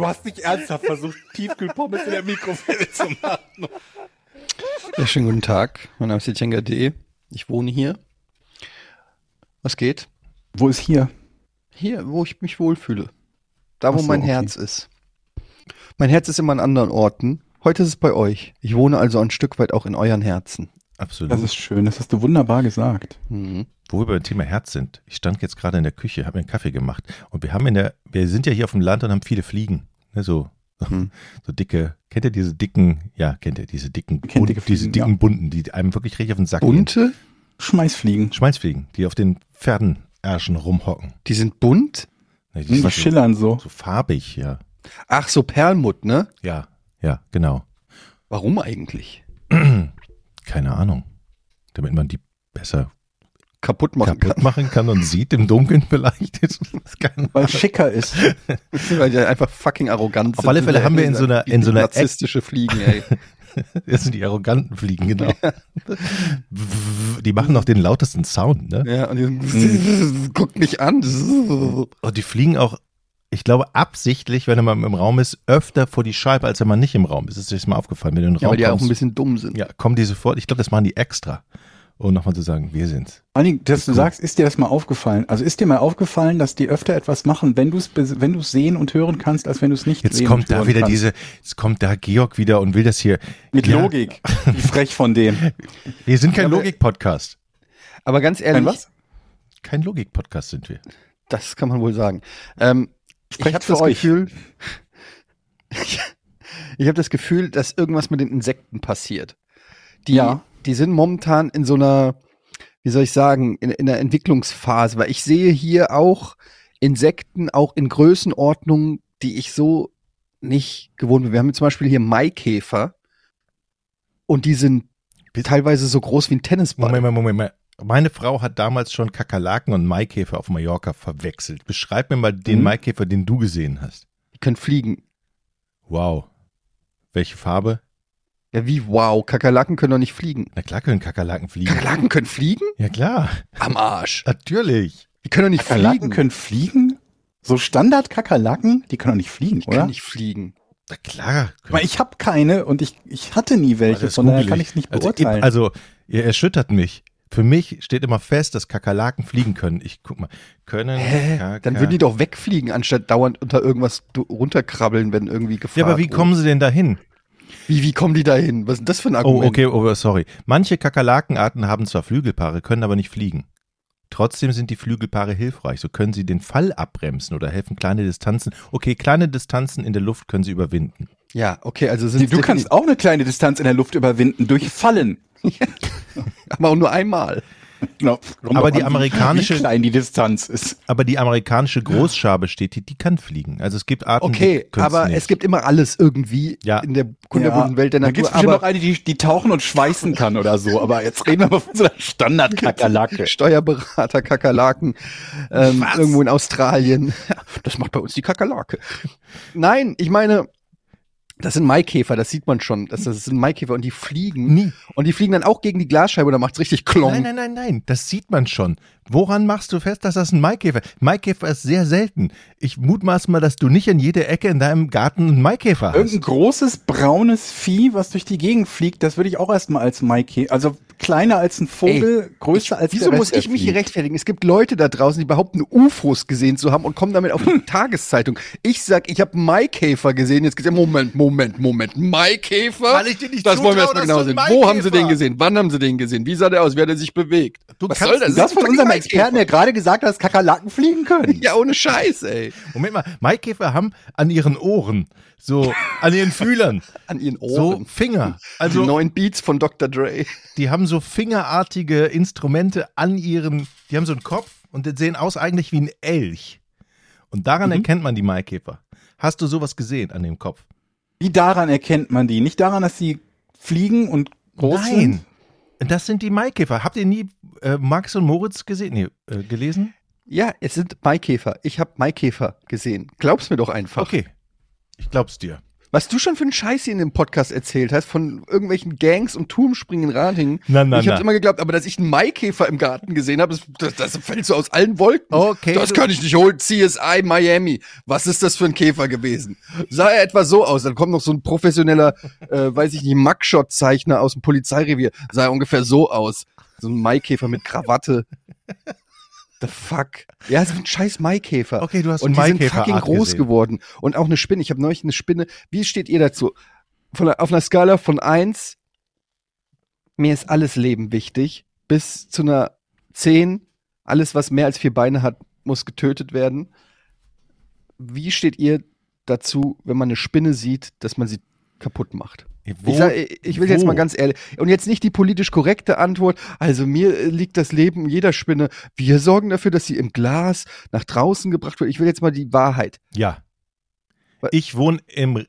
Du hast nicht ernsthaft versucht, Tiefkühlpommes in der Mikrowelle zu machen. Ja, schönen guten Tag. Mein Name ist Jetjenga.de. Ich wohne hier. Was geht? Wo ist hier? Hier, wo ich mich wohlfühle. Da, wo so, mein okay. Herz ist. Mein Herz ist immer an anderen Orten. Heute ist es bei euch. Ich wohne also ein Stück weit auch in euren Herzen. Absolut. Das ist schön, das hast du wunderbar gesagt. Mhm. Wo wir beim Thema Herz sind. Ich stand jetzt gerade in der Küche, habe mir einen Kaffee gemacht und wir haben in der, wir sind ja hier auf dem Land und haben viele Fliegen. Ne, so, Hm. so dicke, kennt ihr diese dicken, ja, kennt ihr diese dicken, Kennt dicke diese Fliegen, dicken ja. bunten, die einem wirklich richtig auf den Sack gehen. Bunte? Schmeißfliegen. Schmalzfliegen, die auf den Pferdenärschen rumhocken. Die sind bunt? Ne, Die sind schillern so. so, so farbig, ja. Ach, so Perlmutt, ne? Ja, ja, genau. Warum eigentlich? Keine Ahnung. Damit man die besser Kaputt machen kaputt machen kann und sieht im Dunkeln vielleicht. Das Weil es schicker ist. kann. Weil die einfach fucking arrogant Auf sind. alle Fälle haben wir in so einer- in so einer narzisstische Fliegen, ey. Das sind die arroganten Fliegen, genau. Die machen noch den lautesten Sound, ne? Ja, und die guckt mich an. Und die fliegen auch, ich glaube, absichtlich, wenn man im Raum ist, öfter vor die Scheibe, als wenn man nicht im Raum ist. Ist dir das mal aufgefallen? Wenn du den Ja, Raum weil die auch kommst, ein bisschen dumm sind. ja, kommen die sofort. Ich glaube, das machen die extra. Um nochmal zu sagen, wir sind's. Vor allen Dingen, dass du sagst, ist dir das mal aufgefallen? Also ist dir mal aufgefallen, dass die öfter etwas machen, wenn du es wenn du es sehen und hören kannst, als wenn du es nicht Jetzt sehen kommt und da hören wieder kannst. diese, jetzt kommt da Georg wieder und will das hier. mit Ja, Logik. Wie frech von denen. Wir sind kein Logik-Podcast. Aber ganz ehrlich, Ein was? Kein Logik-Podcast sind wir. das kann man wohl sagen. Ähm, ich habe für das euch. Gefühl, ich habe das Gefühl, dass irgendwas mit den Insekten passiert. Die, Ja. Die sind momentan in so einer, wie soll ich sagen, in, in einer Entwicklungsphase, weil ich sehe hier auch Insekten, auch in Größenordnungen, die ich so nicht gewohnt bin. Wir haben zum Beispiel hier Maikäfer und die sind teilweise so groß wie ein Tennisball. Moment, Moment, Moment. Moment. Meine Frau hat damals schon Kakerlaken und Maikäfer auf Mallorca verwechselt. Beschreib mir mal den Mhm. Maikäfer, den du gesehen hast. Die können fliegen. Wow. Welche Farbe? Ja, wie wow, Kakerlaken können doch nicht fliegen. Na klar können Kakerlaken fliegen. Kakerlaken können fliegen? Ja klar, Am Arsch. natürlich. Die können doch nicht Kakerlaken fliegen. können fliegen? So Standard-Kakerlaken? Die können doch nicht fliegen, die oder? können nicht fliegen. Na klar. Ich meine, ich habe keine und ich, ich hatte nie welche, Das von daher kann ich es nicht also, beurteilen. Also, ihr erschüttert mich. Für mich steht immer fest, dass Kakerlaken fliegen können. Ich guck mal. Können Hä? Kaka- Dann würden die doch wegfliegen, anstatt dauernd unter irgendwas runterkrabbeln, wenn irgendwie Gefahr Ja, aber wie kommen sie denn dahin? Wie, wie kommen die da hin? Was ist denn das für ein Oh, Argument? okay, oh, sorry. Manche Kakerlakenarten haben zwar Flügelpaare, können aber nicht fliegen. Trotzdem sind die Flügelpaare hilfreich. So können sie den Fall abbremsen oder helfen kleine Distanzen. Okay, kleine Distanzen in der Luft können sie überwinden. Ja, okay, also sind du kannst auch eine kleine Distanz in der Luft überwinden durch Fallen. aber auch nur einmal. Genau. Aber die an, amerikanische- wie klein die Distanz ist. Aber die amerikanische Großschabe steht hier, die kann fliegen. Also es gibt Arten, Okay, die aber nicht. es gibt immer alles irgendwie Ja. in der kunterbunten Welt der Da gibt Natur. es bestimmt noch Aber eine, die, die tauchen und schweißen kann oder so. Aber jetzt reden wir mal von so einer Standard-Kakerlake. Steuerberater, Kakerlaken, ähm, irgendwo in Australien. Das macht bei uns die Kakerlake. Nein, ich meine, das sind Maikäfer, das sieht man schon. Das, das sind Maikäfer und die fliegen. Nie. Und die fliegen dann auch gegen die Glasscheibe und da macht's richtig klong. Nein, nein, nein, nein, das sieht man schon. Woran machst du fest, dass das ein Maikäfer ist? Maikäfer ist sehr selten. Ich mutmaße mal, dass du nicht in jeder Ecke in deinem Garten einen Maikäfer hast. Irgendein großes, braunes Vieh, was durch die Gegend fliegt, das würde ich auch erstmal als Maike, also kleiner als ein Vogel, größer als Wieso der Rest muss ich mich hier rechtfertigen? Es gibt Leute da draußen, die behaupten, UFOs gesehen zu haben und kommen damit auf die Tageszeitung. Ich sag, ich habe Maikäfer gesehen. Jetzt gesagt, Moment, Moment, Moment. Maikäfer? Weil ich dir nicht das wollen wir erstmal genau sehen. Wo haben sie den Maikäfer- gesehen? Wann haben sie den gesehen? Wie sah der aus? Wie hat er sich bewegt? Du Was kannst soll das? Das von unserem fucking Experten, der gerade gesagt hat, dass Kakerlaken fliegen können. Ja, ohne Scheiß, ey. Moment mal, Maikäfer haben an ihren Ohren, so an ihren Fühlern, An ihren so Ohren. Finger. die Also neuen Beats von Dr. Dre. die haben so fingerartige Instrumente an ihren, die haben so einen Kopf und die sehen aus eigentlich wie ein Elch. Und daran erkennt man die Maikäfer. Hast du sowas gesehen an dem Kopf? Wie daran erkennt man die? Nicht daran, dass sie fliegen und groß Nein, sind? das sind die Maikäfer. Habt ihr nie äh, Max und Moritz gesehen? Nee, äh, gelesen? Ja, es sind Maikäfer. Ich habe Maikäfer gesehen. Glaub's mir doch einfach. Okay, ich glaub's dir. Was du schon für einen Scheiß hier in dem Podcast erzählt hast, von irgendwelchen Gangs und Turmspringen in Ratingen. Na, na, ich habe na. immer geglaubt, aber dass ich einen Maikäfer im Garten gesehen habe, das, das, das fällt so aus allen Wolken. Okay, Das kann ich nicht holen. CSI Miami. Was ist das für ein Käfer gewesen? Sah er etwa so aus. Dann kommt noch so ein professioneller, äh, weiß ich nicht, Mugshot-Zeichner aus dem Polizeirevier. Sah er ungefähr so aus. So ein Maikäfer mit Krawatte. The fuck? Ja, so ein scheiß Maikäfer. Okay, du hast Und die sind fucking groß gesehen. geworden. Und auch eine Spinne. Ich habe neulich eine Spinne. Wie steht ihr dazu? Von, auf einer Skala von eins mir ist alles Leben wichtig, bis zu einer zehn alles, was mehr als vier Beine hat, muss getötet werden. Wie steht ihr dazu, wenn man eine Spinne sieht, dass man sie kaputt macht? Wo, ich, sag, ich will jetzt wo? mal ganz ehrlich, und jetzt nicht die politisch korrekte Antwort, also mir äh, liegt das Leben jeder Spinne. Wir sorgen dafür, dass sie im Glas nach draußen gebracht wird. Ich will jetzt mal die Wahrheit. Ja. Ich wohne im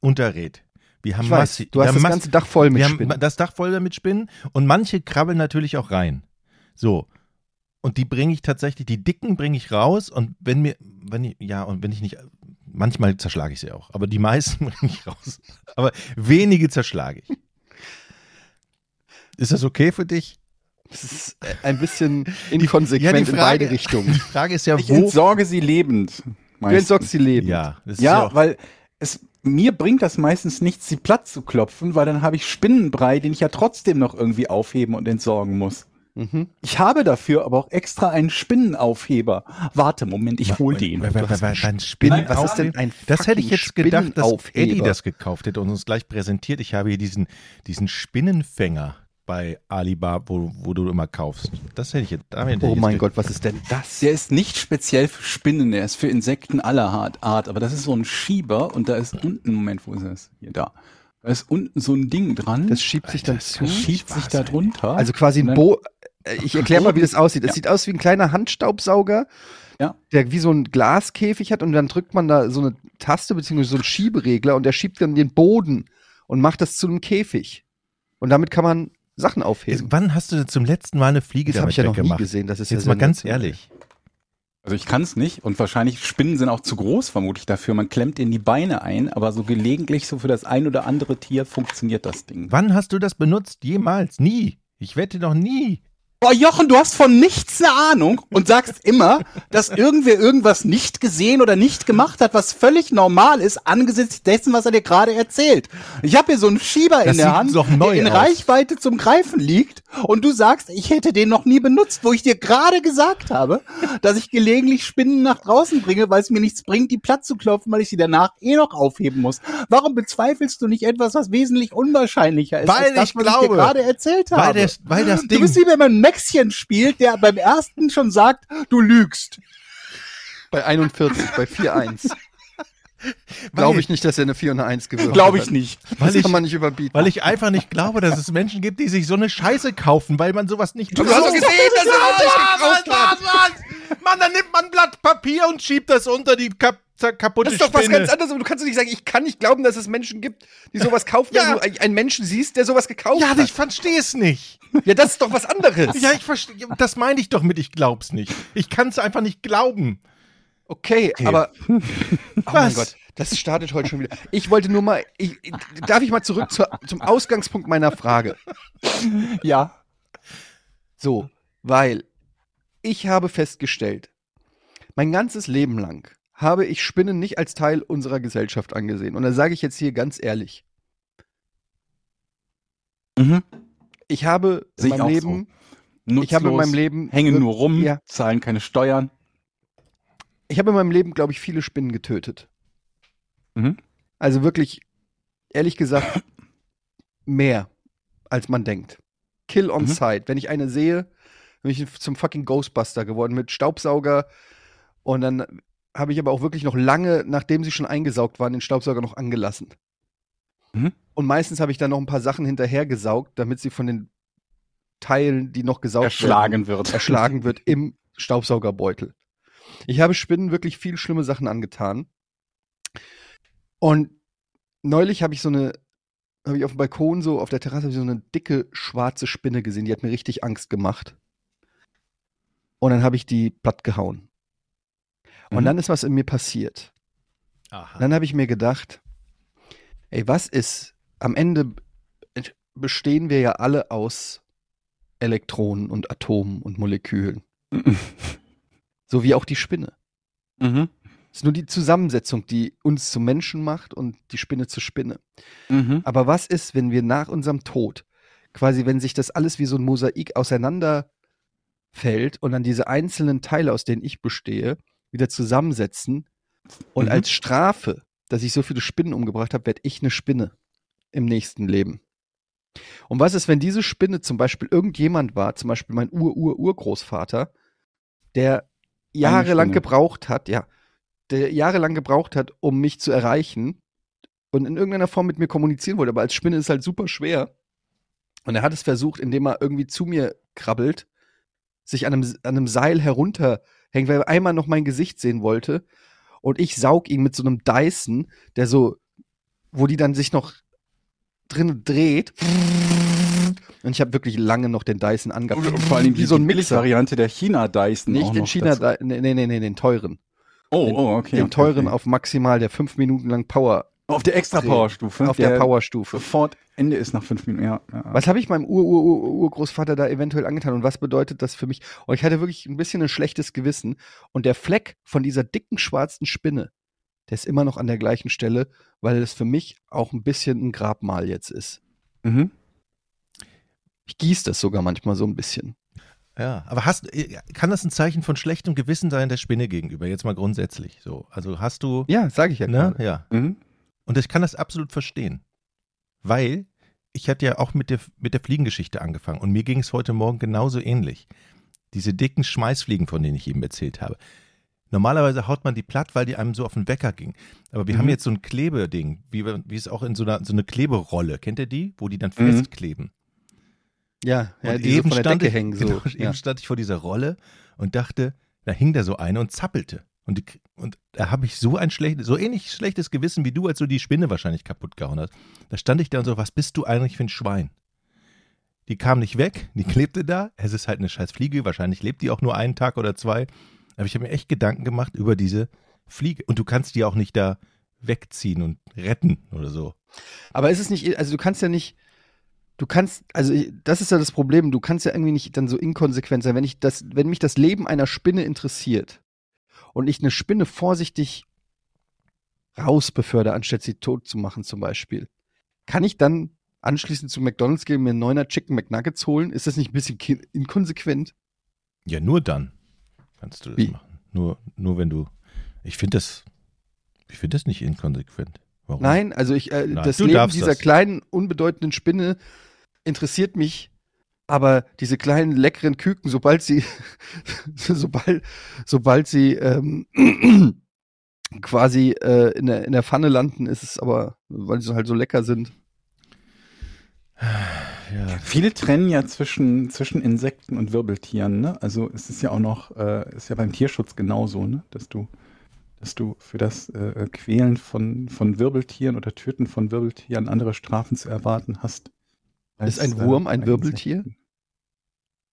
Unterred. Wir haben weiß, du hast das ganze Dach voll mit wir Spinnen. haben das Dach voll mit Spinnen und manche krabbeln natürlich auch rein. So. Und die bringe ich tatsächlich, die dicken bringe ich raus und wenn mir, wenn ich, ja, und wenn ich nicht, manchmal zerschlage ich sie auch, aber die meisten bringe ich raus. Aber wenige zerschlage ich. Ist das okay für dich? Das ist äh, ein bisschen inkonsequent in beide Richtungen. Die Frage ist ja, Ich wo. entsorge sie lebend. Du meistens. entsorgst die Leben. Ja, Ja, auch- weil es mir bringt das meistens nichts, sie platt zu klopfen, weil dann habe ich Spinnenbrei, den ich ja trotzdem noch irgendwie aufheben und entsorgen muss. Mhm. Ich habe dafür aber auch extra einen Spinnenaufheber. Warte, Moment, ich hol den. Ein Spinnen Was ist denn ein Das hätte ich jetzt gedacht, dass? Eddie das gekauft hätte und uns gleich präsentiert. Ich habe hier diesen, diesen Spinnenfänger bei Alibaba, wo, wo du immer kaufst. Das hätte ich jetzt. da hätte ich Oh jetzt mein Gott, was ist denn das? Der ist nicht speziell für Spinnen, der ist für Insekten aller Art. Aber das ist so ein Schieber und da ist unten, Moment, wo ist das? Hier, da. Da ist unten so ein Ding dran. Das schiebt sich dann zu. das schiebt sich da drunter. Also quasi ein Und dann- Bo. Äh, Ich erkläre mal, wie das aussieht. Es Ja. sieht aus wie ein kleiner Handstaubsauger, Ja. der wie so ein Glaskäfig hat und dann drückt man da so eine Taste beziehungsweise so einen Schieberegler und der schiebt dann den Boden und macht das zu einem Käfig. Und damit kann man Sachen aufheben. Wann hast du zum letzten Mal eine Fliege Das habe damit ich ja noch nie weggemacht? gesehen. Das ist ja Jetzt mal ganz ehrlich. Also ich kann es nicht und wahrscheinlich Spinnen sind auch zu groß vermutlich dafür. Man klemmt in die Beine ein, aber so gelegentlich so für das ein oder andere Tier funktioniert das Ding. Wann hast du das benutzt? Jemals? Nie. Ich wette noch nie. Boah, Jochen, du hast von nichts eine Ahnung und sagst immer, dass irgendwer irgendwas nicht gesehen oder nicht gemacht hat, was völlig normal ist angesichts dessen, was er dir gerade erzählt. Ich habe hier so einen Schieber Das in der Hand, der in aus. Reichweite zum Greifen liegt und du sagst, ich hätte den noch nie benutzt, wo ich dir gerade gesagt habe, dass ich gelegentlich Spinnen nach draußen bringe, weil es mir nichts bringt, die platt zu klopfen, weil ich sie danach eh noch aufheben muss. Warum bezweifelst du nicht etwas, was wesentlich unwahrscheinlicher ist, Weil als das, ich was ich glaube, dir gerade erzählt habe? Weil, das, weil das Du Ding. bist wie wenn man ein Mäxchen spielt, der beim ersten schon sagt, du lügst. Bei 41, bei 4-1. Glaube ich nicht, dass er eine 4 und eine 1 gewürfelt Glaube ich nicht. Das Weil ich- kann man nicht überbieten. Weil ich einfach nicht glaube, dass es Menschen gibt, die sich so eine Scheiße kaufen, weil man sowas nicht du hast doch gesehen, dass er das gekauft hat. was? Mann, dann nimmt man ein Blatt Papier und schiebt das unter die kap kaputte Das ist doch was Spinne. ganz anderes. Du kannst doch nicht sagen, ich kann nicht glauben, dass es Menschen gibt, die sowas kaufen, Ja. wenn du einen Menschen siehst, der sowas gekauft Ja, hat. ich verstehe es nicht. Ja, das ist doch was anderes. Ja, ich verstehe. Das meine ich doch mit, ich glaub's nicht. Ich kann es einfach nicht glauben. Okay, aber oh mein? Gott, das startet heute schon wieder. Ich wollte nur mal, ich, darf ich mal zurück zur, zum Ausgangspunkt meiner Frage? Ja. So, weil ich habe festgestellt, mein ganzes Leben lang habe ich Spinnen nicht als Teil unserer Gesellschaft angesehen. Und da sage ich jetzt hier ganz ehrlich, Mhm. ich habe in Sehe meinem Leben, Nutzlos, ich habe in meinem Leben hängen nur rum, Ja. zahlen keine Steuern. Ich habe in meinem Leben, glaube ich, viele Spinnen getötet. Mhm. Also wirklich, ehrlich gesagt, mehr, als man denkt. Kill on Mhm. sight. Wenn ich eine sehe, bin ich zum fucking Ghostbuster geworden mit Staubsauger. Und dann habe ich aber auch wirklich noch lange, nachdem sie schon eingesaugt waren, den Staubsauger noch angelassen. Mhm. Und meistens habe ich dann noch ein paar Sachen hinterhergesaugt, damit sie von den Teilen, die noch gesaugt werden, Erschlagen wird. erschlagen wird im Staubsaugerbeutel. Ich habe Spinnen wirklich viel schlimme Sachen angetan. Und neulich habe ich so eine habe ich auf dem Balkon so, auf der Terrasse so eine dicke schwarze Spinne gesehen, die hat mir richtig Angst gemacht. Und dann habe ich die platt gehauen. Und Mhm. dann ist was in mir passiert. Aha. Dann habe ich mir gedacht, ey, was ist, am Ende bestehen wir ja alle aus Elektronen und Atomen und Molekülen. So wie auch die Spinne. Mhm. Es ist nur die Zusammensetzung, die uns zu Menschen macht und die Spinne zu Spinne. Mhm. Aber was ist, wenn wir nach unserem Tod, quasi, wenn sich das alles wie so ein Mosaik auseinanderfällt und dann diese einzelnen Teile, aus denen ich bestehe, wieder zusammensetzen und Mhm. als Strafe, dass ich so viele Spinnen umgebracht habe, werde ich eine Spinne im nächsten Leben. Und was ist, wenn diese Spinne zum Beispiel irgendjemand war, zum Beispiel mein Ur-Ur-Urgroßvater, der jahrelang gebraucht hat, ja, der jahrelang gebraucht hat, um mich zu erreichen und in irgendeiner Form mit mir kommunizieren wollte, aber als Spinne ist halt super schwer. Und er hat es versucht, indem er irgendwie zu mir krabbelt, sich an einem, an einem Seil herunterhängt, weil er einmal noch mein Gesicht sehen wollte. Und ich saug ihn mit so einem Dyson, der so, wo die dann sich noch drin dreht. Und ich habe wirklich lange noch den Dyson angehabt. Und vor allem wie so ein Mixer. Billig-Variante der China-Dyson. Nicht auch den China, dazu. Dy- nee, nee, nee, den teuren. Oh, den- oh, okay. den okay, teuren okay. auf maximal, der fünf Minuten lang Power, Auf der Extra-Power-Stufe. auf der, Powerstufe. Sofort Ende ist nach fünf Minuten, ja. ja. Was habe ich meinem Ur-Ur-Ur-Urgroßvater da eventuell angetan und was bedeutet das für mich? Und ich hatte wirklich ein bisschen ein schlechtes Gewissen. Und der Fleck von dieser dicken schwarzen Spinne, der ist immer noch an der gleichen Stelle, weil es für mich auch ein bisschen ein Grabmal jetzt ist. Mhm. Ich gieße das sogar manchmal so ein bisschen. Ja, aber hast, kann das ein Zeichen von schlechtem Gewissen sein der Spinne gegenüber? Jetzt mal grundsätzlich so. Also hast du, Ja, sage ich ja ne? gerade. Ja. Mhm. Und ich kann das absolut verstehen. Weil ich hatte ja auch mit der, mit der Fliegengeschichte angefangen und mir ging es heute Morgen genauso ähnlich. Diese dicken Schmeißfliegen, von denen ich eben erzählt habe. Normalerweise haut man die platt, weil die einem so auf den Wecker ging. Aber wir Mhm. haben jetzt so ein Klebeding, wie, wie es auch in so einer so eine Kleberolle, kennt ihr die? Wo die dann Mhm. festkleben. Ja, ja und die so von der stand ich, hängen. So. Genau, ja. eben stand ich vor dieser Rolle und dachte, da hing da so eine und zappelte. Und, die, und da habe ich so ein schlechtes, so ähnlich schlechtes Gewissen wie du, als du die Spinne wahrscheinlich kaputt gehauen hast. Da stand ich da und so, was bist du eigentlich für ein Schwein? Die kam nicht weg, die klebte da. Es ist halt eine scheiß Fliege, wahrscheinlich lebt die auch nur einen Tag oder zwei. Aber ich habe mir echt Gedanken gemacht über diese Fliege. Und du kannst die auch nicht da wegziehen und retten oder so. Aber ist es nicht, also du kannst ja nicht, du kannst, also das ist ja das Problem, du kannst ja irgendwie nicht dann so inkonsequent sein, wenn ich das, wenn mich das Leben einer Spinne interessiert und ich eine Spinne vorsichtig rausbefördere, anstatt sie tot zu machen zum Beispiel, kann ich dann anschließend zu McDonalds gehen, mir einen neuner Chicken McNuggets holen? Ist das nicht ein bisschen inkonsequent? Ja, nur dann kannst du das Wie? machen. Nur, nur wenn du. Ich finde das. Ich finde das nicht inkonsequent. Warum? Nein, also ich, äh, Nein, das Leben dieser das. kleinen, unbedeutenden Spinne interessiert mich, aber diese kleinen, leckeren Küken, sobald sie, sobald, sobald sie ähm, quasi äh, in, der, in der Pfanne landen, ist es aber, weil sie halt so lecker sind. Ja, Viele trennen ja zwischen, zwischen Insekten und Wirbeltieren, ne? Also es ist ja auch noch, äh, ist ja beim Tierschutz genauso, ne? Dass du, dass du für das äh, Quälen von, von Wirbeltieren oder Töten von Wirbeltieren andere Strafen zu erwarten hast. Ist als, ein Wurm äh, ein bei Wirbeltier? Insekten.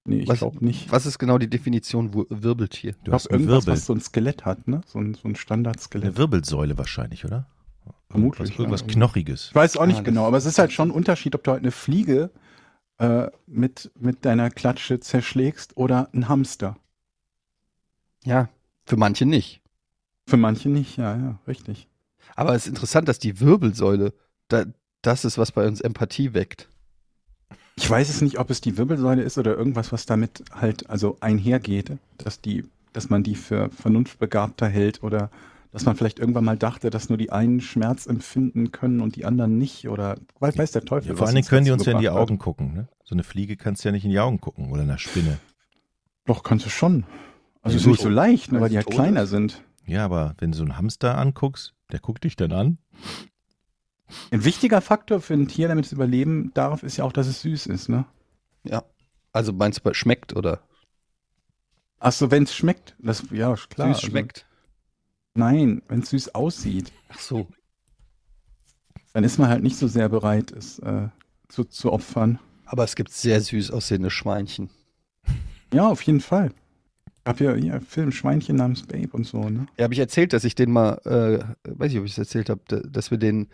Nee, ich glaube nicht. Was ist genau die Definition Wirbeltier? du Ich hast irgendwas, Wirbel. was so ein Skelett hat, ne? So ein, so ein Eine Standardskelett. Wirbelsäule wahrscheinlich, oder? Vermutlich, Irgendwas, irgendwas ja. Knochiges. Ich weiß auch nicht Ah, genau, aber es ist halt schon ein Unterschied, ob du halt eine Fliege äh, mit, mit deiner Klatsche zerschlägst oder ein Hamster. Ja, für manche nicht. Für manche nicht, ja, ja, richtig. Aber es ist interessant, dass die Wirbelsäule, da, das ist, was bei uns Empathie weckt. Ich weiß es nicht, ob es die Wirbelsäule ist oder irgendwas, was damit halt also einhergeht, dass die, dass man die für vernunftbegabter hält oder dass man vielleicht irgendwann mal dachte, dass nur die einen Schmerz empfinden können und die anderen nicht oder weiß, weiß der Teufel. Ja, vor allen Dingen können die uns ja in die gebracht hat. Augen gucken. Ne? So eine Fliege kannst du ja nicht in die Augen gucken oder eine Spinne. Doch, kannst du schon. Also Ja, ist nicht so- leicht, ne, weil sie die halt kleiner ist. sind. Ja, aber wenn du so einen Hamster anguckst, der guckt dich dann an. Ein wichtiger Faktor für ein Tier, damit es überleben darf, ist ja auch, dass es süß ist, ne? Ja. Also meinst du, schmeckt oder Ach so, wenn es schmeckt, das ja klar. süß also- schmeckt? Nein, wenn es süß aussieht. Ach so. dann ist man halt nicht so sehr bereit, es äh, zu, zu opfern. Aber es gibt sehr süß aussehende Schweinchen. Ja, auf jeden Fall. Ich habe ja hier Film Schweinchen namens Babe und so, ne? Ja, habe ich erzählt, dass ich den mal, äh, weiß ich, ob ich es erzählt habe, dass wir den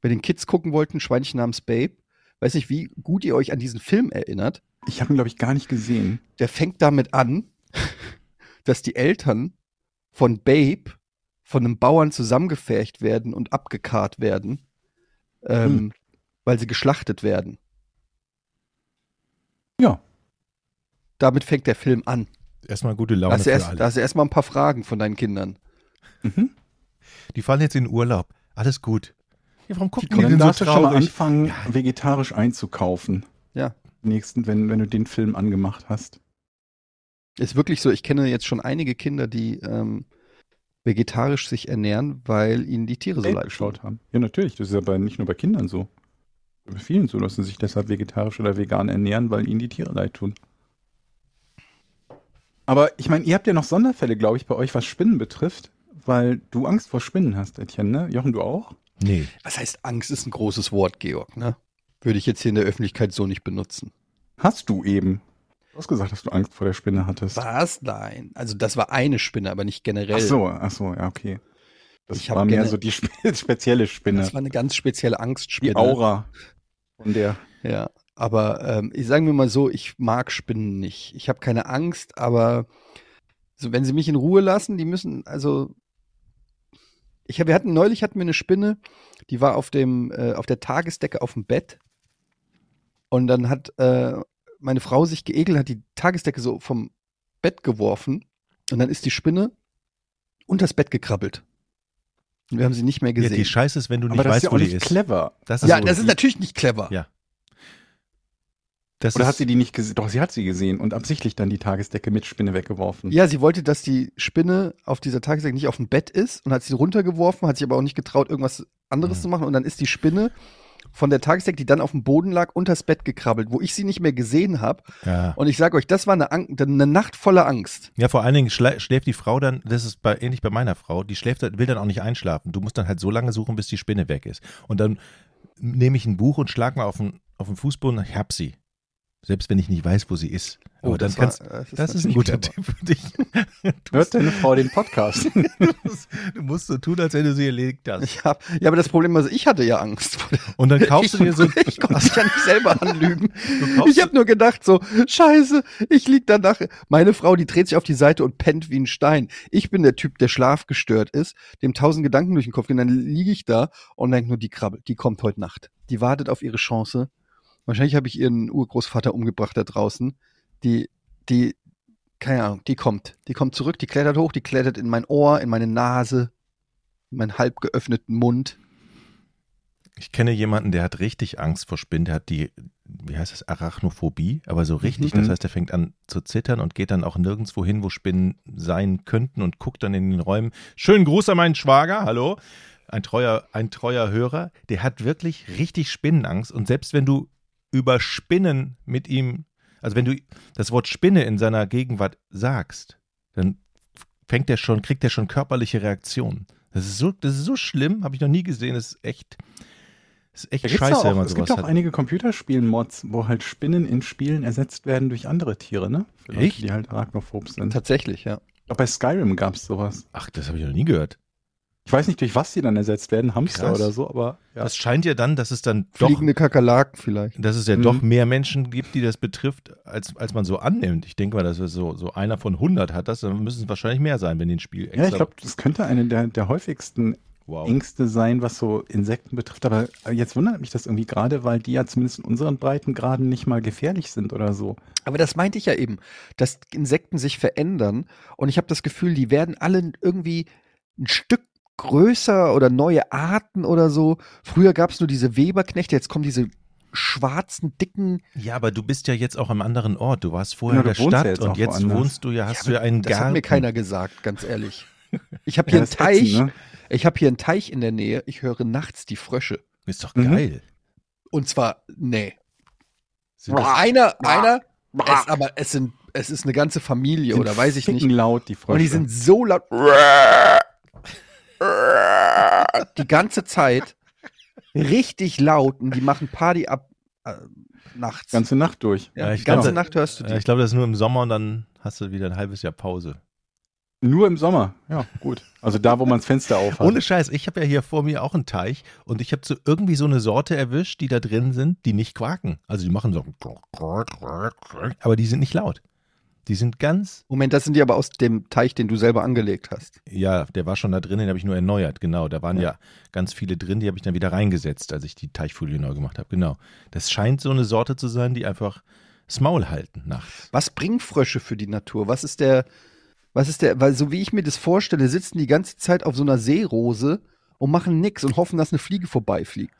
bei den Kids gucken wollten, Schweinchen namens Babe. Weiß nicht, wie gut ihr euch an diesen Film erinnert. Ich habe ihn, glaube ich, gar nicht gesehen. Der fängt damit an, dass die Eltern von Babe von einem Bauern zusammengefercht werden und abgekarrt werden, ähm, Hm. weil sie geschlachtet werden. Ja. Damit fängt der Film an. Erstmal gute Da Laune hast, du für erst, alle. da hast du erstmal ein paar Fragen von deinen Kindern. Mhm. Die fahren jetzt in Urlaub. Alles gut. Ja, warum gucken die, dann denn so du schon mal traurig? anfangen, Ja. vegetarisch einzukaufen. Ja. Nächsten, wenn, wenn du den Film angemacht hast. Ist wirklich so, ich kenne jetzt schon einige Kinder, die ähm, vegetarisch sich ernähren, weil ihnen die Tiere so leid geschaut haben. Ja, natürlich. Das ist ja bei, nicht nur bei Kindern so. Bei vielen so, dass sie sich deshalb vegetarisch oder vegan ernähren, weil ihnen die Tiere leid tun. Aber ich meine, ihr habt ja noch Sonderfälle, glaube ich, bei euch, was Spinnen betrifft, weil du Angst vor Spinnen hast, Etienne, ne? Jochen, du auch? Nee. Was heißt Angst ist ein großes Wort, Georg, ne? Würde ich jetzt hier in der Öffentlichkeit so nicht benutzen. Hast du eben. Du hast gesagt, dass du Angst vor der Spinne hattest. Was? Nein. Also das war eine Spinne, aber nicht generell. Ach so, ach so, ja, okay. Das Ich war mehr so die spe spezielle Spinne. Das war eine ganz spezielle Die Angstspinne. Aura von der. Ja, aber ähm, ich sagen wir mal so, ich mag Spinnen nicht. Ich habe keine Angst, aber so, wenn sie mich in Ruhe lassen, die müssen, also ich hab, wir hatten neulich hatten wir eine Spinne, die war auf dem äh, auf der Tagesdecke auf dem Bett und dann hat äh, meine Frau sich geekelt, hat die Tagesdecke so vom Bett geworfen und dann ist die Spinne unters Bett gekrabbelt. Und wir haben sie nicht mehr Ja, gesehen. die Scheiße ist, wenn du nicht Aber das weißt, ist ja wo auch die nicht ist. clever. Das ja, so. das ist natürlich nicht clever. Ja. Das Oder ist, hat sie die nicht gesehen? Doch, sie hat sie gesehen und absichtlich dann die Tagesdecke mit Spinne weggeworfen. Ja, sie wollte, dass die Spinne auf dieser Tagesdecke nicht auf dem Bett ist und hat sie runtergeworfen, hat sich aber auch nicht getraut, irgendwas anderes Mhm. zu machen. Und dann ist die Spinne von der Tagesdecke, die dann auf dem Boden lag, unters Bett gekrabbelt, wo ich sie nicht mehr gesehen habe. ja. Und ich sage euch, das war eine, Ang eine Nacht voller Angst. ja, vor allen Dingen schläft die Frau dann, das ist bei, ähnlich bei meiner Frau, die schläft, will dann auch nicht einschlafen. Du musst dann halt so lange suchen, bis die Spinne weg ist. Und dann nehme ich ein Buch und schlag mal auf den, auf den Fußboden, ich hab sie. Selbst wenn ich nicht weiß, wo sie ist. Aber dann Oh, das war- kannst, äh, das ist ein guter. Tipp für dich. Du Hört deine Frau den Podcast? du musst so tun, als wenn du sie erlegt hast. Ich hab, ja, aber das Problem ist, ich hatte ja Angst. Und dann kaufst du dir so, ich konnte mich ja nicht selber anlügen. Ich habe nur gedacht so, scheiße, ich lieg danach. Meine Frau, die dreht sich auf die Seite und pennt wie ein Stein. Ich bin der Typ, der schlafgestört ist, dem tausend Gedanken durch den Kopf gehen. Dann liege ich da und denke nur, die krabbelt, die kommt heute Nacht. Die wartet auf ihre Chance. Wahrscheinlich habe ich ihren Urgroßvater umgebracht da draußen. Die, die, keine Ahnung, die kommt. Die kommt zurück, die klettert hoch, die klettert in mein Ohr, in meine Nase, in meinen halb geöffneten Mund. ich kenne jemanden, der hat richtig Angst vor Spinnen, der hat die, wie heißt das, Arachnophobie, aber so richtig. Mhm. Das heißt, der fängt an zu zittern und geht dann auch nirgendwo hin, wo Spinnen sein könnten und guckt dann in den Räumen. Schönen Gruß an meinen Schwager, hallo. Ein treuer, ein treuer Hörer, der hat wirklich richtig Spinnenangst und selbst wenn du über Spinnen mit ihm, also wenn du das Wort Spinne in seiner Gegenwart sagst, dann fängt er schon, kriegt er schon körperliche Reaktionen. Das ist so, das ist so schlimm, habe ich noch nie gesehen. Das ist echt, das ist echt Da scheiße, ja wenn auch, man es sowas gibt auch hat. einige Computerspielen-Mods, wo halt Spinnen in Spielen ersetzt werden durch andere Tiere, ne? Für Leute, Echt? die halt arachnophob sind. Tatsächlich, ja. Auch bei Skyrim gab es sowas. Ach, das habe ich noch nie gehört. Ich weiß nicht, durch was die dann ersetzt werden, Hamster Krass. oder so, aber ja. Das scheint ja dann, dass es dann doch, Fliegende Kakerlaken vielleicht. dass es ja Mhm. doch mehr Menschen gibt, die das betrifft, als, als man so annimmt. Ich denke mal, dass es so, so einer von 100 hat das, dann müssen es wahrscheinlich mehr sein, wenn den Spiel extra. ja, ich glaube, das könnte eine der, der häufigsten wow. Ängste sein, was so Insekten betrifft. Aber jetzt wundert mich das irgendwie gerade, weil die ja zumindest in unseren Breitengraden nicht mal gefährlich sind oder so. Aber das meinte ich ja eben, dass Insekten sich verändern und ich habe das Gefühl, die werden alle irgendwie ein Stück größer oder neue Arten oder so. Früher gab es nur diese Weberknechte, jetzt kommen diese schwarzen, dicken. Ja, aber du bist ja jetzt auch am anderen Ort. Du warst vorher Ja, in der wohnst ja Stadt jetzt und jetzt woanders. wohnst du ja, hast Ja, du ja einen Das Garten. hat mir keiner gesagt, ganz ehrlich. Ich habe Ja, hier einen das Teich. ätzend, ne? Ich habe hier einen Teich in der Nähe. Ich höre nachts die Frösche. Ist doch Mhm. geil. Und zwar, nee. Sind das, Einer, einer, es, aber es sind, es ist eine ganze Familie Sind oder weiß ich nicht. ficken laut, die Frösche. Und die sind so laut. Die ganze Zeit. richtig laut und die machen Party ab äh, nachts. Ganze Nacht durch. ja, Ja, die ich ganze glaub, Nacht hörst du die. Ja, ich glaube, das ist nur im Sommer und dann hast du wieder ein halbes Jahr Pause. Nur im Sommer. Ja, gut. Also da, wo man das Fenster auf hat. Ohne Scheiß, ich habe ja hier vor mir auch einen Teich und ich habe so irgendwie so eine Sorte erwischt, die da drin sind, die nicht quaken. Also die machen so, aber die sind nicht laut. Die sind ganz, Moment, das sind die aber aus dem Teich, den du selber angelegt hast. ja, der war schon da drin, den habe ich nur erneuert, genau. Da waren ja, Ja. ganz viele drin, die habe ich dann wieder reingesetzt, als ich die Teichfolie neu gemacht habe, genau. Das scheint so eine Sorte zu sein, die einfach das Maul halten nachts. Was bringen Frösche für die Natur? Was ist der, was ist der, weil so wie ich mir das vorstelle, sitzen die ganze Zeit auf so einer Seerose und machen nix und hoffen, dass eine Fliege vorbeifliegt.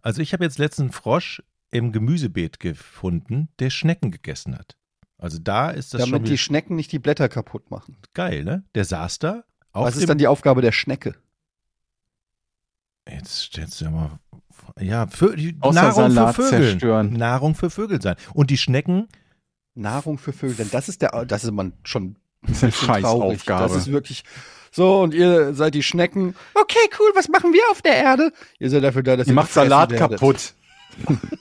Also ich habe jetzt letzten Frosch im Gemüsebeet gefunden, der Schnecken gegessen hat. Also da ist das schon damit die Schnecken nicht die Blätter kaputt machen. geil, ne? Der saß da. Auf Was ist dann die Aufgabe der Schnecke? Jetzt stellst du ja mal. Ja, für, Nahrung Salat für Vögel. zerstören. Nahrung für Vögel sein. Und die Schnecken, Nahrung für Vögel. Denn das ist der, das ist man schon Das ist eine. Scheißaufgabe. Das ist wirklich so und ihr seid die Schnecken. Okay, cool. Was machen wir auf der Erde? Ihr seid dafür da, dass Ihr ihr macht Salat kaputt.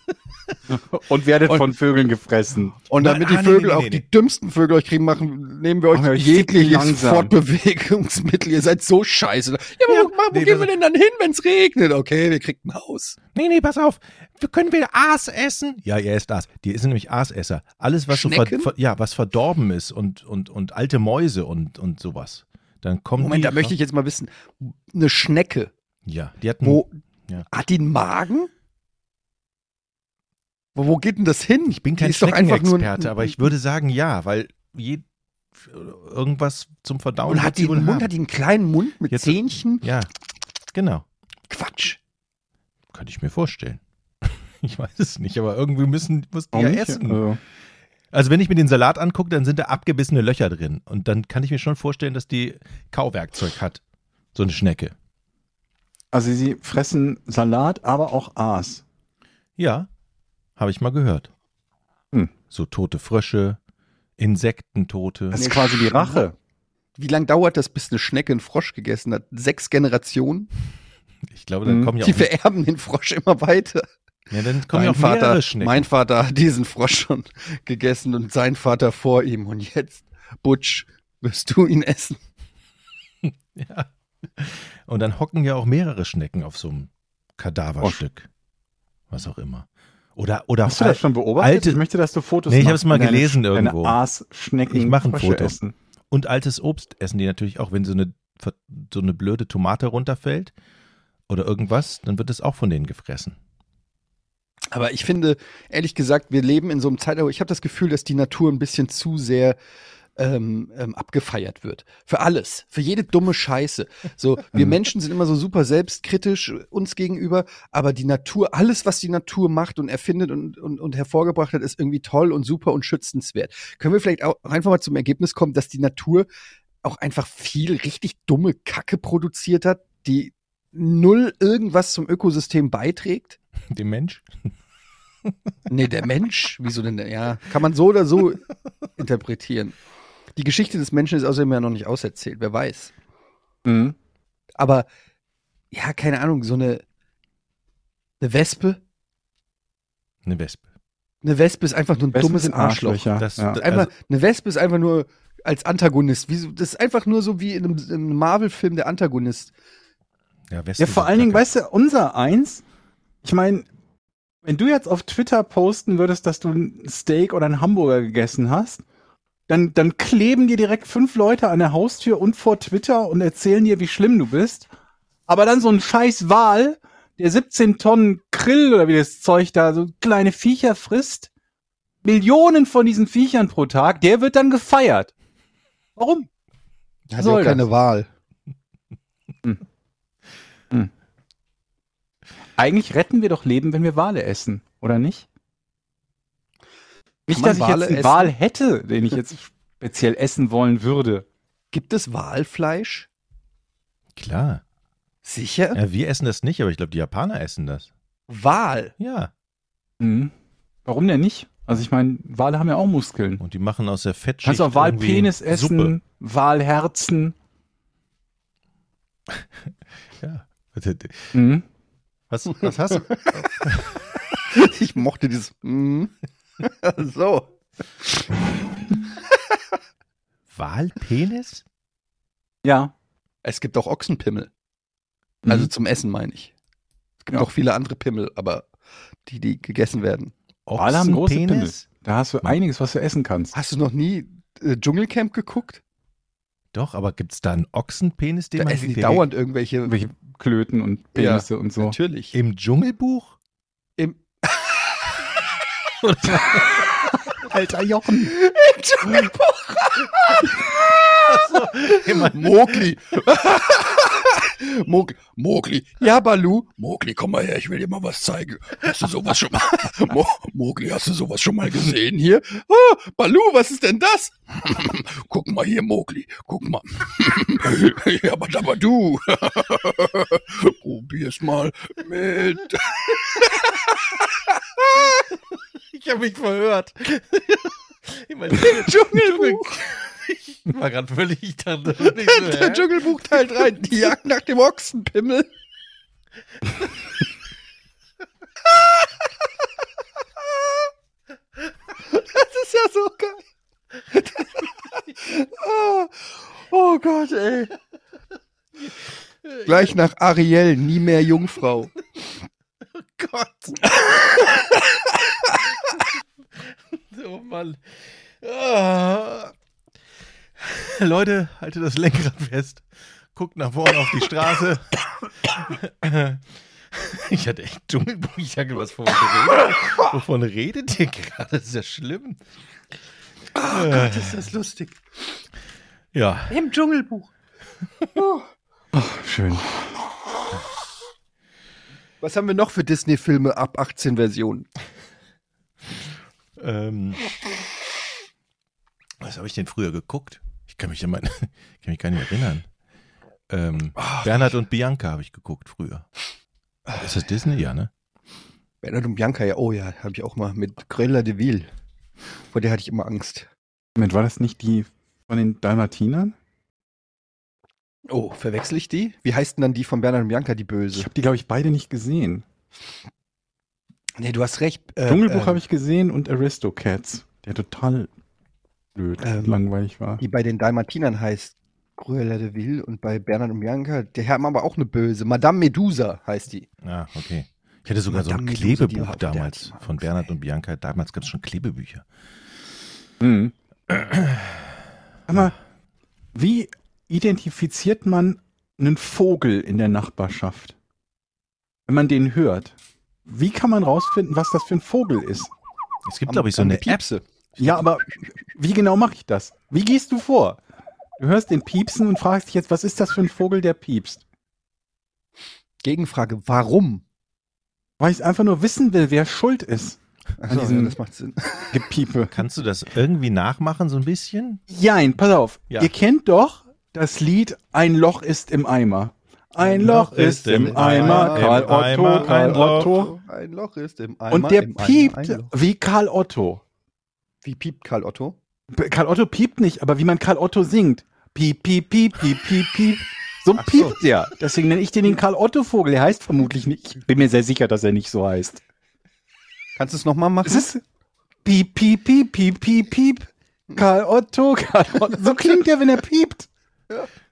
Und werdet Und- von Vögeln gefressen. Und damit Ah, die nee, Vögel nee, auch nee, die nee. dümmsten Vögel euch kriegen, machen, nehmen wir euch euch jegliches. Fortbewegungsmittel. Ihr seid so scheiße. Ja, aber Ja, wo, wo nee, gehen wir denn dann hin, wenn es regnet? Okay, wir kriegen ein Haus. nee, nee, pass auf. Wir können wir Aas essen? Ja, ihr esst Aas. Die sind nämlich Aasesser. Alles, was so ver, ver, ja, was verdorben ist und, und, und alte Mäuse und, und sowas. Dann kommen Moment, die. da möchte ich jetzt mal wissen. Eine Schnecke, Ja, die hatten. wo, Ja. hat die einen Magen? Wo, wo geht denn das hin? Ich bin kein Schneckenexperte, aber ich würde sagen, ja, weil je, irgendwas zum Verdauen. Und hat die einen Mund, haben. hat die einen kleinen Mund mit Jetzt- Zähnchen? Ja, genau. Quatsch. Könnte ich mir vorstellen. Ich weiß es nicht, aber irgendwie müssen, müssen die ja nicht? essen. Also, Also wenn ich mir den Salat angucke, dann sind da abgebissene Löcher drin. Und dann kann ich mir schon vorstellen, dass die Kauwerkzeug hat. So eine Schnecke. also sie fressen Salat, aber auch Aas. Ja, habe ich mal gehört. Hm. So tote Frösche, Insektentote. Das ist quasi die. Rache. Wie lange dauert das, bis eine Schnecke einen Frosch gegessen hat? Sechs Generationen? Ich glaube, dann Hm. kommen ja Die auch, vererben den Frosch immer weiter. ja, dann kommen ja Mein auch mehrere Vater, Schnecken. mein Vater hat diesen Frosch schon gegessen und sein Vater vor ihm. Und jetzt, Butch, wirst du ihn essen. Ja. Und dann hocken ja auch mehrere Schnecken auf so einem Kadaverstück. Was auch immer. Oder, oder Hast du das schon beobachtet? alte- ich möchte, dass du Fotos Nee, ich machst, hab's mal wenn deine- gelesen irgendwo. Deine Aasschnecken Ich mach ein Frösche Foto. Essen. Und altes Obst essen die natürlich auch, wenn so eine, so eine blöde Tomate runterfällt oder irgendwas, dann wird es auch von denen gefressen. Aber ich finde, ehrlich gesagt, wir leben in so einem Zeitalter, ich habe das Gefühl, dass die Natur ein bisschen zu sehr ähm, ähm, abgefeiert wird. Für alles. Für jede dumme Scheiße. So, wir Menschen sind immer so super selbstkritisch uns gegenüber, aber die Natur, alles, was die Natur macht und erfindet und, und, und hervorgebracht hat, ist irgendwie toll und super und schützenswert. Können wir vielleicht auch einfach mal zum Ergebnis kommen, dass die Natur auch einfach viel richtig dumme Kacke produziert hat, die null irgendwas zum Ökosystem beiträgt? Dem Mensch? Nee, der Mensch, wieso denn? Ja, kann man so oder so interpretieren. Die Geschichte des Menschen ist außerdem ja noch nicht auserzählt, wer weiß. Mhm. Aber, ja, keine Ahnung, so eine, eine Wespe? Eine Wespe. Eine Wespe ist einfach nur ein Wespen dummes Arschloch. Arschlöcher. Das- ja. Einfach, Also- eine Wespe ist einfach nur als Antagonist. Wieso, das ist einfach nur so wie in einem, in einem Marvel-Film der Antagonist. Ja, Wespen Ja, vor allen Dingen, weißt du, unser eins, ich meine, wenn du jetzt auf Twitter posten würdest, dass du ein Steak oder einen Hamburger gegessen hast, dann, dann kleben dir direkt fünf Leute an der Haustür und vor Twitter und erzählen dir, wie schlimm du bist. Aber dann so ein scheiß Wal, der 17 Tonnen Krill oder wie das Zeug da, so kleine Viecher frisst, Millionen von diesen Viechern pro Tag, der wird dann gefeiert. Warum? Hat ja keine das? Wahl. Eigentlich retten wir doch Leben, wenn wir Wale essen, oder nicht? Nicht, dass ich jetzt einen? Wal hätte, den ich jetzt speziell essen wollen würde. Gibt es Walfleisch? Klar. Sicher? Ja, wir essen das nicht, aber ich glaube, die Japaner essen das. Wal. Ja. Mhm. Warum denn nicht? Also ich meine, Wale haben ja auch Muskeln. Und die machen aus der Fettschicht Kannst auch Walpenis essen, Suppe. Walherzen. Ja. Mhm. Was, was hast du? Ich mochte dieses. Mm. so. Walpenis? Ja. Es gibt auch Ochsenpimmel. Also Mhm. zum Essen meine ich. Es gibt Ja. auch viele andere Pimmel, aber die, die gegessen werden. Wale haben große Pimmel. Ochsenpenis? Da hast du einiges, was du essen kannst. Hast du noch nie äh, Dschungelcamp geguckt? Doch, aber gibt es da einen Ochsenpenis, den Da man essen die der- dauernd irgendwelche. Irgendwelche Klöten und Penisse und so. Natürlich. Im Dschungelbuch? Alter Jochen. Dschungelbuch. Immer Mogli. Mog Mogli. Ja, Balu. Mogli, komm mal her, ich will dir mal was zeigen. Hast du sowas schon mal? Mo Mogli, hast du sowas schon mal gesehen hier? Oh, Balu, was ist denn das? Guck mal hier, Mogli. Guck mal. ja, aber, aber du. Probier's mal mit. Ich habe mich verhört. Ich meine, Dschungelbuch. Ich war gerade völlig, so, Der hä? Dschungelbuch Teil 3. Die Jagd nach dem Ochsenpimmel. Das ist ja so geil. oh, oh Gott, ey. Gleich nach Ariel, nie mehr Jungfrau. Gott. oh Mann. Ah. Leute, haltet das Lenkrad fest. Guckt nach vorne auf die Straße. Ich hatte echt Dschungelbuch. Ich dachte, was wovon redet, wovon redet ihr gerade? Das ist ja schlimm. Oh Gott, ist das lustig. Ja, Im Dschungelbuch. Schön. Was haben wir noch für Disney-Filme ab 18 Versionen? ähm, was habe ich denn früher geguckt? Ich kann mich, ich kann mich gar nicht erinnern. Ähm, Bernhard und Bianca habe ich geguckt früher. Ist das Disney? Ja, ne? Bernhard und Bianca, ja, oh ja, habe ich auch mal mit Grella de Ville. Vor der hatte ich immer Angst. Moment, war das nicht die von den Dalmatinern? Oh, verwechsel ich die? Wie heißt denn dann die von Bernhard und Bianca, die Ich böse? habe die, glaube ich, beide nicht gesehen. Nee, du hast recht. Äh, Dschungelbuch äh, habe ich gesehen und Aristocats, der total blöd, Ähm, langweilig war. Die bei den Dalmatinern heißt Cruella de Vil und bei Bernhard und Bianca, der haben aber auch eine böse. Madame Medusa heißt die. Ah, okay. Ich hatte sogar so ein Madame Medusa, Klebebuch damals immer von Angst, Bernhard und Bianca. Damals gab es schon Klebebücher. Mhm. Mal, wie identifiziert man einen Vogel in der Nachbarschaft? Wenn man den hört. Wie kann man rausfinden, was das für ein Vogel ist? Es gibt, glaube ich, so eine App. Ja, aber wie genau mache ich das? Wie gehst du vor? Du hörst den Piepsen und fragst dich jetzt, was ist das für ein Vogel, der piepst? Gegenfrage, warum? Weil ich einfach nur wissen will, wer schuld ist. An diesem ja, das macht Sinn. Gepiepe. Kannst du das irgendwie nachmachen, so ein bisschen? Jein, pass auf. Ja. Ihr kennt doch das Lied Ein Loch ist im Eimer. Ein Loch ist im Eimer, Karl im Eimer, Otto, Karl ein Loch. Otto. Ein Loch ist im Eimer. Und der im Eimer piept ein Loch. wie Karl Otto. Wie piept Karl Otto? Karl Otto piept nicht, aber wie man Karl Otto singt. Piep, piep, piep, piep, piep, piep. So Ach so. piept der. Deswegen nenne ich den den Karl Otto Vogel. Er heißt vermutlich nicht. Ich bin mir sehr sicher, dass er nicht so heißt. Kannst du es nochmal machen? Es ist piep, piep, piep, piep, piep, piep. Karl Otto, Karl Otto. So klingt er, wenn er piept.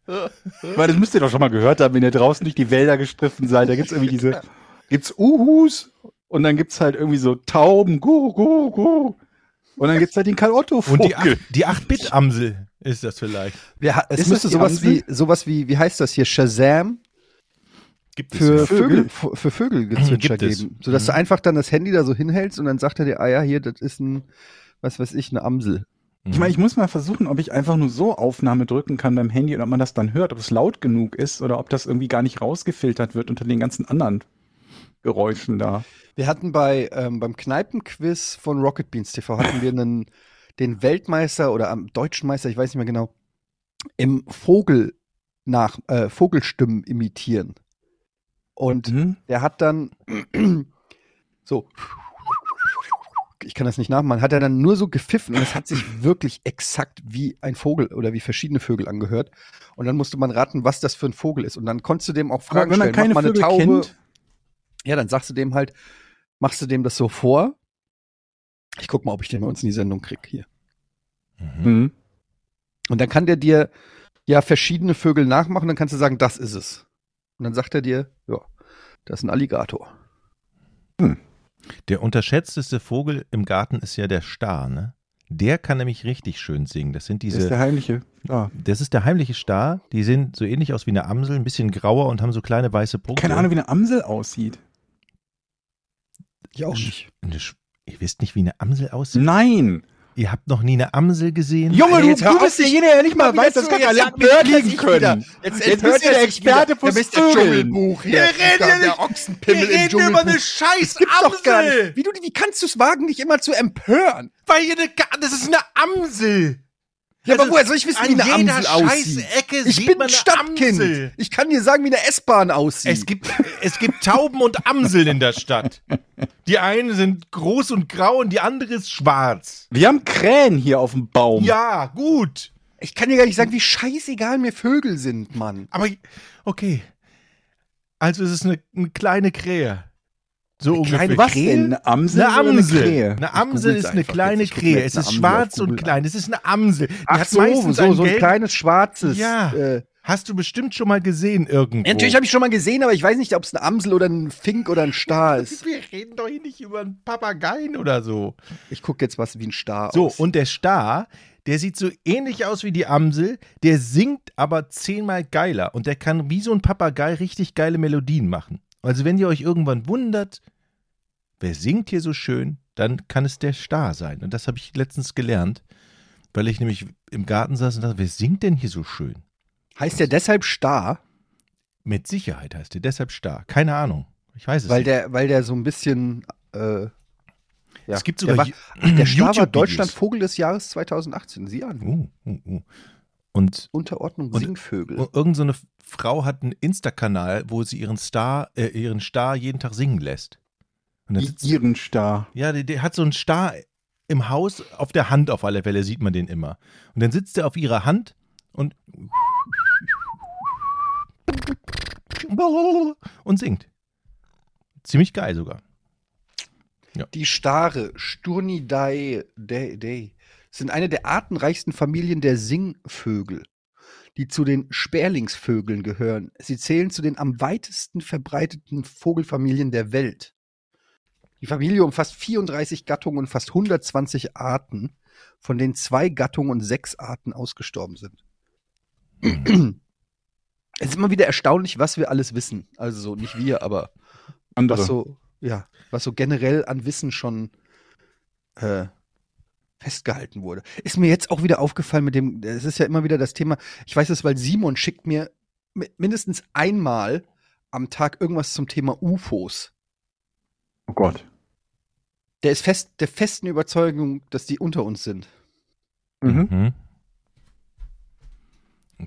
Weil das müsst ihr doch schon mal gehört haben, wenn ihr draußen durch die Wälder gestriffen seid. Da gibt's irgendwie diese, gibt's Uhus und dann gibt's halt irgendwie so Tauben, gu, gu, gu. Und dann gibt's halt den Karl Otto Vogel. Und die, Ach- die 8-Bit-Amsel ist das vielleicht. Ha- es Ist müsste sowas Amsel? wie, sowas wie, wie heißt das hier, Shazam Gibt es für ja. Vögel, für, für Vögelgezwitscher Gibt es. geben. Sodass du Mhm. einfach dann das Handy da so hinhältst und dann sagt er dir, ah ja, hier, das ist ein, was weiß ich, eine Amsel. Ich meine, ich muss mal versuchen, ob ich einfach nur so Aufnahme drücken kann beim Handy und ob man das dann hört, ob es laut genug ist oder ob das irgendwie gar nicht rausgefiltert wird unter den ganzen anderen Geräuschen da. Wir hatten bei, ähm, beim Kneipenquiz von Rocket Beans TV hatten wir einen, den Weltmeister oder am deutschen Meister, ich weiß nicht mehr genau, im Vogel nach, äh, Vogelstimmen imitieren. Und Mhm. der hat dann so, ich kann das nicht nachmachen, hat er dann nur so gepfiffen und es hat sich wirklich exakt wie ein Vogel oder wie verschiedene Vögel angehört. Und dann musste man raten, was das für ein Vogel ist. Und dann konntest du dem auch Aber Fragen wenn man stellen. keine Vögel Taube. kennt, Ja, dann sagst du dem halt, machst du dem das so vor. Ich guck mal, ob ich den bei uns in die Sendung krieg hier. Mhm. Mhm. Und dann kann der dir ja verschiedene Vögel nachmachen, dann kannst du sagen, das ist es. Und dann sagt er dir, ja, das ist ein Alligator. Der unterschätzteste Vogel im Garten ist ja der Star, ne? Der kann nämlich richtig schön singen. Das sind Das ist diese, der heimliche. Ah. das ist der heimliche Star. Die sehen so ähnlich aus wie eine Amsel, ein bisschen grauer und haben so kleine weiße Punkte. Keine Ahnung, wie eine Amsel aussieht. Ich auch nicht. Eine Sch- Ihr wisst nicht, wie eine Amsel aussieht? Nein! Ihr habt noch nie eine Amsel gesehen? Junge, du, jetzt du bist derjenige, der nicht mal weiß, dass Kakerlaken jetzt empört er können. sich wieder. Jetzt, empört bist du er der sich wieder. Experte fürs bist der Vögeln. Dschungelbuch hier. Wir reden Der- ja der nicht- Ochsenpimmel Wir im reden über eine Dschungelbuch. scheiß Gibt's doch gar nicht. Wie, du, wie kannst du es wagen, dich immer zu empören? Weil hier eine, Ga- das ist eine Amsel! Ja, aber Also, woher soll ich wissen, wie eine jeder Amsel aussieht? Ecke Ich sieht bin man ein eine Stadtkind. Amsel. Ich kann dir sagen, wie eine S-Bahn aussieht. Es gibt, es gibt Tauben und Amseln in der Stadt. Die einen sind groß und grau und die andere ist schwarz. Wir haben Krähen hier auf dem Baum. Ja, gut. ich kann dir gar nicht sagen, wie scheißegal mir Vögel sind, Mann. Aber okay. Also es ist eine, eine kleine Krähe. So ungefähr. kleine Was Krähe? denn? Eine Amsel Eine Amsel. eine? Eine Amsel ist eine kleine Krähe. Es eine ist schwarz und klein. Es ist eine Amsel. Die Ach so, so, ein so ein kleines schwarzes. Ja. Äh, Hast du bestimmt schon mal gesehen irgendwo. Ja, Natürlich habe ich schon mal gesehen, aber ich weiß nicht, ob es ein Amsel oder ein Fink oder ein Star ist. Wir reden doch hier nicht über einen Papageien oder so. Ich gucke jetzt was wie ein Star So, aus. und der Star, der sieht so ähnlich aus wie die Amsel, der singt aber zehnmal geiler und der kann wie so ein Papagei richtig geile Melodien machen. Also wenn ihr euch irgendwann wundert, wer singt hier so schön, dann kann es der Star sein. Und das habe ich letztens gelernt, weil ich nämlich im Garten saß und dachte, wer singt denn hier so schön? heißt der deshalb Star, Mit Sicherheit heißt der deshalb Star. Keine Ahnung. Ich weiß es weil nicht. der, weil der so ein bisschen. Äh, ja. Es gibt der, sogar war, Ju- der Star war. Deutschland Vogel des Jahres 2018. Sieh an. Uh, uh, uh. Und Unterordnung Und- Singvögel. Ir- Irgend so eine Frau hat einen Insta-Kanal, wo sie ihren Star, äh, ihren Star jeden Tag singen lässt. Und Ihren Star. ja, der, der hat so einen Star im Haus, auf der Hand auf alle Fälle sieht man den immer. Und dann sitzt er auf ihrer Hand und und singt. Ziemlich geil sogar. Die Stare, Sturnidae Day, Day, sind eine der artenreichsten Familien der Singvögel, die zu den Sperlingsvögeln gehören. Sie zählen zu den am weitesten verbreiteten Vogelfamilien der Welt. Die Familie umfasst 34 Gattungen und fast 120 Arten, von denen zwei Gattungen und sechs Arten ausgestorben sind. es ist immer wieder erstaunlich, was wir alles wissen. Also so nicht wir, aber Andere. was so, ja, was so generell an Wissen schon äh, festgehalten wurde. Ist mir jetzt auch wieder aufgefallen mit dem, es ist ja immer wieder das Thema, ich weiß es, weil Simon schickt mir mi- mindestens einmal am Tag irgendwas zum Thema UFOs. oh Gott. Der ist fest, der festen Überzeugung, dass die unter uns sind. Mhm. Mhm.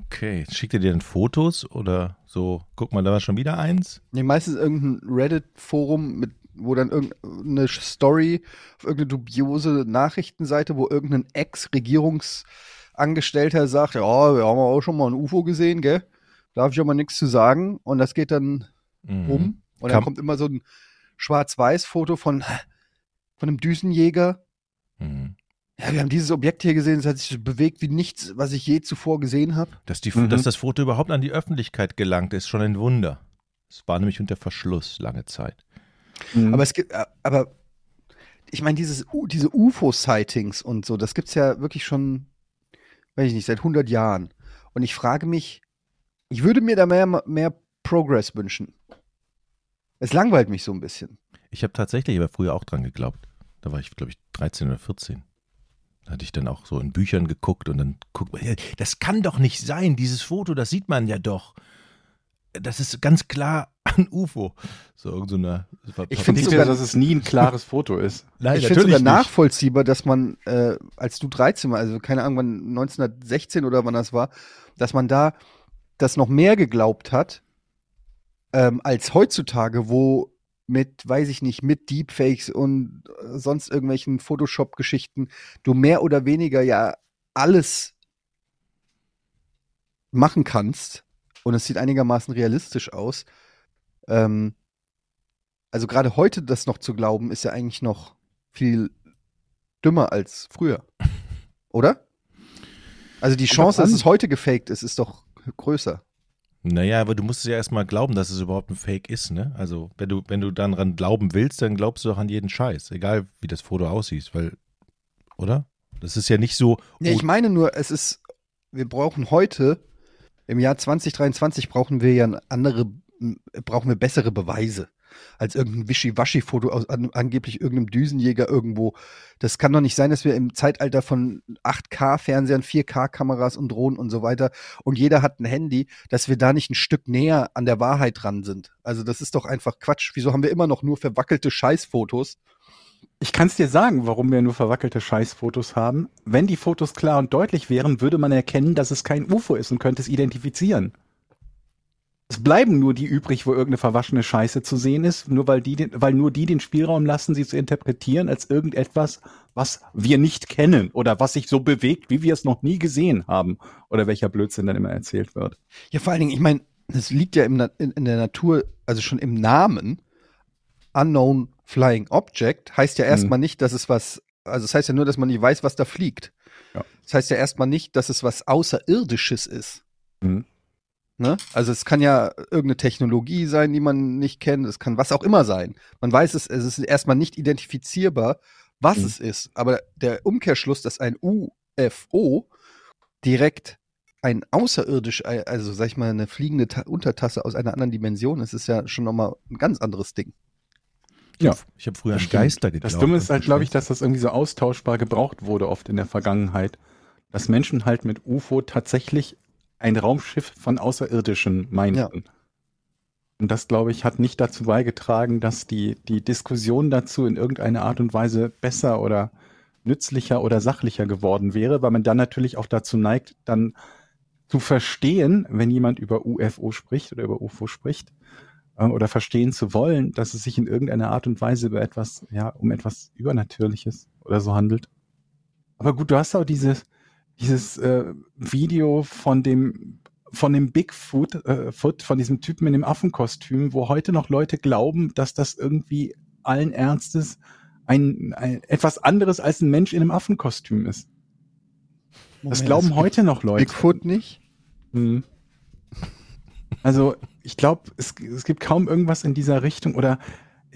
Okay, schickt er dir dann Fotos oder so? Guck mal, da war schon wieder eins. Nee, meistens irgendein Reddit-Forum, mit, wo dann irgendeine Story auf irgendeine dubiose Nachrichtenseite, wo irgendein Ex-Regierungsangestellter sagt, ja, wir haben auch schon mal ein UFO gesehen, gell? Darf ich aber nichts zu sagen. Und das geht dann Mhm. rum. Und dann Kam- kommt immer so ein Schwarz-Weiß-Foto von, von einem Düsenjäger. Mhm. Ja, wir haben dieses Objekt hier gesehen, es hat sich so bewegt wie nichts, was ich je zuvor gesehen habe. Dass, die, Mhm. dass das Foto überhaupt an die Öffentlichkeit gelangt, ist schon ein Wunder. Es war nämlich unter Verschluss lange Zeit. Mhm. Aber es gibt, äh, aber ich meine, dieses, diese UFO-Sightings und so, das gibt's ja wirklich schon, weiß ich nicht, seit 100 Jahren. Und ich frage mich, ich würde mir da mehr, mehr Progress wünschen. Es langweilt mich so ein bisschen. Ich habe tatsächlich aber früher auch dran geglaubt. Da war ich, glaube ich, 13 oder 14. Da hatte ich dann auch so in Büchern geguckt und dann guckt man, das kann doch nicht sein, dieses Foto, das sieht man ja doch. Das ist ganz klar ein UFO. So irgend so eine. Ich denke, sogar- dass es nie ein klares Foto ist. Nein, ich finde es sogar nicht. nachvollziehbar, dass man, äh, als du 13 war, also keine Ahnung, wann 1916 oder wann das war, dass man da das noch mehr geglaubt hat, ähm, als heutzutage, wo mit, weiß ich nicht, mit Deepfakes und äh, sonst irgendwelchen Photoshop-Geschichten du mehr oder weniger ja alles machen kannst und es sieht einigermaßen realistisch aus. Ähm, also gerade heute das noch zu glauben, ist ja eigentlich noch viel dümmer als früher. Oder? Also die Chance, dass es heute gefaked ist, ist doch größer. Naja, aber du musst ja erstmal glauben, dass es überhaupt ein Fake ist, ne? Also, wenn du, wenn du dann dran glauben willst, dann glaubst du doch an jeden Scheiß, egal wie das Foto aussieht, weil, oder? Das ist ja nicht so. Nee, oh, ich meine nur, es ist, wir brauchen heute, im Jahr 2023 brauchen wir ja andere, brauchen wir bessere Beweise als irgendein Wischiwaschi-Foto aus an, angeblich irgendeinem Düsenjäger irgendwo. Das kann doch nicht sein, dass wir im Zeitalter von 8K-Fernsehern, 4K-Kameras und Drohnen und so weiter und jeder hat ein Handy, dass wir da nicht ein Stück näher an der Wahrheit dran sind. Also das ist doch einfach Quatsch. Wieso haben wir immer noch nur verwackelte Scheißfotos? Ich kann es dir sagen, warum wir nur verwackelte Scheißfotos haben. Wenn die Fotos klar und deutlich wären, würde man erkennen, dass es kein UFO ist und könnte es identifizieren. Es bleiben nur die übrig, wo irgendeine verwaschene Scheiße zu sehen ist, nur weil die, den, weil nur die den Spielraum lassen, sie zu interpretieren als irgendetwas, was wir nicht kennen oder was sich so bewegt, wie wir es noch nie gesehen haben oder welcher Blödsinn dann immer erzählt wird. Ja, vor allen Dingen, ich meine, es liegt ja im, in, in der Natur, also schon im Namen, Unknown Flying Object, heißt ja erstmal nicht, dass es was, also es heißt ja nur, dass man nicht weiß, was da fliegt. Ja. Das heißt ja erstmal nicht, dass es was Außerirdisches ist. Mhm. Ne? Also es kann ja irgendeine Technologie sein, die man nicht kennt, es kann was auch immer sein. Man weiß es, es ist erstmal nicht identifizierbar, was Mhm. es ist. Aber der Umkehrschluss, dass ein UFO direkt ein außerirdisch, also sag ich mal, eine fliegende Ta Untertasse aus einer anderen Dimension ist, ist ja schon nochmal ein ganz anderes Ding. Ja. Ich habe früher an. Geister geglaubt. Das Dumme ist halt, glaube ich, dass das irgendwie so austauschbar gebraucht wurde oft in der Vergangenheit. Dass Menschen halt mit UFO tatsächlich ein Raumschiff von Außerirdischen meinten. Ja. Und das, glaube ich, hat nicht dazu beigetragen, dass die, die Diskussion dazu in irgendeiner Art und Weise besser oder nützlicher oder sachlicher geworden wäre, weil man dann natürlich auch dazu neigt, dann zu verstehen, wenn jemand über UFO spricht oder über UFO spricht, äh, oder verstehen zu wollen, dass es sich in irgendeiner Art und Weise über etwas, ja, um etwas Übernatürliches oder so handelt. Aber gut, du hast auch dieses, dieses äh, Video von dem von dem Bigfoot, äh, Foot, von diesem Typen in dem Affenkostüm, wo heute noch Leute glauben, dass das irgendwie allen Ernstes ein, ein etwas anderes als ein Mensch in einem Affenkostüm ist. Das Moment, glauben es heute noch Leute. Bigfoot nicht? Mhm. Also ich glaube, es, es gibt kaum irgendwas in dieser Richtung oder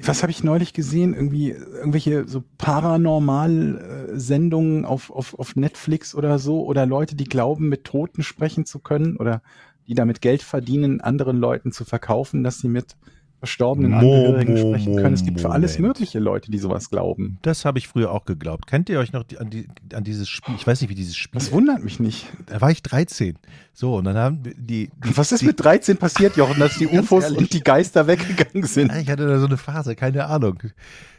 was habe ich neulich gesehen? Irgendwie irgendwelche so Paranormal-Sendungen auf, auf, auf Netflix oder so oder Leute, die glauben, mit Toten sprechen zu können oder die damit Geld verdienen, anderen Leuten zu verkaufen, dass sie mit verstorbenen Angehörigen mo- sprechen können. Es gibt für alles mögliche Leute, die sowas glauben. Das habe ich früher auch geglaubt. Kennt ihr euch noch an, die, an dieses Spiel? Ich weiß nicht, wie dieses Spiel. Das wundert mich nicht. Da war ich 13. So, und dann haben die. die Was ist die, mit 13 passiert, Jochen, dass die UFOs ehrlich. und die Geister weggegangen sind? Ich hatte da so eine Phase, keine Ahnung.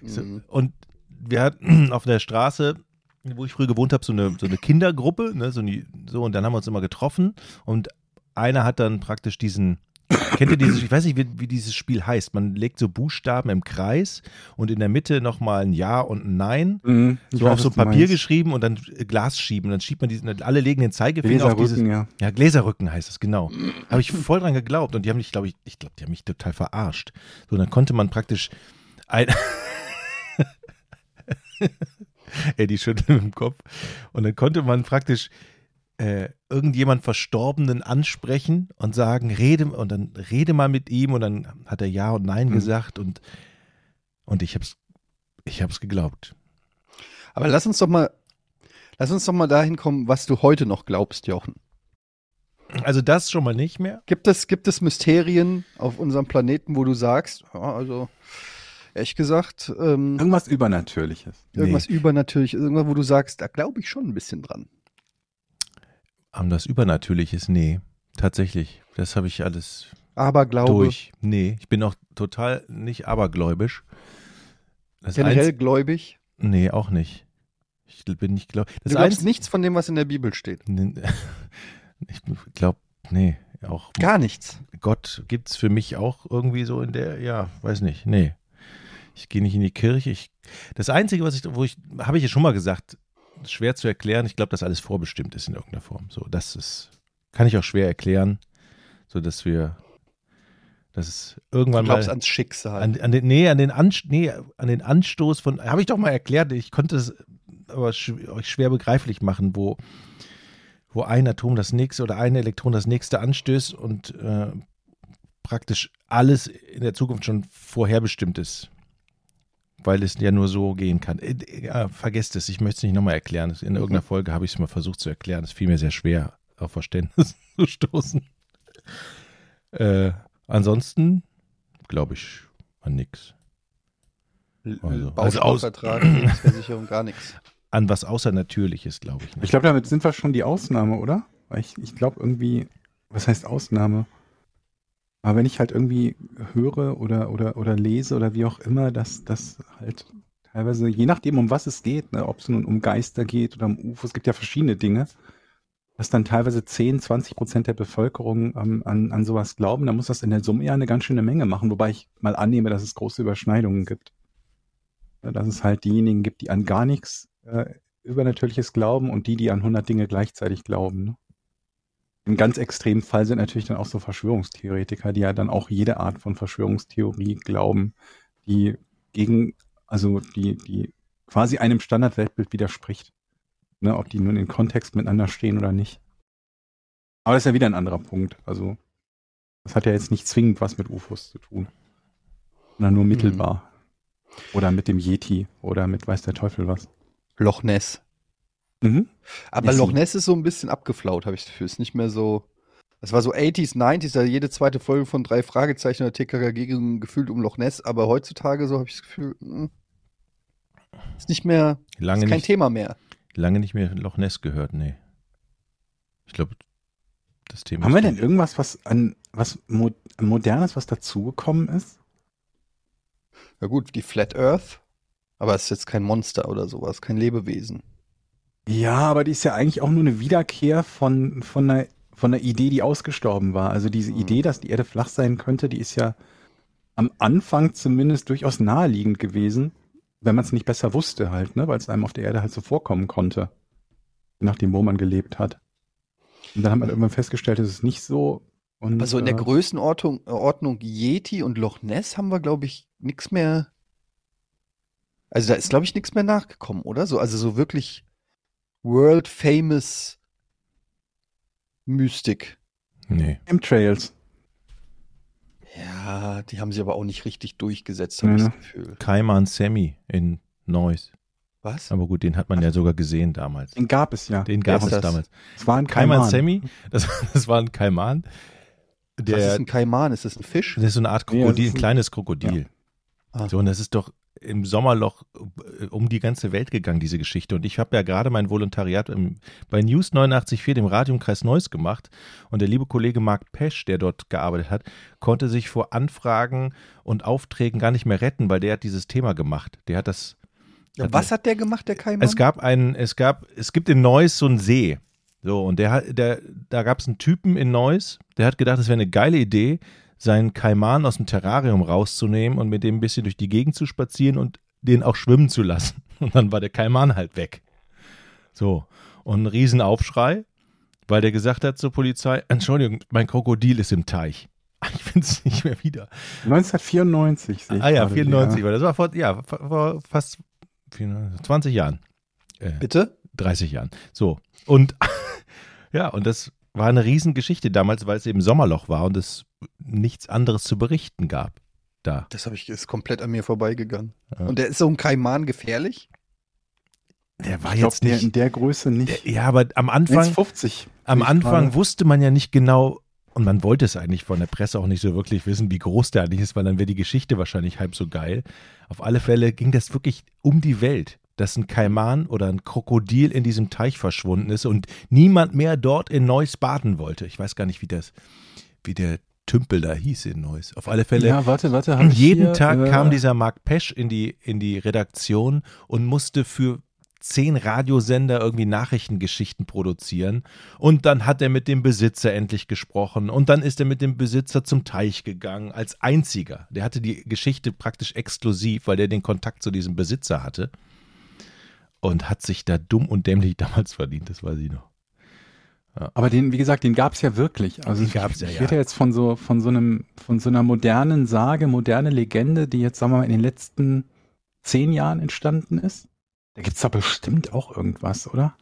So, Mhm. und wir hatten auf der Straße, wo ich früher gewohnt habe, so eine, so eine Kindergruppe, ne, so, eine, so, und dann haben wir uns immer getroffen und einer hat dann praktisch diesen, kennt ihr dieses, ich weiß nicht, wie, wie dieses Spiel heißt, man legt so Buchstaben im Kreis und in der Mitte nochmal ein Ja und ein Nein, Mhm, so weiß, auf so du Papier geschrieben und dann äh, Glas schieben, dann schiebt man diesen, alle legen den Zeigefinger auf dieses, ja. ja, Gläserrücken heißt es, genau. Habe ich voll dran geglaubt und die haben mich, glaube ich, ich glaube, die haben mich total verarscht. So, dann konnte man praktisch ein. Ey, die schütteln mit dem Kopf. Und dann konnte man praktisch äh, irgendjemand Verstorbenen ansprechen und sagen, rede, und dann rede mal mit ihm und dann hat er Ja und Nein Mhm. gesagt und, und ich hab's, ich hab's geglaubt. Aber lass uns doch mal, lass uns doch mal dahin kommen, was du heute noch glaubst, Jochen. Also das schon mal nicht mehr. Gibt es, gibt es Mysterien auf unserem Planeten, wo du sagst, ja, also ehrlich gesagt, ähm, Irgendwas Übernatürliches. irgendwas übernatürlich, irgendwas, wo du sagst, da glaube ich schon ein bisschen dran. Haben das Übernatürliches? Nee, tatsächlich. Das habe ich alles Aber glaube, durch. Nee, ich bin auch total nicht abergläubisch. Das generell gläubig. nee, auch nicht. Ich bin nicht glaub. Das Du glaubst nichts von dem, was in der Bibel steht. Ich glaube, nee, auch Gar nichts. Gott gibt's für mich auch irgendwie so in der, ja, weiß nicht, nee. Ich gehe nicht in die Kirche. Ich, das Einzige, was ich, wo ich, habe ich ja schon mal gesagt, schwer zu erklären. Ich glaube, dass alles vorbestimmt ist in irgendeiner Form. So, das ist, kann ich auch schwer erklären, so dass wir, Das ist irgendwann Du glaubst mal ans Schicksal. an, an den, nee, an den, Anst nee, an den Anstoß von, habe ich doch mal erklärt, ich konnte es aber sch euch schwer begreiflich machen, wo, wo ein Atom das nächste oder ein Elektron das nächste anstößt und äh, praktisch alles in der Zukunft schon vorherbestimmt ist. Weil es ja nur so gehen kann. Äh, äh, vergesst es, ich möchte es nicht nochmal erklären. In irgendeiner Folge habe ich es mal versucht zu erklären. Es fiel mir sehr schwer, auf Verständnis zu stoßen. Äh, ansonsten glaube ich an nichts. also- also aus- Lebensversicherung, gar nichts. An was Außernatürliches, glaube ich. Ich Nicht. glaube, damit sind wir schon die Ausnahme, oder? Ich, ich glaube irgendwie, was heißt Ausnahme? Aber wenn ich halt irgendwie höre oder, oder, oder lese oder wie auch immer, dass das halt teilweise, je nachdem, um was es geht, ne, ob es nun um Geister geht oder um UFO, es gibt ja verschiedene Dinge, dass dann teilweise 10, 20 Prozent der Bevölkerung ähm, an, an sowas glauben, dann muss das in der Summe ja eine ganz schöne Menge machen, wobei ich mal annehme, dass es große Überschneidungen gibt. Dass es halt diejenigen gibt, die an gar nichts äh, Übernatürliches glauben und die, die an 100 Dinge gleichzeitig glauben. Ne? Im ganz extremen Fall sind natürlich dann auch so Verschwörungstheoretiker, die ja dann auch jede Art von Verschwörungstheorie glauben, die gegen, also die, die quasi einem Standardweltbild widerspricht. Ne, ob die nun in Kontext miteinander stehen oder nicht. Aber das ist ja wieder ein anderer Punkt. Also, das hat ja jetzt nicht zwingend was mit UFOs zu tun. Sondern nur mittelbar. Oder mit dem Yeti oder mit weiß der Teufel was. Loch Ness. Mhm. Aber. Loch Ness ist so ein bisschen abgeflaut, habe ich das Gefühl. Ist nicht mehr so. Das war so 80s, 90s, da jede zweite Folge von drei Fragezeichen oder TKKG ging gefühlt um Loch Ness, aber heutzutage so habe ich das Gefühl, mh, ist nicht mehr, Lange ist kein nicht, Thema mehr. lange nicht mehr Loch Ness gehört, nee. Ich glaube, das Thema Haben ist wir denn irgendwas, was an was Mo Modernes, was dazugekommen ist? Ja gut, die Flat Earth, aber es ist jetzt kein Monster oder sowas, kein Lebewesen. Ja, aber die ist ja eigentlich auch nur eine Wiederkehr von, von, einer, von einer Idee, die ausgestorben war. Also diese Mhm. Idee, dass die Erde flach sein könnte, die ist ja am Anfang zumindest durchaus naheliegend gewesen, wenn man es nicht besser wusste halt, ne? weil es einem auf der Erde halt so vorkommen konnte, nachdem, wo man gelebt hat. Und dann hat man irgendwann festgestellt, es ist nicht so. Und, Also in der äh, Größenordnung Ordnung Yeti und Loch Ness haben wir, glaube ich, nichts mehr. Also da ist, glaube ich, nichts mehr nachgekommen, oder? So, also so wirklich world famous Mystik. Nee. Chemtrails. Ja, die haben sie aber auch nicht richtig durchgesetzt, habe Nee, ich ne? das Gefühl. Kaiman Sammy in Neuss. Was? Aber gut, den hat man ja sogar gesehen damals. Den gab es ja. Den gab es das? damals. Es war ein Kaiman Kaiman. Sammy, das, das war ein Kaiman. Was Der, ist ein Kaiman? Ist das ein Fisch? das ist so eine Art Nee, das Krokodil, ist ein ein- kleines Krokodil. Ah. So, und das ist doch im Sommerloch äh, um die ganze Welt gegangen, diese Geschichte. Und ich habe ja gerade mein Volontariat im, bei News 89.4, dem Radio im Kreis Neuss, gemacht. Und der liebe Kollege Marc Pesch, der dort gearbeitet hat, konnte sich vor Anfragen und Aufträgen gar nicht mehr retten, weil der hat dieses Thema gemacht. Der hat das. Ja, was hat der gemacht, der Kaiman? Es gab einen, es gab, es gibt in Neuss so einen See. So, und der hat, der, da gab es einen Typen in Neuss, der hat gedacht, es wäre eine geile Idee, seinen Kaiman aus dem Terrarium rauszunehmen und mit dem ein bisschen durch die Gegend zu spazieren und den auch schwimmen zu lassen. Und dann war der Kaiman halt weg. So, und ein Riesenaufschrei, weil der gesagt hat zur Polizei, Entschuldigung, mein Krokodil ist im Teich. Ich finde es nicht mehr wieder. 1994. sehe ich Ah ja, gerade 94, hier. weil das war vor, ja, vor, fast 94, 20 Jahren. Äh, Bitte? 30 Jahren. So. Und ja, und das war eine Riesengeschichte damals, weil es eben Sommerloch war und es nichts anderes zu berichten gab. Da. Das habe ich ist komplett an mir vorbeigegangen. Ja. Und der ist so ein Kaiman gefährlich? Der war Ich jetzt der in nicht. der Größe nicht. Ja, aber am Anfang, 1,50. am Anfang gerade. wusste man ja nicht genau, und man wollte es eigentlich von der Presse auch nicht so wirklich wissen, wie groß der eigentlich ist, weil dann wäre die Geschichte wahrscheinlich halb so geil. Auf alle Fälle ging das wirklich um die Welt, dass ein Kaiman oder ein Krokodil in diesem Teich verschwunden ist und niemand mehr dort in Neuss baden wollte. Ich weiß gar nicht, wie das, wie der Tümpel da hieß in Neuss. Auf alle Fälle. Ja, warte, warte. jeden hier, Tag äh, kam dieser Mark Pesch in die, in die Redaktion und musste für zehn Radiosender irgendwie Nachrichtengeschichten produzieren. Und dann hat er mit dem Besitzer endlich gesprochen. Und dann ist er mit dem Besitzer zum Teich gegangen, als einziger. Der hatte die Geschichte praktisch exklusiv, weil der den Kontakt zu diesem Besitzer hatte. Und hat sich da dumm und dämlich damals verdient, das weiß ich noch. Aber den, wie gesagt, den gab's ja wirklich. Also Den gab's ja, ich ja. rede jetzt von so, von so einem, von so einer modernen Sage, moderne Legende, die jetzt, sagen wir mal, in den letzten zehn Jahren entstanden ist. Da gibt's da bestimmt auch irgendwas, oder?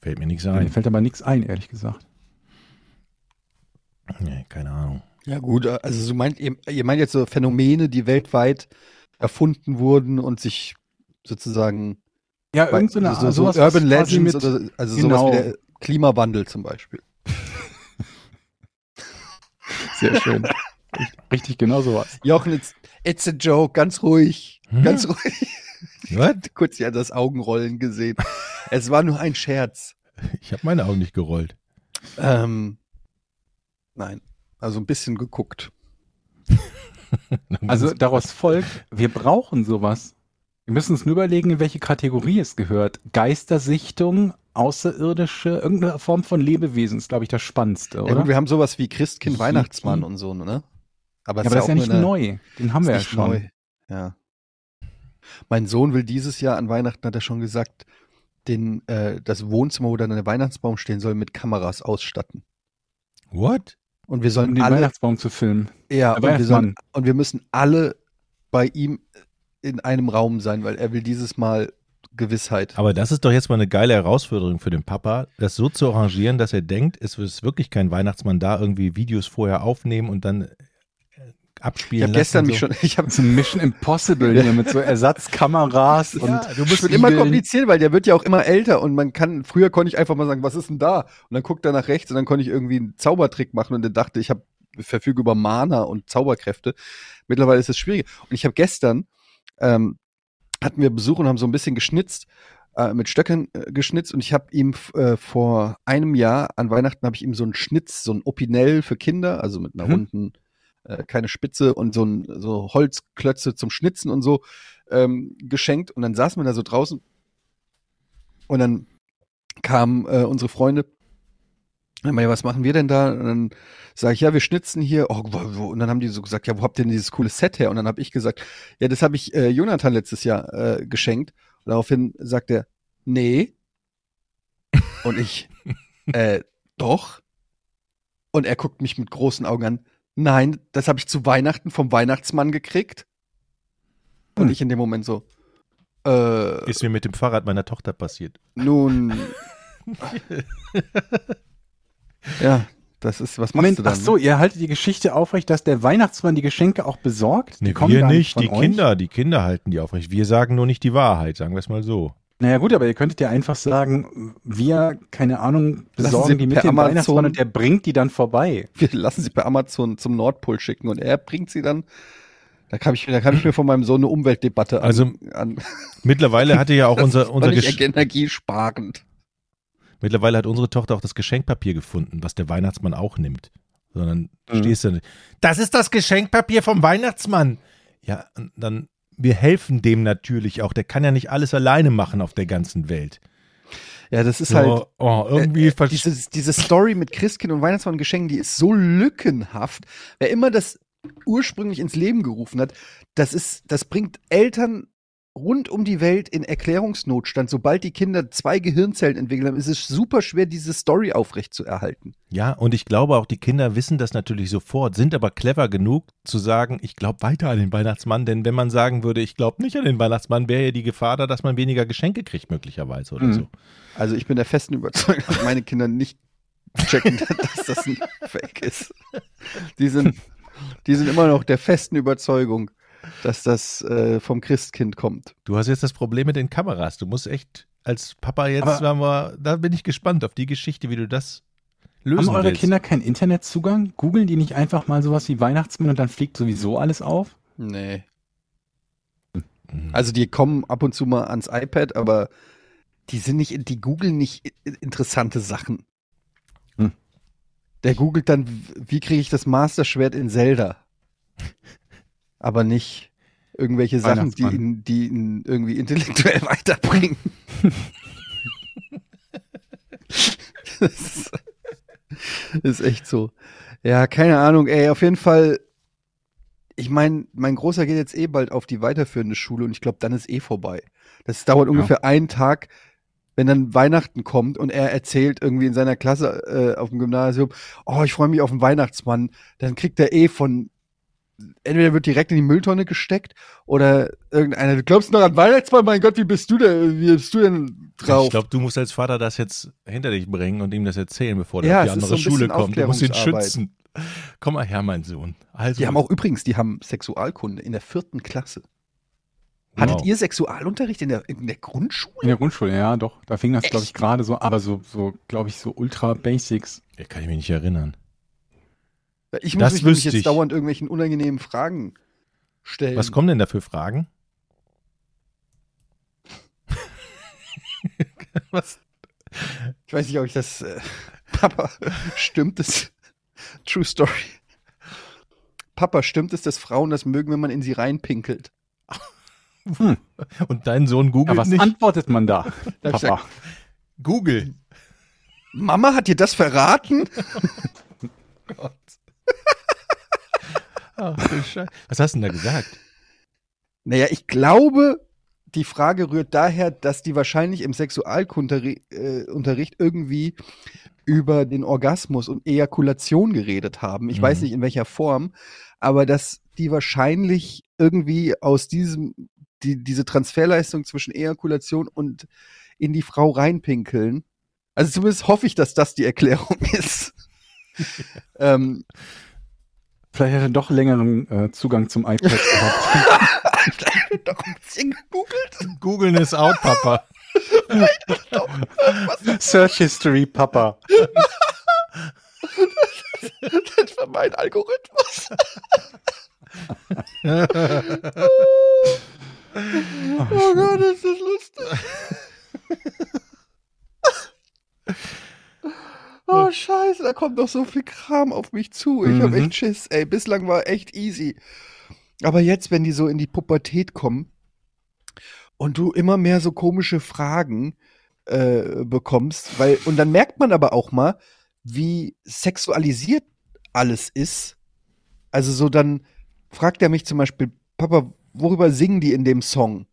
Fällt mir nichts Mir ein. fällt aber nichts ein, ehrlich gesagt. Nee, keine Ahnung. Ja gut, also so meint, ihr, ihr meint jetzt so Phänomene, die weltweit erfunden wurden und sich sozusagen Ja, irgend so eine so, so sowas, was Urban Legends mit- oder also genau. sowas wie der Klimawandel zum Beispiel. Sehr schön. Richtig- Richtig, genau sowas. Jochen, it's, it's a joke, ganz ruhig, Hm? ganz ruhig. What? Kurz ja das Augenrollen gesehen. es war nur ein Scherz. Ich habe meine Augen nicht gerollt. Ähm, nein, also ein bisschen geguckt. Also daraus folgt, wir brauchen sowas. Wir müssen uns nur überlegen, in welche Kategorie es gehört. Geistersichtung, außerirdische, irgendeine Form von Lebewesen ist, glaube ich, das Spannendste, Ja, oder? gut, wir haben sowas wie Christkind, Yeti. Weihnachtsmann und so, ne? Aber, ja, aber das ist ja nicht eine- neu. Den haben wir ja schon. neu. Ja. Mein Sohn will dieses Jahr an Weihnachten, hat er schon gesagt, den, äh, das Wohnzimmer, wo dann der Weihnachtsbaum stehen soll, mit Kameras ausstatten. What? Und wir sollen Um den alle, Weihnachtsbaum zu filmen. ja, und wir, sollen, und wir müssen alle bei ihm in einem Raum sein, weil er will dieses Mal Gewissheit. Aber das ist doch jetzt mal eine geile Herausforderung für den Papa, das so zu arrangieren, dass er denkt, es ist wirklich kein Weihnachtsmann da, irgendwie Videos vorher aufnehmen und dann äh, Ich abspielen habe lassen. gestern so. mich schon, ich habe So Mission Impossible hier mit so Ersatzkameras und Ja, du musst wird immer kompliziert, weil der wird ja auch immer älter und man kann, früher konnte ich einfach mal sagen, was ist denn da? Und dann guckt er nach rechts und dann konnte ich irgendwie einen Zaubertrick machen und der dachte, ich habe verfüge über Mana und Zauberkräfte. Mittlerweile ist es schwieriger. Und ich habe gestern, ähm, hatten wir Besuch und haben so ein bisschen geschnitzt, äh, mit Stöcken äh, geschnitzt. Und ich habe ihm äh, vor einem Jahr an Weihnachten habe ich ihm so einen Schnitz, so ein Opinel für Kinder, also mit einer Mhm. runden, äh, keine Spitze und so ein so Holzklötze zum Schnitzen und so ähm, geschenkt. Und dann saßen wir da so draußen. Und dann kamen äh, unsere Freunde meinte, was machen wir denn da? Und dann sage ich, ja, wir schnitzen hier. Oh, wo, wo? Und dann haben die so gesagt, ja, wo habt ihr denn dieses coole Set her? Und dann habe ich gesagt, ja, das habe ich äh, Jonathan letztes Jahr äh, geschenkt. Und daraufhin sagt er, nee. Und ich, äh, doch. Und er guckt mich mit großen Augen an. Nein, das habe ich zu Weihnachten vom Weihnachtsmann gekriegt. Und Hm. ich in dem Moment so, äh, Ist mir mit dem Fahrrad meiner Tochter passiert. nun. ja, das ist, was machst Moment, du dann? ach so, ihr haltet die Geschichte aufrecht, dass der Weihnachtsmann die Geschenke auch besorgt? Nee, wir nicht, die euch? Kinder, die Kinder halten die aufrecht. Wir sagen nur nicht die Wahrheit, sagen wir es mal so. Naja gut, aber ihr könntet ja einfach sagen, wir, keine Ahnung, besorgen die mit dem Amazon- Weihnachtsmann und der bringt die dann vorbei. Wir lassen sie per Amazon zum Nordpol schicken und er bringt sie dann. Da kann ich, da kann ich mir von meinem Sohn eine Umweltdebatte Also, an. an Mittlerweile hatte ja auch unser, unser Gesch energiesparend. Mittlerweile hat unsere Tochter auch das Geschenkpapier gefunden, was der Weihnachtsmann auch nimmt. Sondern Mhm. stehst du, das ist das Geschenkpapier vom Weihnachtsmann. Ja, dann, wir helfen dem natürlich auch. Der kann ja nicht alles alleine machen auf der ganzen Welt. Ja, das ist So, halt. oh, irgendwie äh, diese, diese Story mit Christkind und Weihnachtsmann und Geschenken, die ist so lückenhaft. Wer immer das ursprünglich ins Leben gerufen hat, das ist, das bringt Eltern rund um die Welt in Erklärungsnotstand. Sobald die Kinder zwei Gehirnzellen entwickelt haben, ist es super schwer, diese Story aufrecht zu erhalten. Ja, und ich glaube auch, die Kinder wissen das natürlich sofort, sind aber clever genug zu sagen, ich glaube weiter an den Weihnachtsmann, denn wenn man sagen würde, ich glaube nicht an den Weihnachtsmann, wäre ja die Gefahr da, dass man weniger Geschenke kriegt möglicherweise oder Mhm. so. Also ich bin der festen Überzeugung, dass meine Kinder nicht checken, dass das ein Fake ist. Die sind, die sind immer noch der festen Überzeugung, dass das äh, vom Christkind kommt. Du hast jetzt das Problem mit den Kameras. Du musst echt als Papa jetzt, wir, da bin ich gespannt auf die Geschichte, wie du das lösen Haben eure willst. Kinder keinen Internetzugang? Googeln die nicht einfach mal sowas wie Weihnachtsmann und dann fliegt sowieso alles auf? Nee. Mhm. Also die kommen ab und zu mal ans iPad, aber die sind nicht, die googeln nicht interessante Sachen. Hm. Der googelt dann, wie kriege ich das Master-Schwert in Zelda? Aber nicht irgendwelche Sachen, die ihn, die ihn irgendwie intellektuell weiterbringen. das ist, ist echt so. Ja, keine Ahnung, ey, auf jeden Fall. Ich meine, mein Großer geht jetzt eh bald auf die weiterführende Schule und ich glaube, dann ist eh vorbei. Das dauert Ja. ungefähr einen Tag, wenn dann Weihnachten kommt und er erzählt irgendwie in seiner Klasse äh, auf dem Gymnasium, oh, ich freue mich auf den Weihnachtsmann, dann kriegt er eh von entweder wird direkt in die Mülltonne gesteckt oder irgendeiner, du glaubst noch an Weihnachtsmann, mein Gott, wie bist du denn, wie bist du denn drauf? Ich glaube, du musst als Vater das jetzt hinter dich bringen und ihm das erzählen, bevor Ja, der auf die so andere bisschen Schule kommt. Du musst ihn schützen. Komm mal her, mein Sohn. Also, die haben auch übrigens, die haben Sexualkunde in der vierten Klasse. Hattet Wow. ihr Sexualunterricht in der, in der Grundschule? In der Grundschule, ja, doch. Da fing das, glaube ich, gerade so, aber so, so, glaube ich, so ultra Basics. Ja, kann ich mich nicht erinnern. Ich muss Das mich nämlich jetzt ich. dauernd irgendwelchen unangenehmen Fragen stellen. Was kommen denn da für Fragen? Was? Ich weiß nicht, ob ich das. Äh, Papa, stimmt es? True Story. Papa, stimmt es, dass Frauen das mögen, wenn man in sie reinpinkelt? Und dein Sohn Ja, googelt was nicht? antwortet man da? Papa. Google. Mama hat dir das verraten? Ach, du Scheiße. Was hast du denn da gesagt? Naja, ich glaube, die Frage rührt daher, dass die wahrscheinlich im Sexualunterricht äh, irgendwie über den Orgasmus und Ejakulation geredet haben. Ich Mhm. weiß nicht in welcher Form, aber dass die wahrscheinlich irgendwie aus diesem, die, diese Transferleistung zwischen Ejakulation und in die Frau reinpinkeln. Also zumindest hoffe ich, dass das die Erklärung ist. ähm, Vielleicht hat er doch längeren äh, Zugang zum iPad gehabt. doch ein bisschen gegoogelt. Googeln ist out, Papa. Search History, Papa. Das war mein Algorithmus. Oh Gott, ist das lustig. Oh Scheiße, da kommt noch so viel Kram auf mich zu. Ich hab Mhm. echt Schiss. Ey, bislang war echt easy. Aber jetzt, wenn die so in die Pubertät kommen und du immer mehr so komische Fragen äh, bekommst, weil und dann merkt man aber auch mal, wie sexualisiert alles ist. Also so dann fragt er mich zum Beispiel, Papa, worüber singen die in dem Song?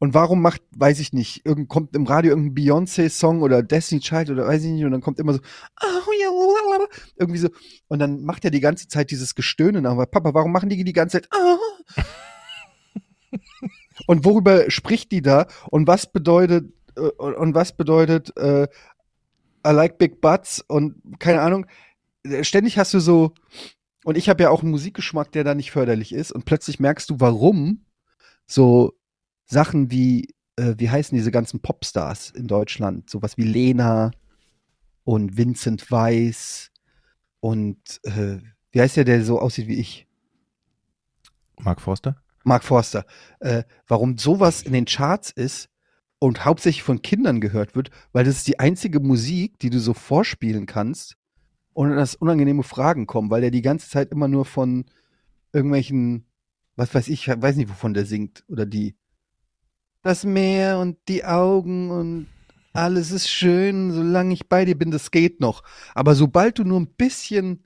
Und warum macht, weiß ich nicht, irgend, kommt im Radio irgendein Beyoncé-Song oder Destiny Child oder weiß ich nicht, und dann kommt immer so, oh, lalala, irgendwie so, und dann macht er die ganze Zeit dieses Gestöhnen, aber Papa, warum machen die die ganze Zeit, ah? und worüber spricht die da? Und was bedeutet, äh, und was bedeutet, äh, I like big butts und keine Ahnung, ständig hast du so, und ich habe ja auch einen Musikgeschmack, der da nicht förderlich ist, und plötzlich merkst du, warum so Sachen wie, äh, wie heißen diese ganzen Popstars in Deutschland, sowas wie Lena und Vincent Weiss und äh, wie heißt der, der so aussieht wie ich? Mark Forster? Mark Forster. Äh, warum sowas in den Charts ist und hauptsächlich von Kindern gehört wird, weil das ist die einzige Musik, die du so vorspielen kannst, ohne dass unangenehme Fragen kommen, weil der die ganze Zeit immer nur von irgendwelchen, was weiß ich, weiß nicht, wovon der singt oder die. Das Meer und die Augen und alles ist schön, solange ich bei dir bin, das geht noch. Aber sobald du nur ein bisschen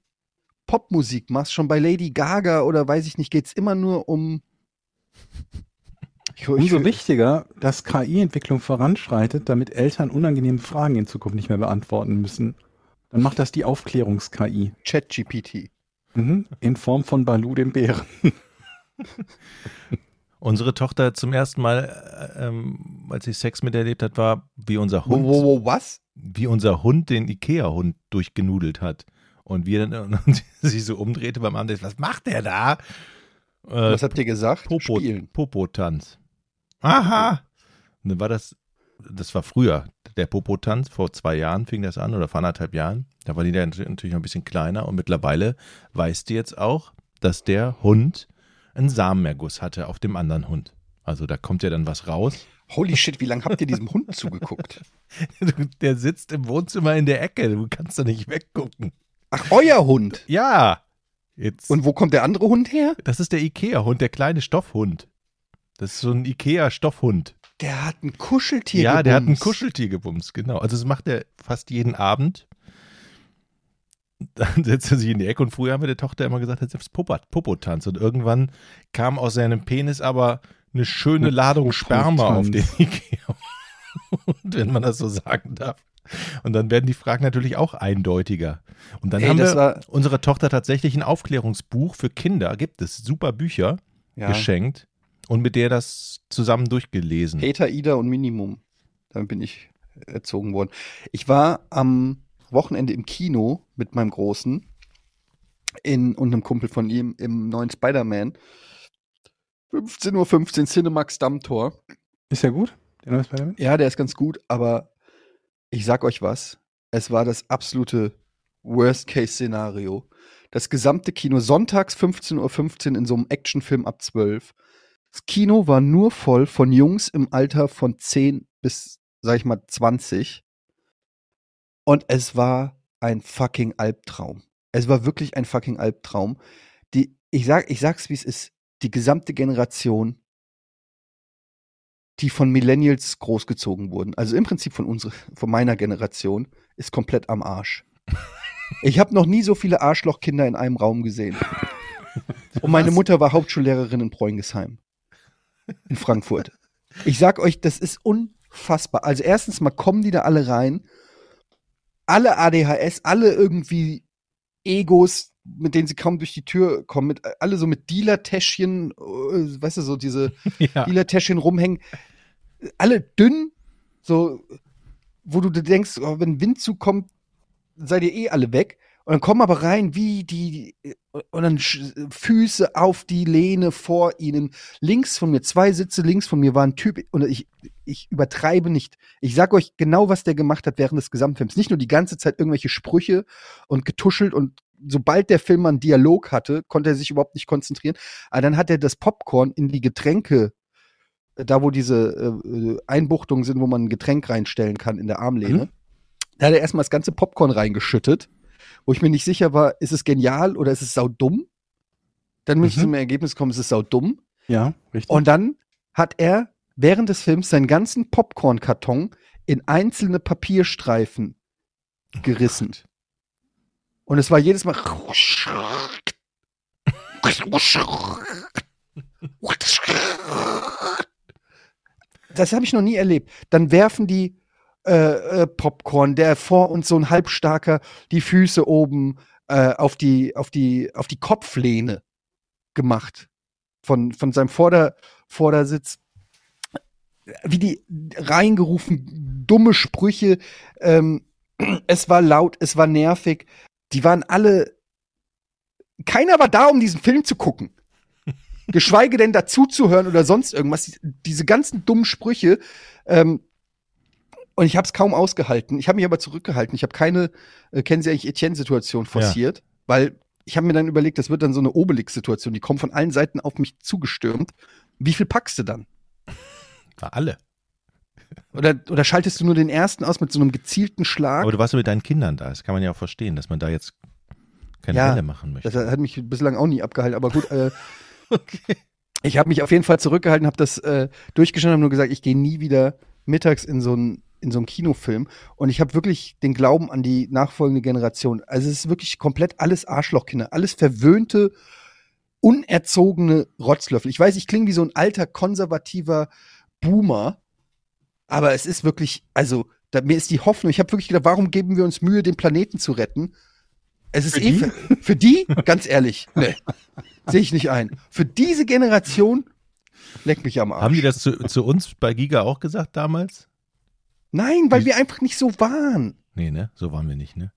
Popmusik machst, schon bei Lady Gaga oder weiß ich nicht, geht's immer nur um. Ich, Umso ich, wichtiger, dass KI-Entwicklung voranschreitet, damit Eltern unangenehme Fragen in Zukunft nicht mehr beantworten müssen. Dann macht das die Aufklärungs-KI. ChatGPT. Mhm. In Form von Balu dem Bären. Unsere Tochter zum ersten Mal, äh, ähm, als sie Sex miterlebt hat, war, wie unser Wo, Hund, wo, wo, was? wie unser Hund den Ikea-Hund durchgenudelt hat. Und wir dann und sie sich so umdrehte beim Abendessen. Was macht der da? Äh, Was habt ihr gesagt? Popo, Spielen. Popotanz. Aha! Und dann war das, das war früher, der Popotanz, vor zwei Jahren fing das an oder vor anderthalb Jahren. Da war die dann natürlich noch ein bisschen kleiner und mittlerweile weißt du jetzt auch, dass der Hund einen Samenerguss hatte auf dem anderen Hund. Also da kommt ja dann was raus. Holy shit, wie lange habt ihr diesem Hund zugeguckt? Der sitzt im Wohnzimmer in der Ecke, du kannst da nicht weggucken. Ach, euer Hund. Ja! Jetzt, Und wo kommt der andere Hund her? das ist der Ikea-Hund, der kleine Stoffhund. Das ist so ein Ikea-Stoffhund. Der hat ein Kuscheltier Ja, der hat ein. Kuscheltier gebumst, genau. Also das macht er fast jeden Abend. Dann setzt er sich in die Ecke und früher haben wir der Tochter immer gesagt, jetzt Popo- Popotanz. Und irgendwann kam aus seinem Penis aber eine schöne Ladung Sperma auf den. Ikea. wenn man das so sagen darf. Und dann werden die Fragen natürlich auch eindeutiger. Und dann Ey, haben wir unserer Tochter tatsächlich ein Aufklärungsbuch für Kinder, gibt es super Bücher Ja. geschenkt und mit der das zusammen durchgelesen. Peter, Ida und Minimum. Damit bin ich erzogen worden. Ich war am Wochenende im Kino mit meinem Großen in, und einem Kumpel von ihm im neuen Spider-Man. 15.15 Uhr Cinemax Dammtor. Ist ja gut. Der neue Spider-Man? Ja, der ist ganz gut, aber ich sag euch was. Es war das absolute Worst-Case-Szenario. Das gesamte Kino, sonntags 15.15 Uhr in so einem Actionfilm ab 12. Das Kino war nur voll von Jungs im Alter von 10 bis, sag ich mal, 20. Und es war ein fucking Albtraum. Es war wirklich ein fucking Albtraum. Die, ich sag, ich sag's wie es ist. Die gesamte Generation die von Millennials großgezogen wurden, also im Prinzip von unserer, von meiner Generation, ist komplett am Arsch. Ich habe noch nie so viele Arschlochkinder in einem Raum gesehen. Und meine? Mutter war Hauptschullehrerin in Preungesheim. In Frankfurt. Ich sag euch, das ist unfassbar. Also erstens mal kommen die da alle rein. Alle ADHS, alle irgendwie Egos, mit denen sie kaum durch die Tür kommen, mit, alle so mit Dealer-Täschchen, äh, weißt du, so diese Ja. Dealer-Täschchen rumhängen. Alle dünn, so, wo du dir denkst, oh, wenn Wind zukommt, seid ihr eh alle weg. Und dann kommen aber rein, wie die, und dann Füße auf die Lehne vor ihnen. Links von mir, zwei Sitze links von mir war ein Typ, und ich, ich übertreibe nicht. Ich sag euch genau, was der gemacht hat während des Gesamtfilms. Nicht nur die ganze Zeit irgendwelche Sprüche und getuschelt und sobald der Film mal einen Dialog hatte, konnte er sich überhaupt nicht konzentrieren. Aber dann hat er das Popcorn in die Getränke, äh, da wo diese äh, Einbuchtungen sind, wo man ein Getränk reinstellen kann in der Armlehne. Da hat er erstmal das ganze Popcorn reingeschüttet, wo ich mir nicht sicher war, ist es genial oder ist es saudumm? Dann bin ich Mhm. zum Ergebnis gekommen, es ist saudumm. Ja, richtig. Und dann hat er während des Films seinen ganzen Popcorn-Karton in einzelne Papierstreifen gerissen. Und es war jedes Mal. Das habe ich noch nie erlebt. Dann werfen die äh, äh, Popcorn, der vor uns so ein halbstarker, die Füße oben äh, auf die auf die auf die Kopflehne gemacht von von seinem Vorder Vordersitz wie die reingerufen, dumme Sprüche. Ähm, es war laut, es war nervig. Die waren alle. Keiner war da, um diesen Film zu gucken. Geschweige denn dazu zu hören oder sonst irgendwas. Die- Diese ganzen dummen Sprüche. Ähm, und ich habe es kaum ausgehalten. Ich habe mich aber zurückgehalten. Ich habe keine, äh, kennen Sie eigentlich Etienne-Situation forciert, weil ich habe mir dann überlegt, das wird dann so eine Obelix-Situation. Die kommen von allen Seiten auf mich zugestürmt. Wie viel packst du dann? War alle. Oder, oder schaltest du nur den ersten aus mit so einem gezielten Schlag? Aber du warst ja mit deinen Kindern da. Das kann man ja auch verstehen, dass man da jetzt keine Ja, Fälle machen möchte. Das hat mich bislang auch nie abgehalten, aber gut. Äh, Ich habe mich auf jeden Fall zurückgehalten, habe das äh, durchgeschaut, habe nur gesagt, ich gehe nie wieder mittags in so einen in so einen Kinofilm und ich habe wirklich den Glauben an die nachfolgende Generation. Also es ist wirklich komplett alles Arschlochkinder, alles verwöhnte, unerzogene Rotzlöffel. Ich weiß, ich klinge wie so ein alter konservativer Boomer, aber es ist wirklich, also da, mir ist die Hoffnung, ich habe wirklich gedacht, warum geben wir uns Mühe, den Planeten zu retten? Es ist Für eh die? für, für die, ganz ehrlich, nee, sehe ich nicht ein. Für diese Generation leck mich am Arsch. Haben die das zu, zu uns bei Giga auch gesagt damals? Nein, weil Wie- wir einfach nicht so waren. Nee, ne? So waren wir nicht, ne?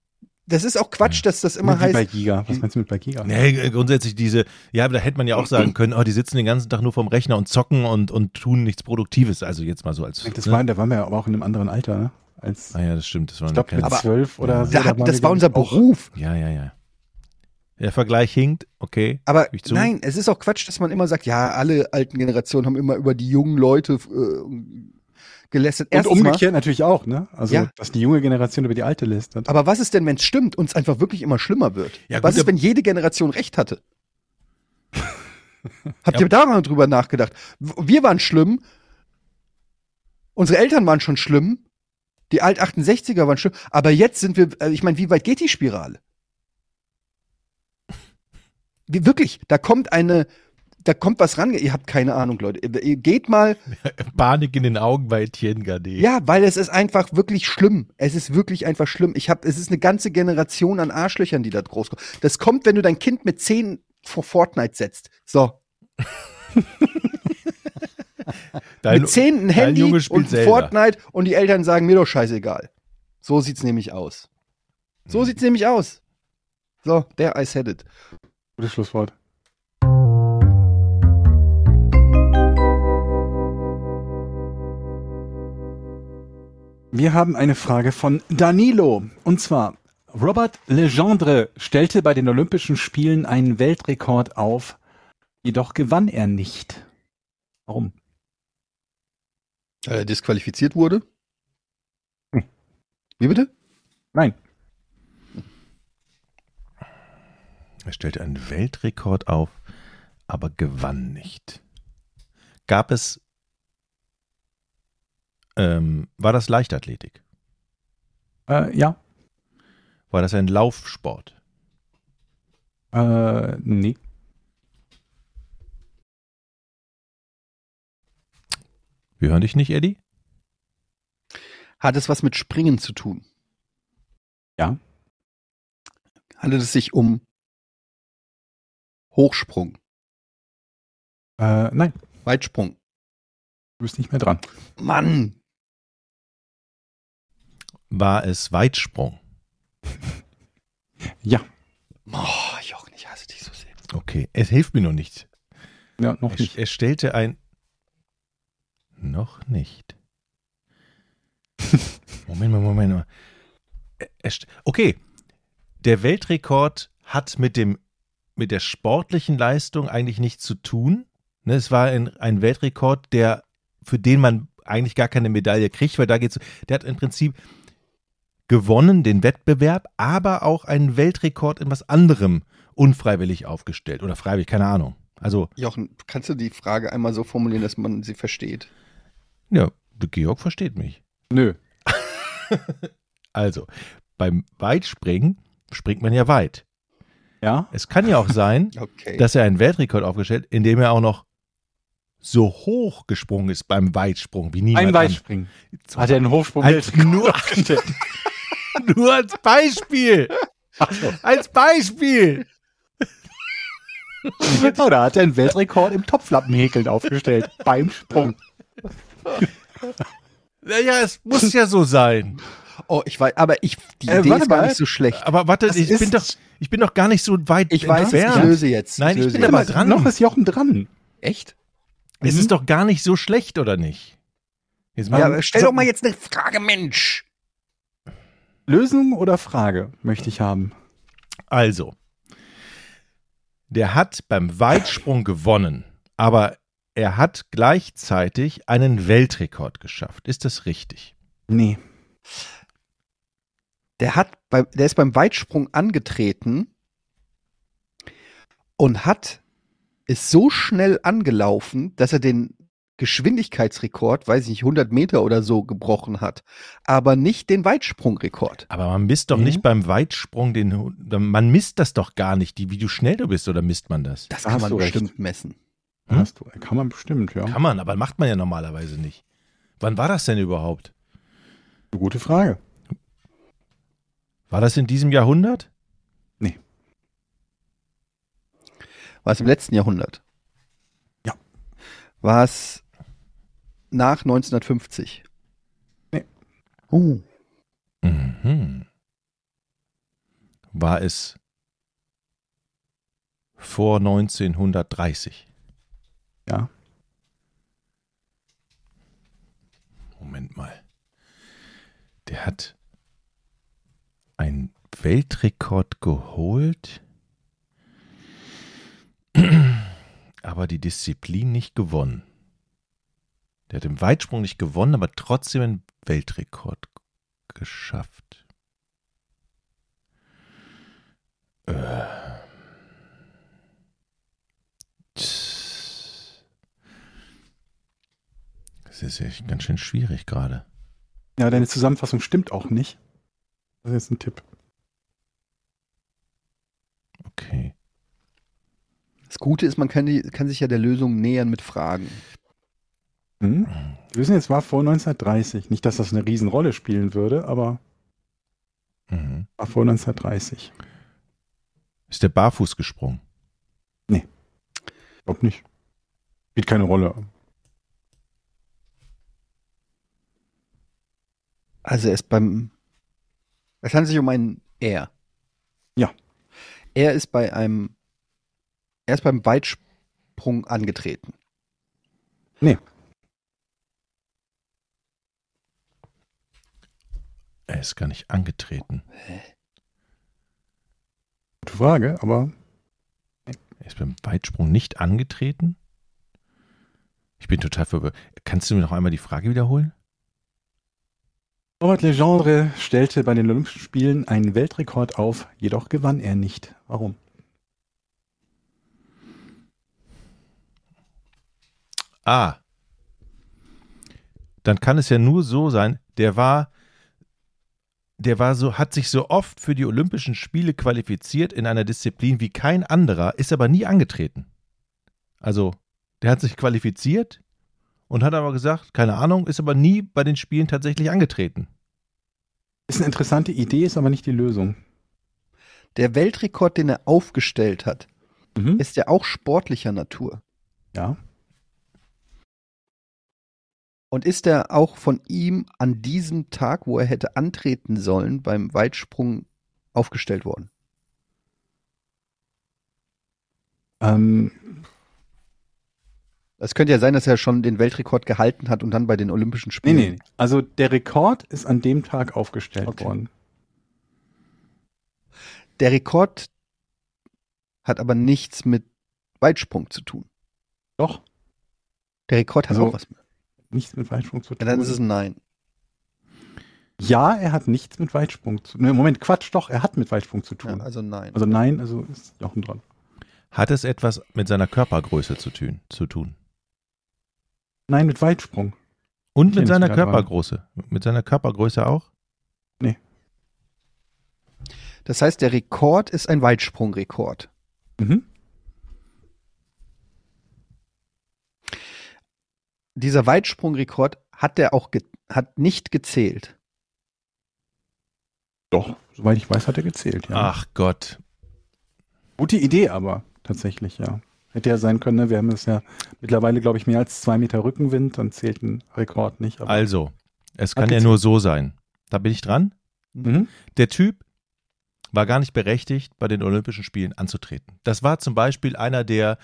Das ist auch Quatsch, dass das immer Wie bei heißt. Giga. Was meinst du mit bei Giga? Nee, äh, grundsätzlich diese, ja, aber da hätte man ja auch sagen können, oh, die sitzen den ganzen Tag nur vorm Rechner und zocken und, und tun nichts Produktives. Also jetzt mal so als. Das ne? war, da waren wir aber auch in einem anderen Alter, ne? Als, Ah ja, das stimmt. Das war ich glaube, mit zwölf oder so. Da hat, das war unser Beruf. Ja, ja, ja. Der Vergleich hinkt, okay. Aber Ich zu. nein, es ist auch Quatsch, dass man immer sagt, ja, alle alten Generationen haben immer über die jungen Leute äh, gelästert. Und Erstens mal, umgekehrt natürlich auch, ne? Also, Ja. dass die junge Generation über die alte lästert. aber was ist denn, wenn es stimmt und es einfach wirklich immer schlimmer wird? Ja, was gut, ist, wenn jede Generation recht hatte? Habt Ja. ihr da mal drüber nachgedacht? Wir waren schlimm, unsere Eltern waren schon schlimm, die Alt-68er waren schlimm, aber jetzt sind wir, äh, ich meine, wie weit geht die Spirale? Wie, wirklich, da kommt eine, da kommt was ran. Ihr habt keine Ahnung, Leute. Ihr- geht mal, Panik in den Augen bei Etienne Gardet. ja, weil es ist einfach wirklich schlimm. Es ist wirklich einfach schlimm. Ich habe, es ist eine ganze Generation an Arschlöchern, die da groß kommen. Das kommt, wenn du dein Kind mit zehn vor Fortnite setzt. So, Dein, mit zehn ein Handy Junge spielt und Zelda. Fortnite und die Eltern sagen mir doch scheißegal. So sieht's nämlich aus. So Mhm. sieht's nämlich aus. So, der I said it. Gutes Schlusswort. Wir haben eine Frage von Danilo. Und zwar, Robert Legendre stellte bei den Olympischen Spielen einen Weltrekord auf, jedoch gewann er nicht. Warum? Weil er disqualifiziert wurde? Hm. Wie bitte? Nein. Er stellte einen Weltrekord auf, aber gewann nicht. Gab es, ähm, war das Leichtathletik? Äh, ja. War das ein Laufsport? Äh, nee. Wir hören dich nicht, Eddie? Hat es was mit Springen zu tun? Ja. Handelt es sich um Hochsprung, Äh, nein. Weitsprung? Du bist nicht mehr dran. Mann! War es Weitsprung? Ja. Oh, Jochen, ich hasse dich so sehr. Okay, es hilft mir noch nicht. Ja, noch Er, nicht. er stellte ein. Noch nicht. Moment mal, Moment mal. Okay, der Weltrekord hat mit dem mit der sportlichen Leistung eigentlich nichts zu tun. Ne, es war ein, ein Weltrekord, der für den man eigentlich gar keine Medaille kriegt, weil da geht's. Der hat im Prinzip gewonnen den Wettbewerb, aber auch einen Weltrekord in was anderem unfreiwillig aufgestellt oder freiwillig, keine Ahnung. Also Jochen, kannst du die Frage einmal so formulieren, dass man sie versteht? Ja, Georg versteht mich. Nö. Also, beim Weitspringen springt man ja weit. Ja? Es kann ja auch sein, Okay. dass er einen Weltrekord aufgestellt, indem er auch noch so hoch gesprungen ist beim Weitsprung wie niemand Ein Weitspringen. an- Hat er einen Hochsprung Halt nur, nur als Beispiel. Als Beispiel. Genau, da hat er einen Weltrekord im Topflappenhäkeln aufgestellt. beim Sprung. Naja, es muss ja so sein. oh, ich weiß, aber ich, die Äh, Idee ist gar mal. nicht so schlecht. Aber warte, Das ich ist- bin, doch, ich bin doch gar nicht so weit Ich weiß es, ich entfernt. löse jetzt. Nein, ich löse bin jetzt. aber dran. Noch ist Jochen dran. Echt? Es Mhm. ist doch gar nicht so schlecht, oder nicht? Jetzt Ja, stell doch mal jetzt eine Frage, Mensch. Lösung oder Frage möchte ich haben? Also, der hat beim Weitsprung gewonnen, aber er hat gleichzeitig einen Weltrekord geschafft. Ist das richtig? Nee. Der hat bei, der ist beim Weitsprung angetreten und hat ist so schnell angelaufen, dass er den Geschwindigkeitsrekord, weiß ich nicht, 100 Meter oder so gebrochen hat, aber nicht den Weitsprungrekord. Aber man misst doch Mhm. nicht beim Weitsprung den. Man misst das doch gar nicht, die, wie du schnell du bist, oder misst man das? Das Da kann hast man du recht. bestimmt messen. Hm? Hast du, kann man bestimmt, ja. Kann man, aber macht man ja normalerweise nicht. Wann war das denn überhaupt? Eine gute Frage. War das in diesem Jahrhundert? War es im letzten Jahrhundert? Ja. War es nach 1950? Nee. Oh. Mhm. War es vor 1930? Ja. Moment mal. Der hat einen Weltrekord geholt, aber die Disziplin nicht gewonnen. Der hat im Weitsprung nicht gewonnen, aber trotzdem einen Weltrekord geschafft. Äh. Das ist echt ganz schön schwierig gerade. Ja, deine Zusammenfassung stimmt auch nicht. Das ist jetzt ein Tipp. Okay. Das Gute ist, man kann, die, kann sich ja der Lösung nähern mit Fragen. Hm? Wir wissen jetzt, war vor 1930. Nicht, dass das eine Riesenrolle spielen würde, aber Mhm. war vor 1930. Ist der barfuß gesprungen? Glaub nicht. Spielt keine Rolle. Also er ist beim. Es handelt sich um einen Er. Ja. Er ist bei einem. Er ist beim Weitsprung angetreten. Er ist gar nicht angetreten. Gute Frage, aber Er ist beim Weitsprung nicht angetreten? Ich bin total verwirrt. Kannst du mir noch einmal die Frage wiederholen? Robert Legendre stellte bei den Olympischen Spielen einen Weltrekord auf, jedoch gewann er nicht. Warum? Ah. Dann kann es ja nur so sein, der war, der war so, hat sich so oft für die Olympischen Spiele qualifiziert in einer Disziplin wie kein anderer, ist aber nie angetreten. Also, der hat sich qualifiziert und hat aber gesagt, keine Ahnung, ist aber nie bei den Spielen tatsächlich angetreten. Ist eine interessante Idee, ist aber nicht die Lösung. Der Weltrekord, den er aufgestellt hat, Mhm. ist ja auch sportlicher Natur. Ja. Und ist er auch von ihm an diesem Tag, wo er hätte antreten sollen, beim Weitsprung aufgestellt worden? Ähm, Es könnte ja sein, dass er schon den Weltrekord gehalten hat und dann bei den Olympischen nee, Spielen. nee. Also der Rekord ist an dem Tag aufgestellt Okay. worden. Der Rekord hat aber nichts mit Weitsprung zu tun. Doch, Der Rekord hat Also, auch was mit. Nichts mit Weitsprung zu Ja, tun. dann ist es ein Nein. ja, er hat nichts mit Weitsprung zu tun. Moment, Quatsch, doch, er hat mit Weitsprung zu Ja, tun. also Nein. Also nein, also ist Jochen dran. Hat es etwas mit seiner Körpergröße zu tun? Zu tun? Nein, mit Weitsprung. Und mit seiner. Körpergröße? Mit seiner Körpergröße auch? Das heißt, der Rekord ist ein Weitsprungrekord. Mhm. Dieser Weitsprungrekord hat der auch ge hat nicht gezählt. Doch, soweit ich weiß, hat er gezählt, ja. Ach Gott. Gute Idee aber, tatsächlich, ja. Hätte ja sein können, ne? wir haben es ja mittlerweile, glaube ich, mehr als zwei Meter Rückenwind, dann zählt ein Rekord nicht. Aber, Also, es kann ja nur so sein. Da bin ich dran. mhm. Der Typ war gar nicht berechtigt, bei den Olympischen Spielen anzutreten. Das war zum Beispiel einer, der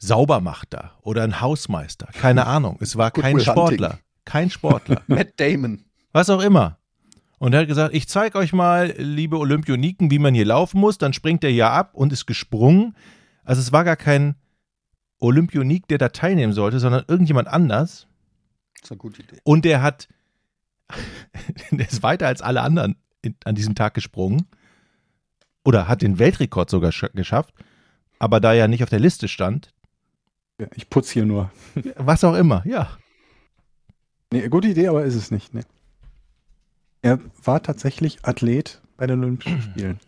sauber macht da oder ein Hausmeister. Keine Ahnung. Es war Good kein Will Hunting. Sportler. Kein Sportler. Matt Damon. Was auch immer. Und er hat gesagt, ich zeige euch mal, liebe Olympioniken, wie man hier laufen muss. Dann springt er hier ab und ist gesprungen. Also es war gar kein Olympionik, der da teilnehmen sollte, sondern irgendjemand anders. Das ist eine gute Idee. Und der hat, der ist weiter als alle anderen in, an diesem Tag gesprungen. Oder hat den Weltrekord sogar sch- geschafft. Aber da er nicht auf der Liste stand, ja, ich putze hier nur. was auch immer, ja. Nee, gute Idee, aber ist es nicht. Nee. Er war tatsächlich Athlet bei den Olympischen Spielen.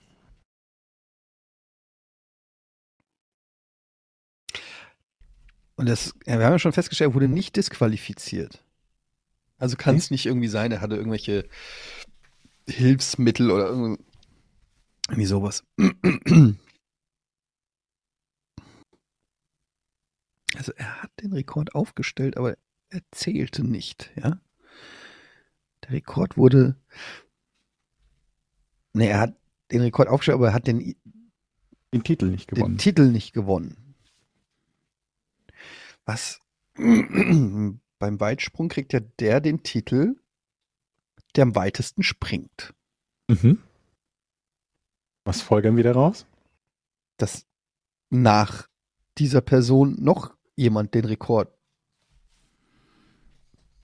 Und das, ja, wir haben ja schon festgestellt, er wurde nicht disqualifiziert. Also kann es nicht irgendwie sein, er hatte irgendwelche Hilfsmittel oder irgend- irgendwie sowas. Also er hat den Rekord aufgestellt, aber er zählte nicht, ja. Der Rekord wurde. Nee, er hat den Rekord aufgestellt, aber er hat den, Den Titel nicht den gewonnen. Titel nicht gewonnen. Was? Beim Weitsprung kriegt ja der den Titel, der am weitesten springt. Mhm. Was folgern wir daraus? Dass nach dieser Person noch jemand den Rekord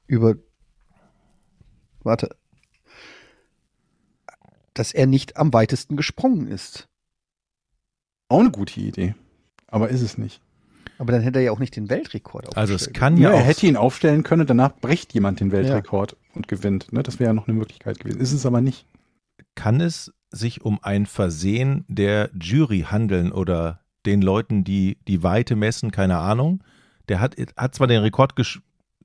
über. Warte. Dass er nicht am weitesten gesprungen ist. Auch eine gute Idee. Aber ist es nicht. Aber dann hätte er ja auch nicht den Weltrekord Also es aufgestellt. kann Ja, ja er auch hätte ihn aufstellen können, danach bricht jemand den Weltrekord und gewinnt. Ne? Das wäre ja noch eine Möglichkeit gewesen. Ist es aber nicht. kann es sich um ein Versehen der Jury handeln oder den Leuten, die die Weite messen, keine Ahnung. Der hat, hat zwar den Rekord,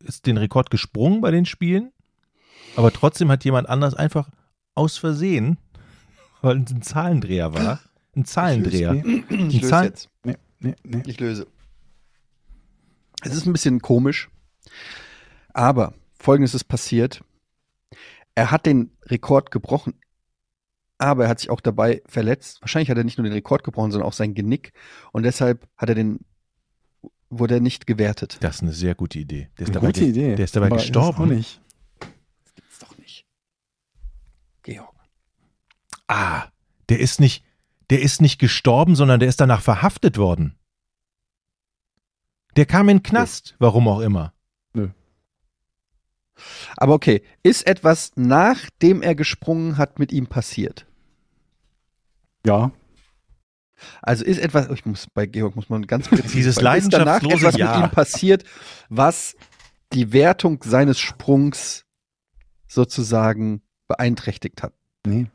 ist den Rekord gesprungen bei den Spielen, aber trotzdem hat jemand anders einfach aus Versehen, weil es ein Zahlendreher war, ein Zahlendreher. Nee, Ich Die löse Zahl- jetzt. nee, nee, nee. Ich löse. Es ist ein bisschen komisch, aber folgendes ist passiert. Er hat den Rekord gebrochen, aber er hat sich auch dabei verletzt. Wahrscheinlich hat er nicht nur den Rekord gebrochen, sondern auch sein Genick. Und deshalb hat er den, wurde er nicht gewertet. Das ist eine sehr gute Idee. Der ist Eine dabei, gute Idee. Der ist dabei Aber das gestorben. auch nicht. Gibt's doch nicht. Georg. Ah, der ist nicht, der ist nicht gestorben, sondern der ist danach verhaftet worden. Der kam in den Knast, warum auch immer. Aber okay, ist etwas, nachdem er gesprungen hat, mit ihm passiert? Ja. Also ist etwas, ich muss bei Georg muss man ganz präzise Dieses ist danach leidenschaftslose etwas Ja. mit ihm passiert, was die Wertung seines Sprungs sozusagen beeinträchtigt hat. Nee.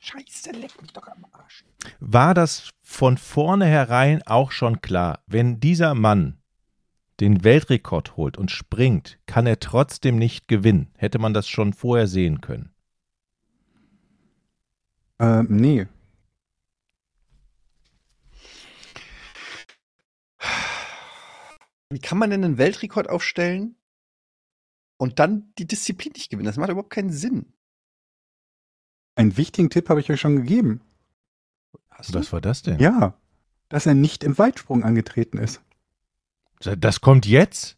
Scheiße, leck mich doch am Arsch. War das von vornherein auch schon klar, wenn dieser Mann den Weltrekord holt und springt, kann er trotzdem nicht gewinnen. Hätte man das schon vorher sehen können. Ähm, nee. Wie kann man denn einen Weltrekord aufstellen und dann die Disziplin nicht gewinnen? Das macht überhaupt keinen Sinn. Einen wichtigen Tipp habe ich euch schon gegeben. Hast Was war das denn? Ja. Dass er nicht im Weitsprung angetreten ist. Das kommt jetzt?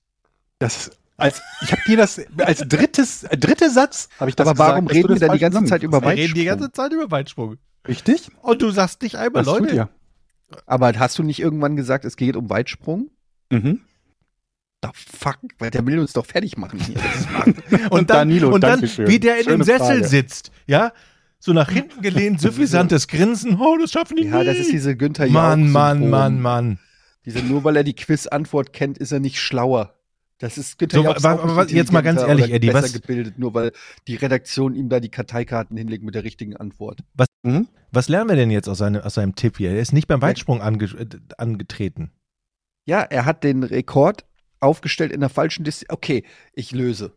Das, als, ich habe dir das als drittes, äh, dritter Satz habe ich das Aber warum gesagt, du reden wir dann die ganze Zeit über. Weitsprung? Zeit über Weitsprung. Richtig? Und du sagst nicht einmal, Das tut ihr. Aber hast du nicht irgendwann gesagt, es geht um Weitsprung? Mhm. Da fuck, weil der will uns doch fertig machen hier. Und dann, Danilo, und dann Dankeschön. wie der in Schöne dem Sessel Frage. sitzt, ja? So nach hinten gelehnt, suffisantes Grinsen. Oh, das schaffen die ja, nie. das ist diese Günther Mann, Mann. Mann, Mann. Diese, nur weil er die Quiz-Antwort kennt, ist er nicht schlauer. Das ist Günther So, Jauch ist wa- auch nicht wa- jetzt mal ganz ehrlich, Eddie, besser was- gebildet, nur weil die Redaktion ihm da die Karteikarten hinlegt mit der richtigen Antwort. Mhm. Was lernen wir denn jetzt aus seinem, aus seinem Tipp hier? Er ist nicht beim Weitsprung ange, äh, angetreten. Ja, er hat den Rekord aufgestellt in der falschen Disziplin. Okay, ich löse.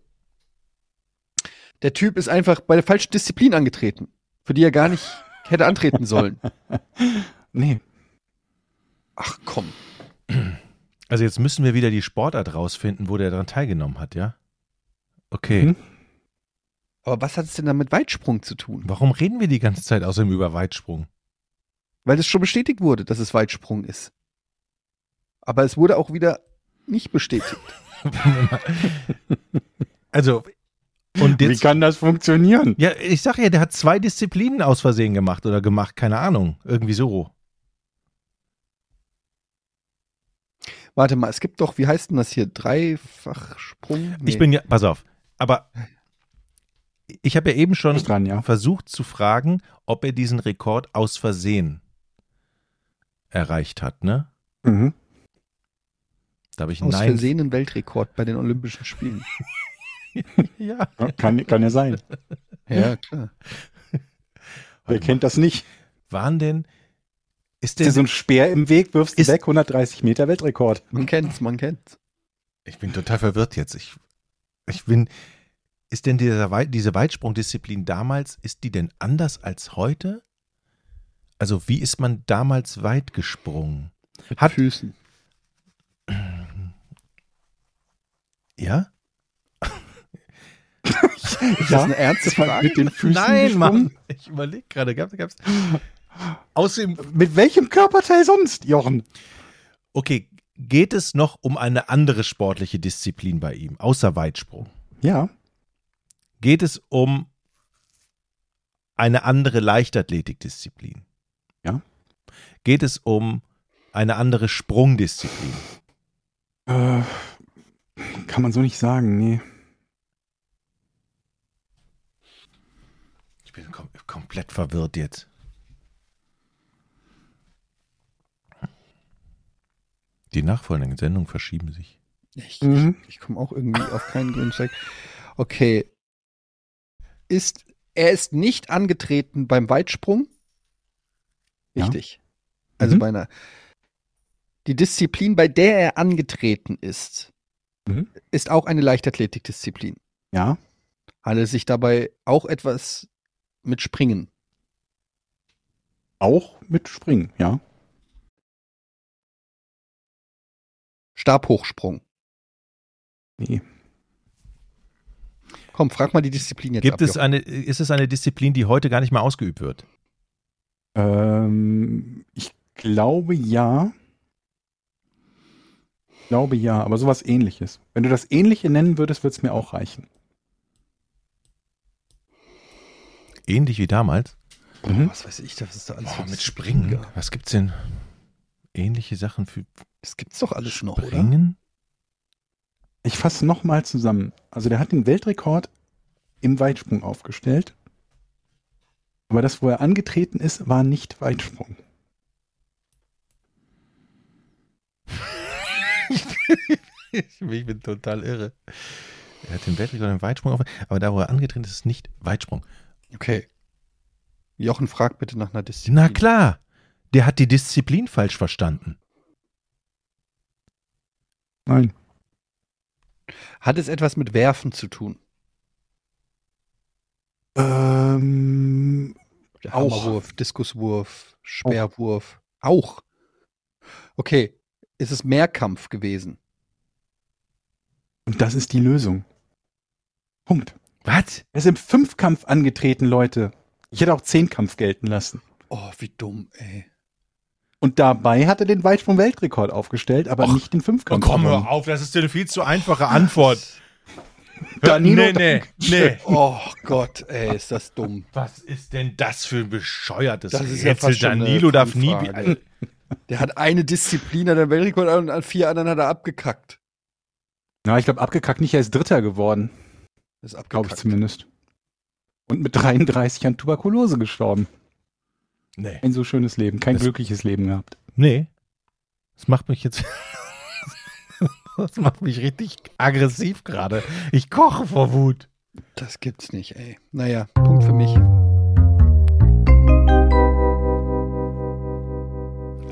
Der Typ ist einfach bei der falschen Disziplin angetreten, für die er gar nicht hätte antreten sollen. Nee. Ach komm. Also jetzt müssen wir wieder die Sportart rausfinden, wo der daran teilgenommen hat, ja? Okay. Mhm. Aber was hat es denn da mit Weitsprung zu tun? Warum reden wir die ganze Zeit außerdem über Weitsprung? Weil es schon bestätigt wurde, dass es Weitsprung ist. Aber es wurde auch wieder nicht bestätigt. also, und Wie jetzt. kann das funktionieren? Ja, ich sag ja, der hat zwei Disziplinen aus Versehen gemacht oder gemacht, keine Ahnung. Irgendwie so. Warte mal, es gibt doch, wie heißt denn das hier? Dreifachsprung? Nee. Ich bin ja, pass auf, aber ich habe ja eben schon dran, ja. versucht zu fragen, ob er diesen Rekord aus Versehen erreicht hat, ne? Mhm. Da habe ich aus Nein. Versehen einen Weltrekord bei den Olympischen Spielen. Ja. Ja, Kann, kann ja sein. Ja, klar. Wer kennt das nicht? Waren denn, ist denn, so ein Speer im Weg, wirfst du Ist- weg, 130 Meter Weltrekord. Man kennt's, man kennt's. ich bin total verwirrt jetzt. Ich, ich bin, ist denn dieser, Wei- diese Weitsprungdisziplin damals, ist die denn anders als heute? Also wie ist man damals weit gesprungen? Mit Hat- Füßen. Ja? Ist das eine ernste Frage? mit den Füßen Nein, gesprungen? Mann. Ich überlege gerade. Gab's, gab's. Außerdem, Mit welchem Körperteil sonst, Jochen? okay, geht es noch um eine andere sportliche Disziplin bei ihm, außer Weitsprung? Ja. Geht es um eine andere Leichtathletikdisziplin? Ja. Geht es um eine andere Sprungdisziplin? Äh, kann man so nicht sagen, nee. Ich bin kom komplett verwirrt jetzt. Die nachfolgenden Sendungen verschieben sich. Ich, Mhm. ich, ich komme auch irgendwie auf keinen grünen Zweig. Okay. Ist, er ist nicht angetreten beim Weitsprung. Ja. Richtig. Also Mhm. bei einer. Die Disziplin, bei der er angetreten ist, Mhm. ist auch eine Leichtathletikdisziplin. Ja. Handelt es sich dabei auch etwas mit Springen? Auch mit Springen, ja. Stabhochsprung. Nee. Komm, frag mal die Disziplin jetzt Gibt ab, es eine, ist es eine Disziplin, die heute gar nicht mehr ausgeübt wird? Ähm, ich glaube ja. Ich glaube ja, aber sowas ähnliches. Wenn du das ähnliche nennen würdest, würde es mir auch reichen. Ähnlich wie damals? Mhm. Was weiß ich, das ist da alles für mit Springen. gab. Was gibt's denn? Ähnliche Sachen für Das gibt's doch alles noch, oder? Springen? Ich fasse nochmal zusammen. Also der hat den Weltrekord im Weitsprung aufgestellt. Aber das, wo er angetreten ist, war nicht Weitsprung. ich bin total irre. Er hat den Weltrekord im Weitsprung auf, aber da, wo er angetreten ist, ist nicht Weitsprung. Okay. Jochen fragt bitte nach einer Disziplin. Na klar, der hat die Disziplin falsch verstanden. Nein. Hat es etwas mit Werfen zu tun? Ähm, Der Auch. Hammerwurf, Diskuswurf, Speerwurf. Auch. Okay. Ist es Mehrkampf gewesen? und das ist die Lösung. Punkt. Was? Er ist im Fünfkampf angetreten, Leute. Ich hätte auch Zehnkampf gelten lassen. Oh, wie dumm, ey. Und dabei hat er den Weitsprung-Weltrekord aufgestellt, aber Och, nicht den Fünfkampf. gewonnen. auf, das ist eine viel zu einfache Antwort. Danilo, nee, nee, nee. Oh Gott, ey, ist das dumm. Was ist denn das für ein bescheuertes Das ist ja Rätsel? fast schon eine Danilo darf nie. Der hat eine Disziplin, hat den Weltrekord und an vier anderen hat er abgekackt. Ja, ich glaube, abgekackt nicht, er ist Dritter geworden. Das ist Glaube ich abgekackt. zumindest. Und mit 33 an Tuberkulose gestorben. Nee. Ein so schönes Leben, kein Das- glückliches Leben gehabt. Nee. Das macht mich jetzt. das macht mich richtig aggressiv gerade. Ich koche vor Wut. Das gibt's nicht, ey. Naja, Punkt für mich.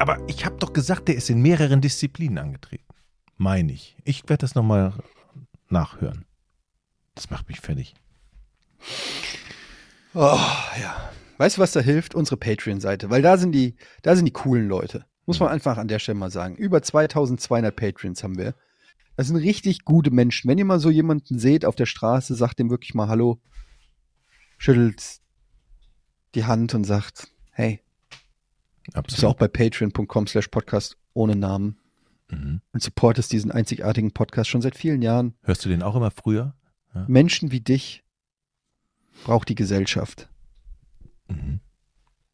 Aber ich habe doch gesagt, der ist in mehreren Disziplinen angetreten. Meine ich. Ich werde das nochmal nachhören. Das macht mich fertig. Oh, ja. Weißt du, was da hilft? Unsere Patreon-Seite. Weil da sind die, da sind die coolen Leute. Muss man einfach an der Stelle mal sagen. Über 2200 Patreons haben wir. Das sind richtig gute Menschen. Wenn ihr mal so jemanden seht auf der Straße, sagt dem wirklich mal Hallo, schüttelt die Hand und sagt, hey, bist du Absolut. auch bei patreon.com slash podcast ohne Namen Mhm. und supportest diesen einzigartigen Podcast schon seit vielen Jahren. Hörst du den auch immer früher? Menschen wie dich braucht die Gesellschaft. Mhm.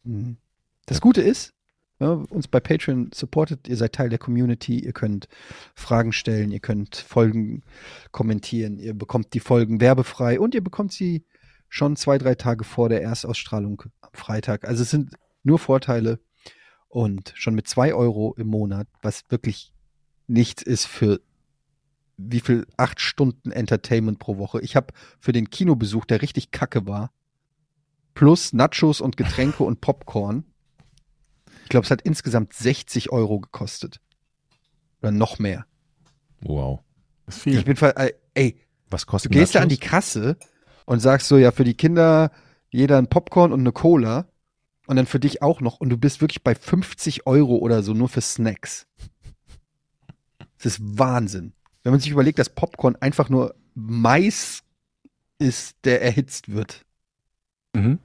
Mhm. Das Gute ist, ihr uns bei Patreon supportet, ihr seid Teil der Community, ihr könnt Fragen stellen, ihr könnt Folgen kommentieren, ihr bekommt die Folgen werbefrei und ihr bekommt sie schon zwei, drei Tage vor der Erstausstrahlung am Freitag. Also es sind nur Vorteile und schon mit zwei Euro im Monat, was wirklich nichts ist für wie viel acht Stunden Entertainment pro Woche. Ich habe für den Kinobesuch, der richtig kacke war, plus Nachos und Getränke und Popcorn. Ich glaube, es hat insgesamt 60 Euro gekostet. Oder noch mehr. Wow. Das ist viel. Ich bin ver äh, ey, Was du kostet gehst da an die Nachos? Kasse und sagst so, ja, für die Kinder jeder ein Popcorn und eine Cola und dann für dich auch noch und du bist wirklich bei 50 Euro oder so nur für Snacks. Das ist Wahnsinn. Wenn man sich überlegt, dass Popcorn einfach nur Mais ist, der erhitzt wird. Mhm.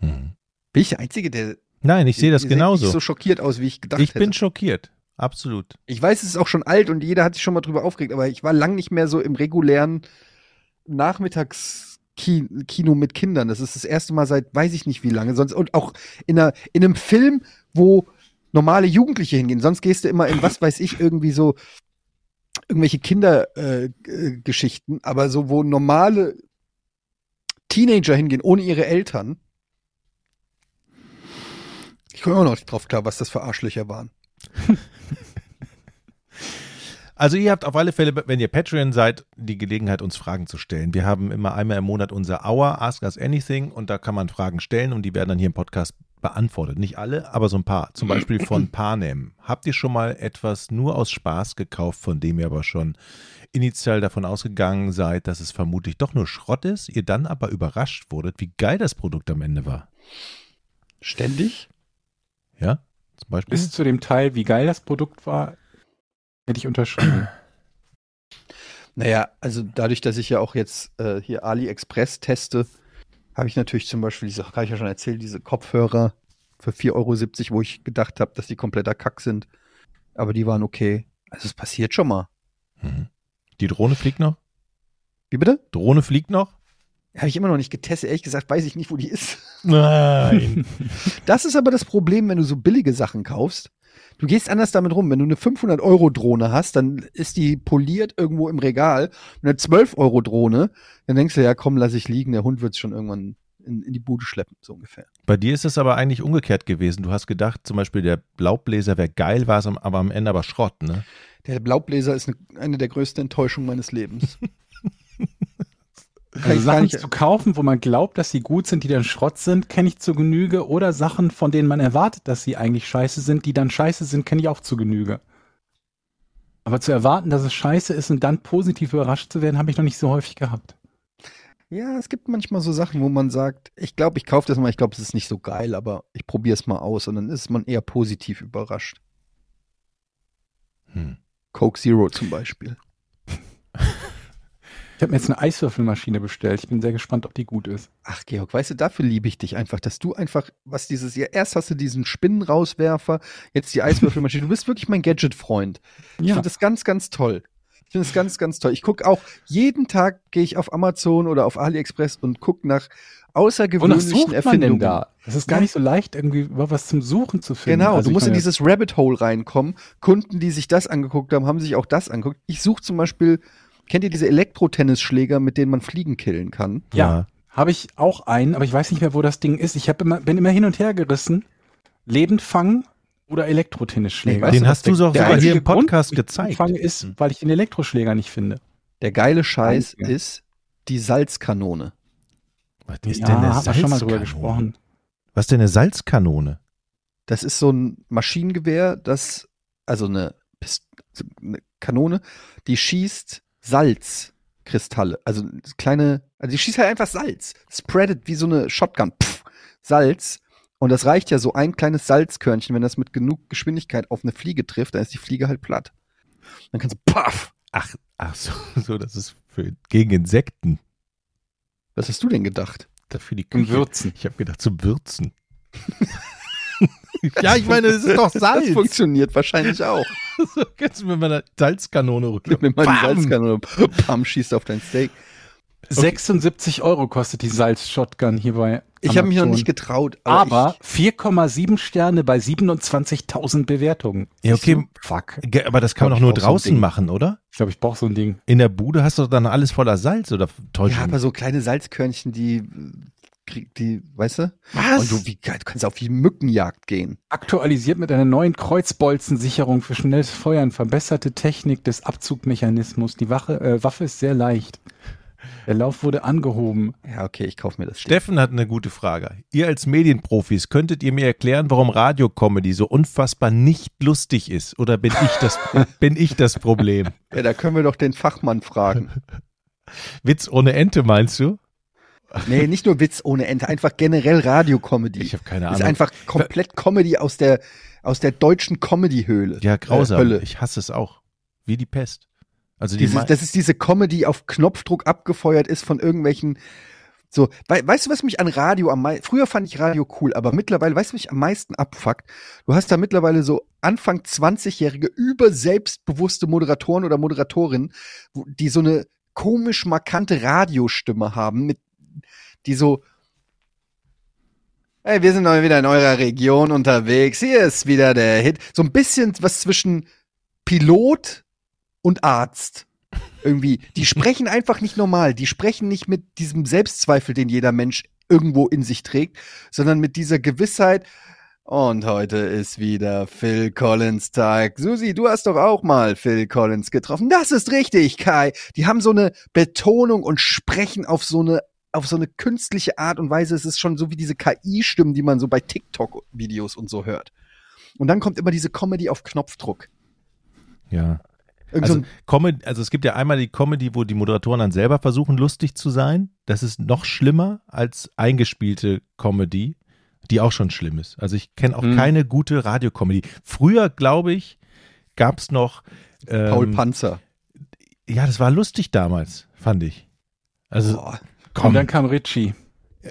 Mhm. Bin ich der Einzige, der Nein, ich sehe das genauso. nicht so schockiert aus, wie ich gedacht ich hätte. bin schockiert. Absolut. Ich weiß, es ist auch schon alt und jeder hat sich schon mal drüber aufgeregt, aber ich war lang nicht mehr so im regulären Nachmittagskino mit Kindern. Das ist das erste Mal seit weiß ich nicht wie lange. Sonst und auch in, einer, in einem Film, wo normale Jugendliche hingehen. Sonst gehst du immer in was weiß ich irgendwie so irgendwelche Kindergeschichten, äh, Geschichten, aber so wo normale Teenager hingehen ohne ihre Eltern. Ich komme immer noch nicht drauf klar, was das für Arschlöcher waren. Also ihr habt auf alle Fälle, wenn ihr Patreon seid, die Gelegenheit, uns Fragen zu stellen. Wir haben immer einmal im Monat unser Hour Ask Us Anything und da kann man Fragen stellen und die werden dann hier im Podcast beantwortet. Nicht alle, aber so ein paar. Zum Beispiel von Panem. Habt ihr schon mal etwas nur aus Spaß gekauft, von dem ihr aber schon initial davon ausgegangen seid, dass es vermutlich doch nur Schrott ist, ihr dann aber überrascht wurdet, wie geil das Produkt am Ende war? Ständig? Ja? Zum Beispiel? Bis zu dem Teil, wie geil das Produkt war, hätte ich unterschrieben. Naja, also dadurch, dass ich ja auch jetzt äh, hier AliExpress teste, habe ich natürlich zum Beispiel diese, kann ich ja schon erzählen, diese Kopfhörer für 4,70 Euro, wo ich gedacht habe, dass die kompletter Kack sind. Aber die waren okay. Also es passiert schon mal. Mhm. Die Drohne fliegt noch? Wie bitte? Drohne fliegt noch? Habe ich immer noch nicht getestet. Ehrlich gesagt weiß ich nicht, wo die ist. Nein. Das ist aber das Problem, wenn du so billige Sachen kaufst. Du gehst anders damit rum. Wenn du eine 500-Euro-Drohne hast, dann ist die poliert irgendwo im Regal. Und eine 12-Euro-Drohne, dann denkst du, ja komm, lass ich liegen, der Hund wird es schon irgendwann in, in die Bude schleppen, so ungefähr. Bei dir ist es aber eigentlich umgekehrt gewesen. Du hast gedacht, zum Beispiel der Laubbläser wäre geil, war es aber am Ende aber Schrott, ne? Der Blaubbläser ist eine, eine der größten Enttäuschungen meines Lebens. Also Sachen zu kaufen, wo man glaubt, dass sie gut sind, die dann Schrott sind, kenne ich zu Genüge. Oder Sachen, von denen man erwartet, dass sie eigentlich scheiße sind, die dann scheiße sind, kenne ich auch zu Genüge. Aber zu erwarten, dass es scheiße ist und dann positiv überrascht zu werden, habe ich noch nicht so häufig gehabt. Ja, es gibt manchmal so Sachen, wo man sagt, ich glaube, ich kaufe das mal, ich glaube, es ist nicht so geil, aber ich probiere es mal aus und dann ist man eher positiv überrascht. Hm. Coke Zero zum Beispiel. Ich habe mir jetzt eine Eiswürfelmaschine bestellt. Ich bin sehr gespannt, ob die gut ist. Ach, Georg, weißt du, dafür liebe ich dich einfach, dass du einfach, was dieses, ja, erst hast du diesen Spinnenrauswerfer, jetzt die Eiswürfelmaschine. Du bist wirklich mein Gadget-Freund. Ich Ja. finde das ganz, ganz toll. Ich finde es ganz, ganz toll. Ich gucke auch, jeden Tag gehe ich auf Amazon oder auf AliExpress und gucke nach außergewöhnlichen Erfindungen. da? Es ist gar nicht so leicht, irgendwie was zum Suchen zu finden. Genau, Also du ich musst in dieses Rabbit Hole reinkommen. Kunden, die sich das angeguckt haben, haben sich auch das angeguckt. Ich suche zum Beispiel, kennt ihr diese Elektrotennisschläger, mit denen man Fliegen killen kann? Ja, habe ich auch einen, aber ich weiß nicht mehr, wo das Ding ist. Ich immer, bin immer hin und her gerissen. Lebend fangen oder Elektrotennisschläger. Den hast du der sogar hier im Podcast Grund, gezeigt. Fange ist, weil ich den Elektroschläger nicht finde. Der geile Scheiß Einzige. ist die Salzkanone. Was ist ja, denn eine haben wir schon mal drüber Salzkanone? gesprochen. Was ist denn eine Salzkanone? Das ist so ein Maschinengewehr, das, also eine, Pist eine Kanone, die schießt Salzkristalle. Also kleine, also die schießt halt einfach Salz. Spreadet wie so eine Shotgun. Pff, Salz. Und das reicht ja so ein kleines Salzkörnchen, wenn das mit genug Geschwindigkeit auf eine Fliege trifft, dann ist die Fliege halt platt. Dann kannst du, paff. Ach, ach so, so, das ist für, gegen Insekten. Was hast du denn gedacht? Dafür die Zum Küche. Würzen. Ich habe gedacht, zum Würzen. ja, ich meine, das ist doch Das Salz. funktioniert wahrscheinlich auch. so, kannst du mit meiner Salzkanone rüber. Die Bam! Salzkanone. Pam, schießt auf dein Steak. 76 Euro kostet die Salz-Shotgun hier bei Ich habe mich noch nicht getraut. Aber 4,7 Sterne bei 27.000 Bewertungen. Ja, okay. Fuck. Aber das kann man doch nur so draußen Ding. machen, oder? Ich glaube, ich brauche so ein Ding. In der Bude hast du doch dann alles voller Salz oder täusche ja, aber so kleine Salzkörnchen, die, krieg- die, weißt du? Was? Und du, wie geil, du kannst auf die Mückenjagd gehen. Aktualisiert mit einer neuen Kreuzbolzensicherung für schnelles Feuern, verbesserte Technik des Abzugmechanismus. Die Wache, äh, Waffe ist sehr leicht. Der Lauf wurde angehoben. Ja, okay, ich kauf mir das. Ding. Steffen hat eine gute Frage. Ihr als Medienprofis, könntet ihr mir erklären, warum Radiocomedy so unfassbar nicht lustig ist? Oder bin ich das, bin ich das Problem? Ja, da können wir doch den Fachmann fragen. Witz ohne Ente, meinst du? Nee, nicht nur Witz ohne Ende, einfach generell Radiocomedy. Ich habe keine Ist Ahnung. einfach komplett Comedy aus der, aus der deutschen Comedy-Höhle. ja, grausam. Äh, Hölle. ich hasse es auch. Wie die Pest. Also die Dieses, das ist diese Comedy auf Knopfdruck abgefeuert ist von irgendwelchen so, wei weißt du, was mich an Radio am meisten, früher fand ich Radio cool, aber mittlerweile, weißt du, was mich am meisten abfuckt? Du hast da mittlerweile so Anfang 20-jährige, überselbstbewusste Moderatoren oder Moderatorinnen, die so eine komisch markante Radiostimme haben, mit, die so, Hey, wir sind mal wieder in eurer Region unterwegs. Hier ist wieder der Hit. So ein bisschen was zwischen Pilot und Arzt. Irgendwie. Die sprechen einfach nicht normal. Die sprechen nicht mit diesem Selbstzweifel, den jeder Mensch irgendwo in sich trägt, sondern mit dieser Gewissheit. Und heute ist wieder Phil Collins Tag. Susi, du hast doch auch mal Phil Collins getroffen. Das ist richtig, Kai. Die haben so eine Betonung und sprechen auf so eine auf so eine künstliche Art und Weise. Es ist schon so wie diese KI-Stimmen, die man so bei TikTok-Videos und so hört. Und dann kommt immer diese Comedy auf Knopfdruck. Ja. Irgend Also, Comedy, also es gibt ja einmal die Comedy, wo die Moderatoren dann selber versuchen, lustig zu sein. Das ist noch schlimmer als eingespielte Comedy, die auch schon schlimm ist. Also ich kenne auch Mhm. keine gute Radiocomedy. Früher, glaube ich, gab es noch ähm, Paul Panzer. Ja, das war lustig damals, fand ich. Also Boah. Und komm, dann kam Richie.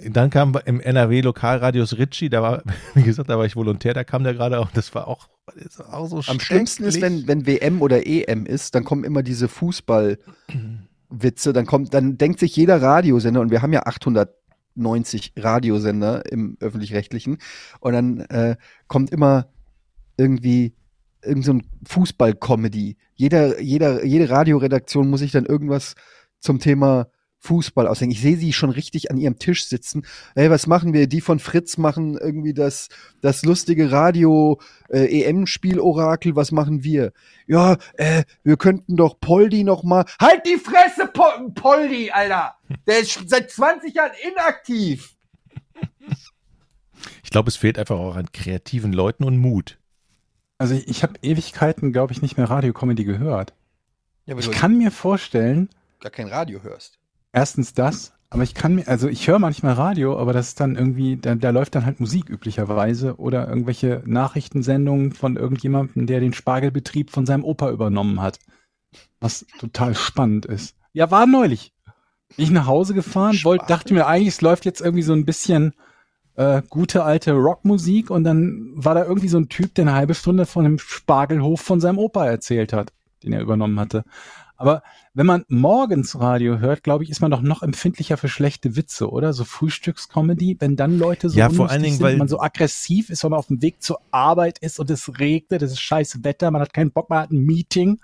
dann kam im NRW Lokalradios Ritchie, da war, wie gesagt, da war ich Volontär, da kam der gerade auch, das war auch, das ist auch so Am schlimmsten ist, wenn, wenn WM oder EM ist, dann kommen immer diese Fußballwitze, dann kommt, dann denkt sich jeder Radiosender, und wir haben ja 890 Radiosender im öffentlich-rechtlichen, und dann äh, kommt immer irgendwie irgend so ein Fußball-Comedy. Jeder, jeder, jede Radioredaktion muss sich dann irgendwas zum Thema Fußball ausdenken. Ich sehe sie schon richtig an ihrem Tisch sitzen. Hey, was machen wir? Die von Fritz machen irgendwie das, das lustige Radio äh, EM-Spiel-Orakel. Was machen wir? Ja, äh, wir könnten doch Poldi noch mal. Halt die Fresse, Pol Poldi, Alter! Der ist seit 20 Jahren inaktiv. Ich glaube, es fehlt einfach auch an kreativen Leuten und Mut. Also ich, ich habe Ewigkeiten, glaube ich, nicht mehr Radiocomedy gehört. Ja, aber Ich kann mir vorstellen, gar kein Radio hörst. Erstens das, aber ich kann mir, also ich höre manchmal Radio, aber das ist dann irgendwie, da, da läuft dann halt Musik üblicherweise oder irgendwelche Nachrichtensendungen von irgendjemandem, der den Spargelbetrieb von seinem Opa übernommen hat. Was total spannend ist. Ja, war neulich. Ich nach Hause gefahren, wollte, dachte mir eigentlich, es läuft jetzt irgendwie so ein bisschen äh, gute alte Rockmusik und dann war da irgendwie so ein Typ, der eine halbe Stunde von dem Spargelhof von seinem Opa erzählt hat, den er übernommen hatte. Aber wenn man morgens Radio hört, glaube ich, ist man doch noch empfindlicher für schlechte Witze, oder? So Frühstückscomedy, wenn dann Leute so Ja, vor allen Dingen, sind, weil- man so aggressiv ist, wenn man auf dem Weg zur Arbeit ist und es regnet, es ist scheiß Wetter, man hat keinen Bock, man hat ein Meeting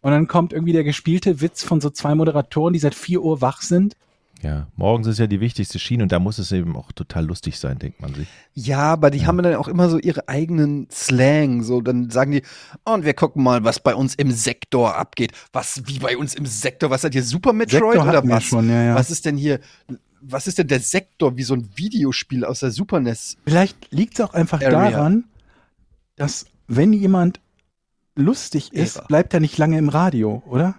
und dann kommt irgendwie der gespielte Witz von so zwei Moderatoren, die seit 4 Uhr wach sind. Ja, morgens ist ja die wichtigste Schiene und da muss es eben auch total lustig sein, denkt man sich. Ja, aber die haben dann auch immer so ihre eigenen Slang. So, dann sagen die, und wir gucken mal, was bei uns im Sektor abgeht. Was, wie bei uns im Sektor? Was seid ihr, Super Metroid Sektor oder was? schon, ja, ja. Was ist denn hier, was ist denn der Sektor? Wie so ein Videospiel aus der Super NES. Vielleicht liegt es auch einfach Area. daran, dass wenn jemand lustig ist, Ära. bleibt er nicht lange im Radio, oder?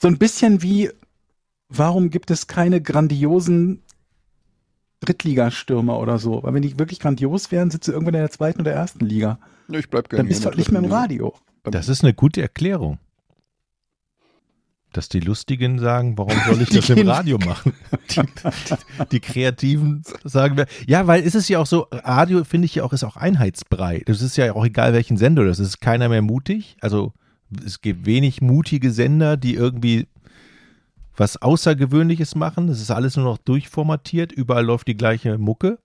So ein bisschen wie, warum gibt es keine grandiosen Drittligastürmer oder so? Weil wenn die wirklich grandios wären, sitzt du irgendwann in der zweiten oder ersten Liga. Ich bleib Dann bist du halt nicht mehr im Radio. Das ist eine gute Erklärung. Dass die Lustigen sagen, warum soll ich das im Radio machen? Die, die, die Kreativen sagen wir, ja, weil ist es ja auch so, Radio finde ich ja auch, ist auch Einheitsbrei. Das ist ja auch egal, welchen Sender das ist. ist keiner mehr mutig. Also es gibt wenig mutige Sender, die irgendwie was Außergewöhnliches machen. Es ist alles nur noch durchformatiert. Überall läuft die gleiche Mucke.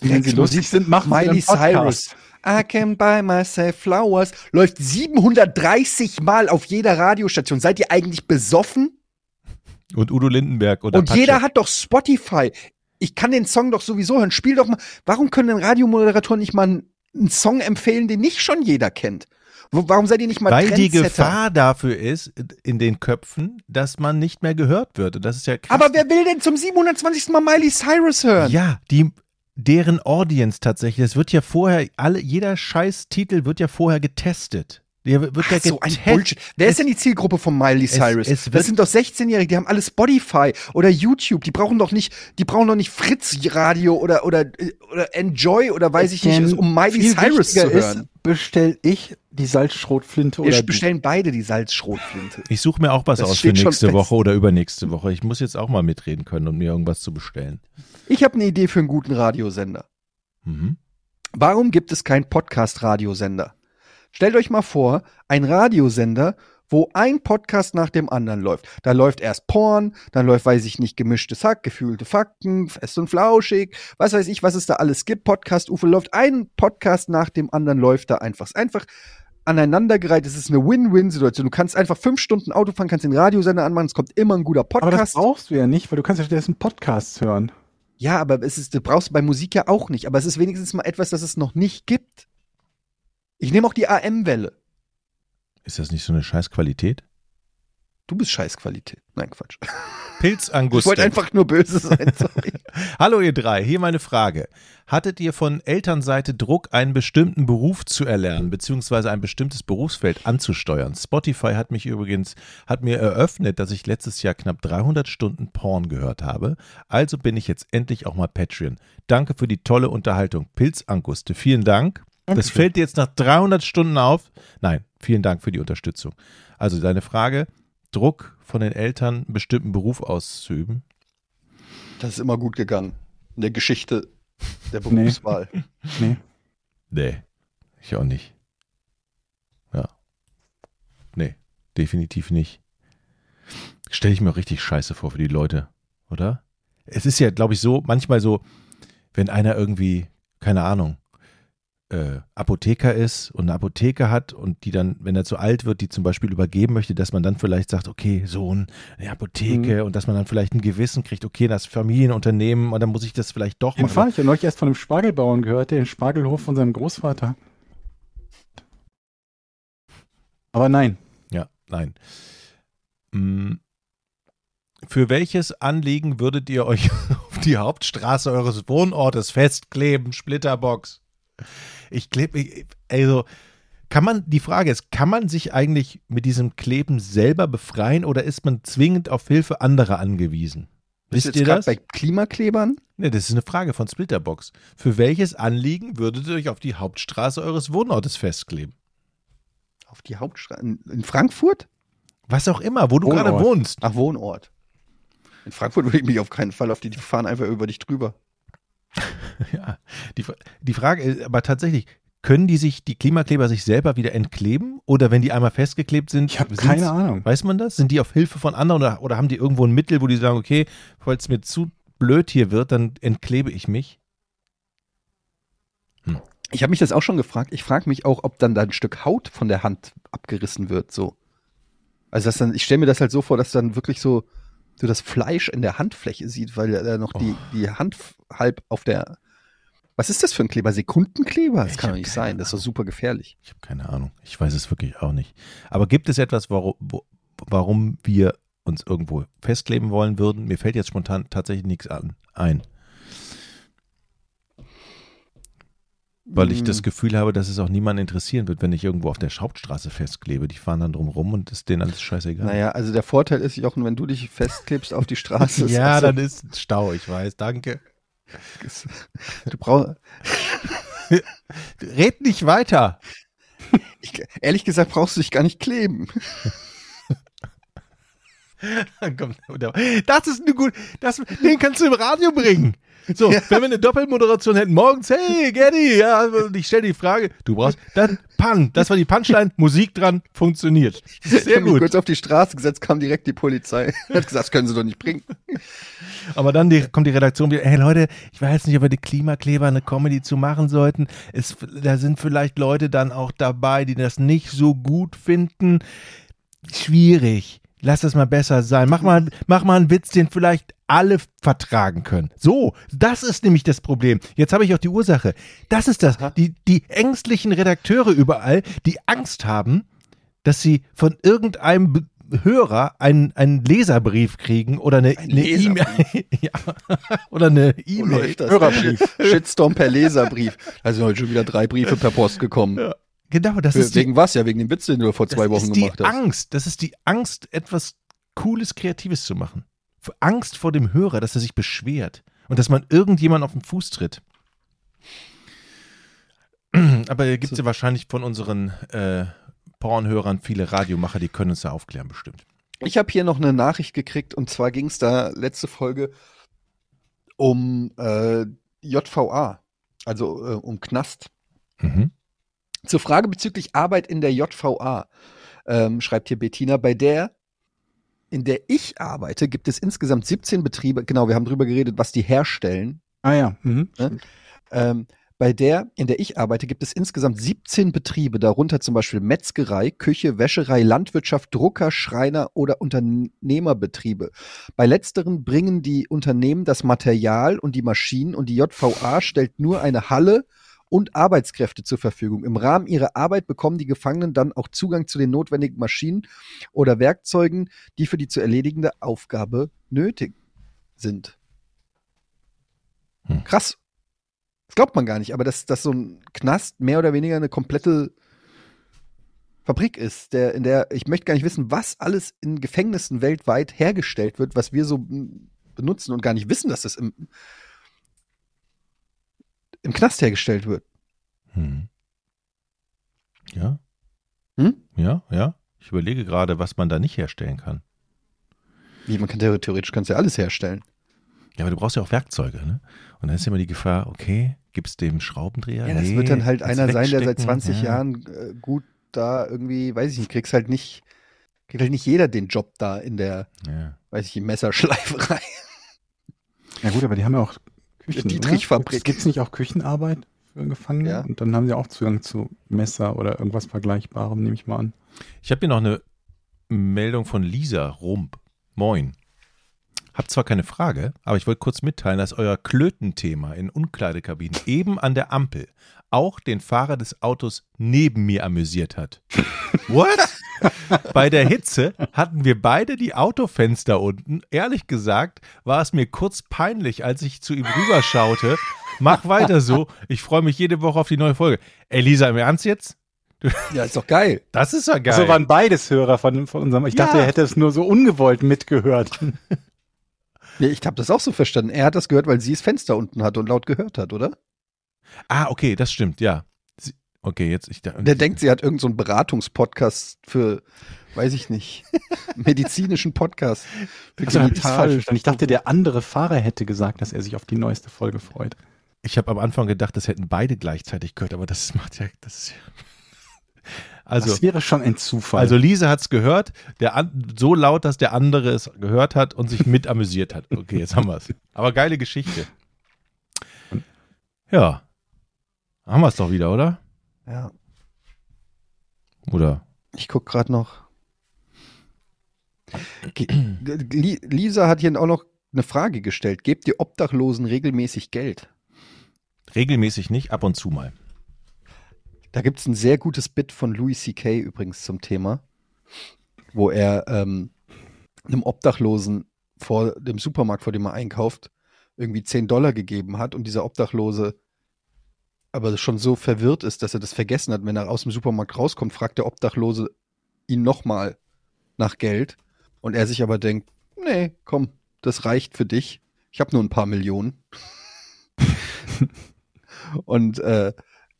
Wenn sie lustig sind, machen sie Miley. Cyrus. I can buy myself flowers. Läuft 730 Mal auf jeder Radiostation. Seid ihr eigentlich besoffen? Und Udo Lindenberg oder Und Patsche. jeder hat doch Spotify. Ich kann den Song doch sowieso hören. Spiel doch mal. Warum können denn Radiomoderatoren nicht mal einen Song empfehlen, den nicht schon jeder kennt? Wo, warum seid ihr nicht mal Weil die? Gefahr dafür ist, in den Köpfen, dass man nicht mehr gehört wird. Und das ist ja krass. Aber wer will denn zum 720. Mal Miley Cyrus hören? Ja, die, deren Audience tatsächlich. Es wird ja vorher, alle, jeder Scheiß-Titel wird ja vorher getestet. Der wird Ach, ja so ein. Bullshit. Wer ist denn die Zielgruppe von Miley Cyrus? es wird- das sind doch 16-Jährige, die haben alle Spotify oder YouTube. Die brauchen doch nicht, die brauchen doch nicht Fritz Radio oder oder oder Enjoy oder weiß ich nicht, um Miley Cyrus zu hören. Ist, bestell ich die Salzschrotflinte oder Wir bestellen beide die Salzschrotflinte. Ich suche mir auch was Das aus für nächste. Woche oder übernächste Woche. Ich muss jetzt auch mal mitreden können, um mir irgendwas zu bestellen. Ich habe eine Idee für einen guten Radiosender. Mhm. Warum gibt es keinen Podcast-Radiosender? Stellt euch mal vor, ein Radiosender, wo ein Podcast nach dem anderen läuft. Da läuft erst Porn, dann läuft, weiß ich nicht, gemischtes Hack, gefühlte Fakten, fest und flauschig, was weiß ich, was es da alles gibt. Podcast Ufe läuft ein Podcast nach dem anderen läuft da einfach. Einfach aneinandergereiht. Es ist eine Win-Win-Situation. Du kannst einfach fünf Stunden Auto fahren, kannst den Radiosender anmachen, es kommt immer ein guter Aber das Podcast. brauchst du ja nicht, weil du kannst ja stattdessen Podcasts hören. Ja, aber es ist, du brauchst du bei Musik ja auch nicht. Aber es ist wenigstens mal etwas, das es noch nicht gibt. Ich nehme auch die AM-Welle. Ist das nicht so eine Scheißqualität? Du bist Scheißqualität. Nein, Quatsch. Ich Pilzanguste. wollte einfach nur böse sein, sorry. Hallo ihr drei, hier meine Frage. Hattet ihr von Elternseite Druck, einen bestimmten Beruf zu erlernen, beziehungsweise ein bestimmtes Berufsfeld anzusteuern? Spotify hat mich übrigens, hat mir eröffnet, dass ich letztes Jahr knapp 300 Stunden Porn gehört habe. Also bin ich jetzt endlich auch mal Patreon. Danke für die tolle Unterhaltung. Pilzanguste, vielen Dank. Das fällt dir jetzt nach 300 Stunden auf. Nein, vielen Dank für die Unterstützung. Also deine Frage, Druck von den Eltern, einen bestimmten Beruf auszuüben. Das ist immer gut gegangen. In der Geschichte der Berufswahl. Nee. Nee, ich auch nicht. Ja. Nee, definitiv nicht. Stelle ich mir auch richtig scheiße vor für die Leute, oder? Es ist ja, glaube ich, so, manchmal so, wenn einer irgendwie, keine Ahnung, äh, Apotheker ist und eine Apotheke hat und die dann, wenn er zu alt wird, die zum Beispiel übergeben möchte, dass man dann vielleicht sagt, okay, Sohn, eine Apotheke und dass man dann vielleicht ein Gewissen kriegt, okay, das Familienunternehmen und dann muss ich das vielleicht doch Den machen. Fall, ich habe neulich erst von einem Spargelbauern gehört, der den Spargelhof von seinem Großvater. Aber nein. Ja, nein. Mm. Für welches Anliegen würdet ihr euch auf die Hauptstraße eures Wohnortes festkleben, Splitterbox? Ich klebe, also kann man, die Frage ist, kann man sich eigentlich mit diesem Kleben selber befreien oder ist man zwingend auf Hilfe anderer angewiesen? Bist Wisst ihr das? bei Klimaklebern? Ne, das ist eine Frage von Splitterbox. Für welches Anliegen würdet ihr euch auf die Hauptstraße eures Wohnortes festkleben? Auf die Hauptstraße. In, in Frankfurt? Was auch immer, wo du Wohnort. gerade wohnst. Ach, Wohnort. In Frankfurt würde ich mich auf keinen Fall auf die, die fahren einfach über dich drüber. Ja, die, die Frage ist aber tatsächlich, können die sich, die Klimakleber sich selber wieder entkleben? Oder wenn die einmal festgeklebt sind, Ich habe keine Ahnung. Weiß man das? Sind die auf Hilfe von anderen oder, oder haben die irgendwo ein Mittel, wo die sagen, okay, falls mir zu blöd hier wird, dann entklebe ich mich? Ich habe mich das auch schon gefragt. Ich frage mich auch, ob dann da ein Stück Haut von der Hand abgerissen wird, so. Also das dann, ich stelle mir das halt so vor, dass dann wirklich so, so das Fleisch in der Handfläche sieht, weil er noch die, Oh. die Hand f- halb auf der. Was ist das für ein Kleber? Sekundenkleber? Das Ich kann doch nicht sein. Das ist doch super gefährlich. Ich habe keine Ahnung. Ich weiß es wirklich auch nicht. Aber gibt es etwas, warum, warum wir uns irgendwo festkleben wollen würden? Mir fällt jetzt spontan tatsächlich nichts an, ein. Weil ich das Hm. Gefühl habe, dass es auch niemanden interessieren wird, wenn ich irgendwo auf der Hauptstraße festklebe. Die fahren dann drum rum und ist denen alles scheißegal. Naja, also der Vorteil ist, Jochen, wenn du dich festklebst auf die Straße, ja, also, dann ist Stau, ich weiß, danke. du brauchst, Red nicht weiter. ich, ehrlich gesagt, brauchst du dich gar nicht kleben. Das ist eine gut, das, den kannst du im Radio bringen. So, wenn wir eine Doppelmoderation hätten, morgens, hey, Geddy, ja, und ich stelle die Frage, du brauchst, dann, Pan, das war die Punchline, Musik dran, funktioniert. Sehr gut. kurz auf die Straße gesetzt, kam direkt die Polizei. Hat gesagt, das können sie doch nicht bringen. Aber dann die, kommt die Redaktion wieder, hey Leute, ich weiß nicht, ob wir die Klimakleber eine Comedy zu machen sollten. Es, da sind vielleicht Leute dann auch dabei, die das nicht so gut finden. Schwierig. Lass das mal besser sein. Mach mal, mach mal einen Witz, den vielleicht alle vertragen können. So, das ist nämlich das Problem. Jetzt habe ich auch die Ursache. Das ist das. Die, die ängstlichen Redakteure überall, die Angst haben, dass sie von irgendeinem Hörer einen, einen Leserbrief kriegen oder eine Ein eine E-Mail. ja, oder eine E-Mail. Hörerbrief. Shitstorm per Leserbrief. Also heute schon wieder drei Briefe per Post gekommen. Ja, Genau, das ist die, wegen was? Ja, wegen dem Witz, den du vor das zwei Wochen ist die gemacht hast. Angst. Das ist die Angst, etwas Cooles, Kreatives zu machen. Angst vor dem Hörer, dass er sich beschwert und dass man irgendjemand auf den Fuß tritt. Aber gibt es ja wahrscheinlich von unseren äh, Pornhörern viele Radiomacher, die können uns da aufklären, bestimmt. Ich habe hier noch eine Nachricht gekriegt und zwar ging es da letzte Folge um äh, JVA, also äh, um Knast. Mhm. Zur Frage bezüglich Arbeit in der JVA, ähm, schreibt hier Bettina, bei der, in der ich arbeite, gibt es insgesamt 17 Betriebe, genau, wir haben drüber geredet, was die herstellen. Ah ja. Mhm. Ähm, bei der, in der ich arbeite, gibt es insgesamt 17 Betriebe, darunter zum Beispiel Metzgerei, Küche, Wäscherei, Landwirtschaft, Drucker, Schreiner oder Unternehmerbetriebe. Bei letzteren bringen die Unternehmen das Material und die Maschinen und die JVA stellt nur eine Halle und Arbeitskräfte zur Verfügung. Im Rahmen ihrer Arbeit bekommen die Gefangenen dann auch Zugang zu den notwendigen Maschinen oder Werkzeugen, die für die zu erledigende Aufgabe nötig sind. Hm. Krass. Das glaubt man gar nicht, aber dass, dass so ein Knast mehr oder weniger eine komplette Fabrik ist, der, in der, ich möchte gar nicht wissen, was alles in Gefängnissen weltweit hergestellt wird, was wir so mm, benutzen und gar nicht wissen, dass das im, im Knast hergestellt wird. Hm. Ja. Hm? Ja, ja. Ich überlege gerade, was man da nicht herstellen kann. Wie, man kann theoretisch kannst du ja alles herstellen. Ja, aber du brauchst ja auch Werkzeuge, ne? Und dann ist immer die Gefahr, okay, gibt's dem Schraubendreher? Ja, das Nee, wird dann halt einer sein, der seit wegstecken. 20 ja. Jahren äh, gut da irgendwie, weiß ich nicht, kriegst halt nicht, kriegt halt nicht jeder den Job da in der, Ja. weiß ich, Messerschleiferei. Ja gut, aber die haben ja auch Küchen. Dietrich-Fabrik. Gibt es nicht auch Küchenarbeit für Gefangene? Ja. Und dann haben sie auch Zugang zu Messer oder irgendwas Vergleichbarem, nehme ich mal an. Ich habe hier noch eine Meldung von Lisa Rump. Moin. Hab zwar keine Frage, aber ich wollte kurz mitteilen, dass euer Klötenthema in Umkleidekabinen eben an der Ampel auch den Fahrer des Autos neben mir amüsiert hat. What? Bei der Hitze hatten wir beide die Autofenster unten. Ehrlich gesagt war es mir kurz peinlich, als ich zu ihm rüberschaute. Mach weiter so. Ich freue mich jede Woche auf die neue Folge. Ey, Lisa, im Ernst jetzt? Ja, ist doch geil. Das ist ja geil. So waren beides Hörer von, von unserem. Ich dachte, Ja. er hätte es nur so ungewollt mitgehört. Nee, ich habe das auch so verstanden. Er hat das gehört, weil sie das Fenster unten hatte und laut gehört hat, oder? Ah, okay, das stimmt, ja. Okay, jetzt ich Der denkt, sie hat irgendeinen so einen Beratungspodcast für, weiß ich nicht, medizinischen Podcast. Für Also, Genital- falsch verstanden. Ich dachte, der andere Fahrer hätte gesagt, dass er sich auf die neueste Folge freut. ich habe am Anfang gedacht, das hätten beide gleichzeitig gehört, aber das macht ja das ist ja Also das wäre schon ein Zufall. also Lise hat's gehört, der an, so laut, dass der andere es gehört hat und sich mit amüsiert hat. Okay, jetzt haben wir's. Aber geile Geschichte. Ja. Haben wir's doch wieder, oder? Ja, Oder? ich guck gerade noch. Lisa hat hier auch noch eine Frage gestellt. Gebt ihr Obdachlosen regelmäßig Geld? Regelmäßig nicht, ab und zu mal. Da gibt's ein sehr gutes Bit von Louis C.K. übrigens zum Thema, wo er ähm, einem Obdachlosen vor dem Supermarkt, vor dem er einkauft, irgendwie 10 Dollar gegeben hat und dieser Obdachlose aber schon so verwirrt ist, dass er das vergessen hat. Wenn er aus dem Supermarkt rauskommt, fragt der Obdachlose ihn nochmal nach Geld und er sich aber denkt, nee, komm, das reicht für dich. Ich habe nur ein paar Millionen. und äh,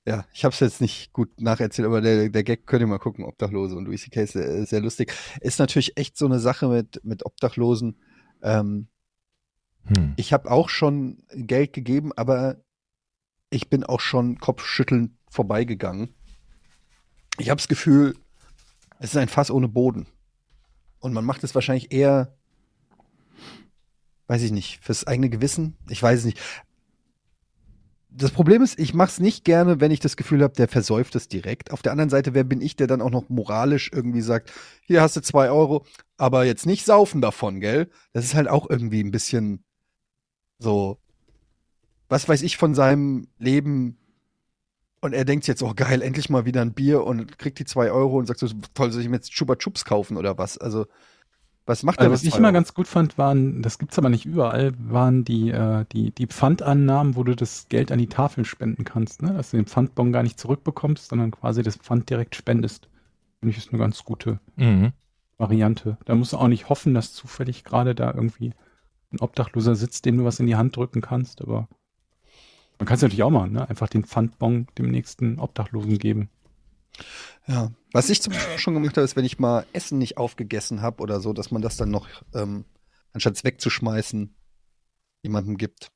ja, ich habe es jetzt nicht gut nacherzählt, aber der, der Gag könnt ihr mal gucken, Obdachlose und Louis C.K. ist sehr, sehr lustig. Ist natürlich echt so eine Sache mit, mit Obdachlosen. Ähm, Hm. ich habe auch schon Geld gegeben, aber ich bin auch schon kopfschüttelnd vorbeigegangen. Ich habe das Gefühl, es ist ein Fass ohne Boden. Und man macht es wahrscheinlich eher, weiß ich nicht, fürs eigene Gewissen. Ich weiß es nicht. Das Problem ist, ich mache es nicht gerne, wenn ich das Gefühl habe, der versäuft es direkt. Auf der anderen Seite, wer bin ich, der dann auch noch moralisch irgendwie sagt, hier hast du zwei Euro, aber jetzt nicht saufen davon, gell? Das ist halt auch irgendwie ein bisschen so, was weiß ich von seinem Leben. Und er denkt jetzt, oh geil, endlich mal wieder ein Bier und kriegt die zwei Euro und sagt so, toll, soll ich mir jetzt Chupa Chups kaufen oder was? Also, was macht er Also was ich immer ganz gut fand, waren, das gibt's aber nicht überall, waren die, äh, die, die Pfandannahmen, wo du das Geld an die Tafeln spenden kannst, ne? Dass du den Pfandbon gar nicht zurückbekommst, sondern quasi das Pfand direkt spendest. Finde ich ist eine ganz gute Mhm. Variante. Da musst du auch nicht hoffen, dass zufällig gerade da irgendwie ein Obdachloser sitzt, dem du was in die Hand drücken kannst, aber man kann es natürlich auch machen, ne? Einfach den Pfandbon dem nächsten Obdachlosen geben. Ja, was ich zum Beispiel schon gemacht habe, ist, wenn ich mal Essen nicht aufgegessen habe oder so, dass man das dann noch, ähm, anstatt es wegzuschmeißen, jemandem gibt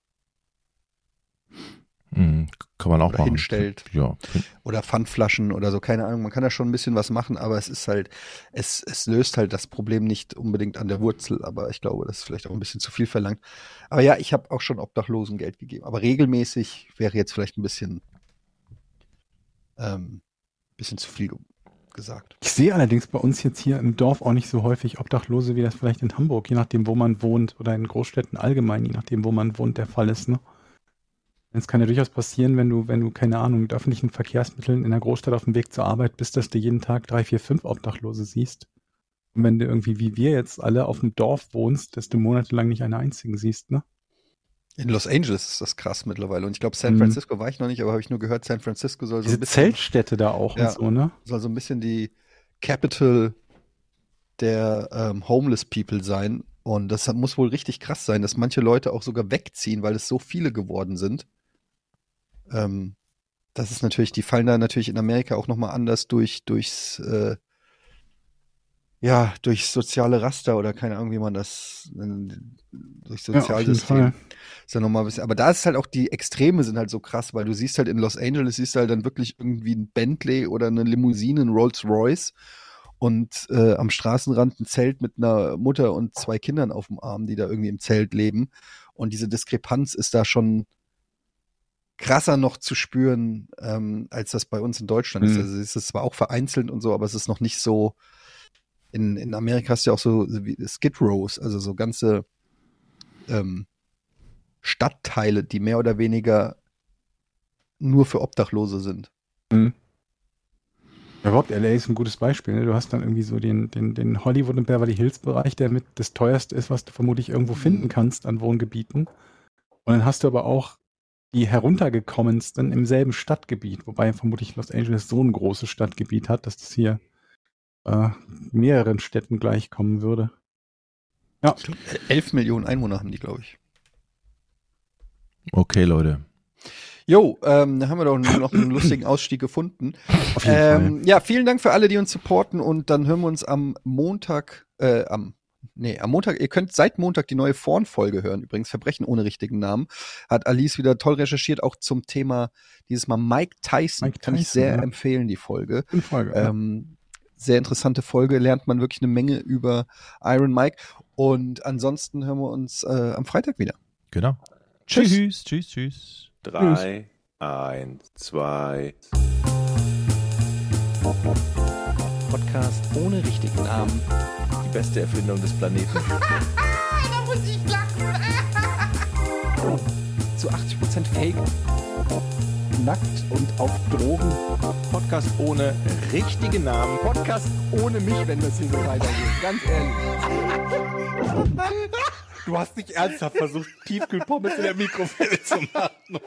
Mhm. Kann man auch oder machen. hinstellt. Ja. Oder Pfandflaschen oder so, keine Ahnung. Man kann da schon ein bisschen was machen, aber es ist halt, es, es löst halt das Problem nicht unbedingt an der Wurzel, aber ich glaube, das ist vielleicht auch ein bisschen zu viel verlangt. Aber ja, ich habe auch schon Obdachlosen Geld gegeben, aber regelmäßig wäre jetzt vielleicht ein bisschen, ähm, bisschen zu viel ge gesagt. Ich sehe allerdings bei uns jetzt hier im Dorf auch nicht so häufig Obdachlose, wie das vielleicht in Hamburg, je nachdem, wo man wohnt, oder in Großstädten allgemein, je nachdem, wo man wohnt, der Fall ist. Ne? Es kann ja durchaus passieren, wenn du, wenn du, keine Ahnung, mit öffentlichen Verkehrsmitteln in der Großstadt auf dem Weg zur Arbeit bist, dass du jeden Tag drei, vier, fünf Obdachlose siehst. Und wenn du irgendwie, wie wir jetzt alle, auf dem Dorf wohnst, dass du monatelang nicht einen einzigen siehst, ne? In Los Angeles ist das krass mittlerweile. Und ich glaube, San Mhm. Francisco war ich noch nicht, aber habe ich nur gehört, San Francisco soll so Diese ein bisschen, Zeltstädte da auch Ja. und so, ne? soll so ein bisschen die Capital der ähm, Homeless People sein. Und das muss wohl richtig krass sein, dass manche Leute auch sogar wegziehen, weil es so viele geworden sind. Ähm, das ist natürlich, die fallen da natürlich in Amerika auch nochmal anders durch, durchs, äh, ja, durchs soziale Raster oder keine Ahnung, wie man das, äh, Ja, jeden Sozialsystem. Fall. Ist ja nochmal bisschen, aber da ist halt auch die Extreme sind halt so krass, weil du siehst halt in Los Angeles siehst du halt dann wirklich irgendwie ein Bentley oder eine Limousine, ein Rolls Royce und äh, am Straßenrand ein Zelt mit einer Mutter und zwei Kindern auf dem Arm, die da irgendwie im Zelt leben. Und diese Diskrepanz ist da schon krasser noch zu spüren, ähm, als das bei uns in Deutschland ist. Mhm. Also es ist zwar auch vereinzelt und so, aber es ist noch nicht so. In, in Amerika hast du ja auch so wie Skid Rows, also so ganze ähm, Stadtteile, die mehr oder weniger nur für Obdachlose sind. Ja, überhaupt, LA ist ein gutes Beispiel. Ne? Du hast dann irgendwie so den, den, den Hollywood und Beverly Hills Bereich, der mit das teuerste ist, was du vermutlich irgendwo finden kannst an Wohngebieten. Und dann hast du aber auch die heruntergekommensten im selben Stadtgebiet, wobei vermutlich Los Angeles so ein großes Stadtgebiet hat, dass das hier äh, mehreren Städten gleichkommen würde. Ja, Elf Millionen Einwohner haben die, glaube ich. Okay, Leute. Jo, ähm, da haben wir doch noch einen lustigen Ausstieg gefunden. auf jeden Ähm, ja, vielen Dank für alle, die uns supporten und dann hören wir uns am Montag, äh, am, nee, am Montag, ihr könnt seit Montag die neue Vorn-Folge hören, übrigens, Verbrechen ohne richtigen Namen. Hat Alice wieder toll recherchiert, auch zum Thema dieses Mal Mike Tyson. Mike Kann ich Tyson, sehr ja. empfehlen, die Folge. Fall. Folge. ja. Ähm, sehr interessante Folge, lernt man wirklich eine Menge über Iron Mike. Und ansonsten hören wir uns äh, am Freitag wieder. Genau. Tschüss. Tschüss, tschüss, tschüss. Drei, eins, zwei. Podcast ohne richtigen Namen. Beste Erfindung des Planeten. Da muss ich lachen. Zu 80% Fake. Nackt und auf Drogen. Podcast ohne richtigen Namen. Podcast ohne mich, wenn das hier so weitergeht. Ganz ehrlich. Du hast nicht ernsthaft versucht, Tiefkühlpommes in der Mikrowelle zu machen.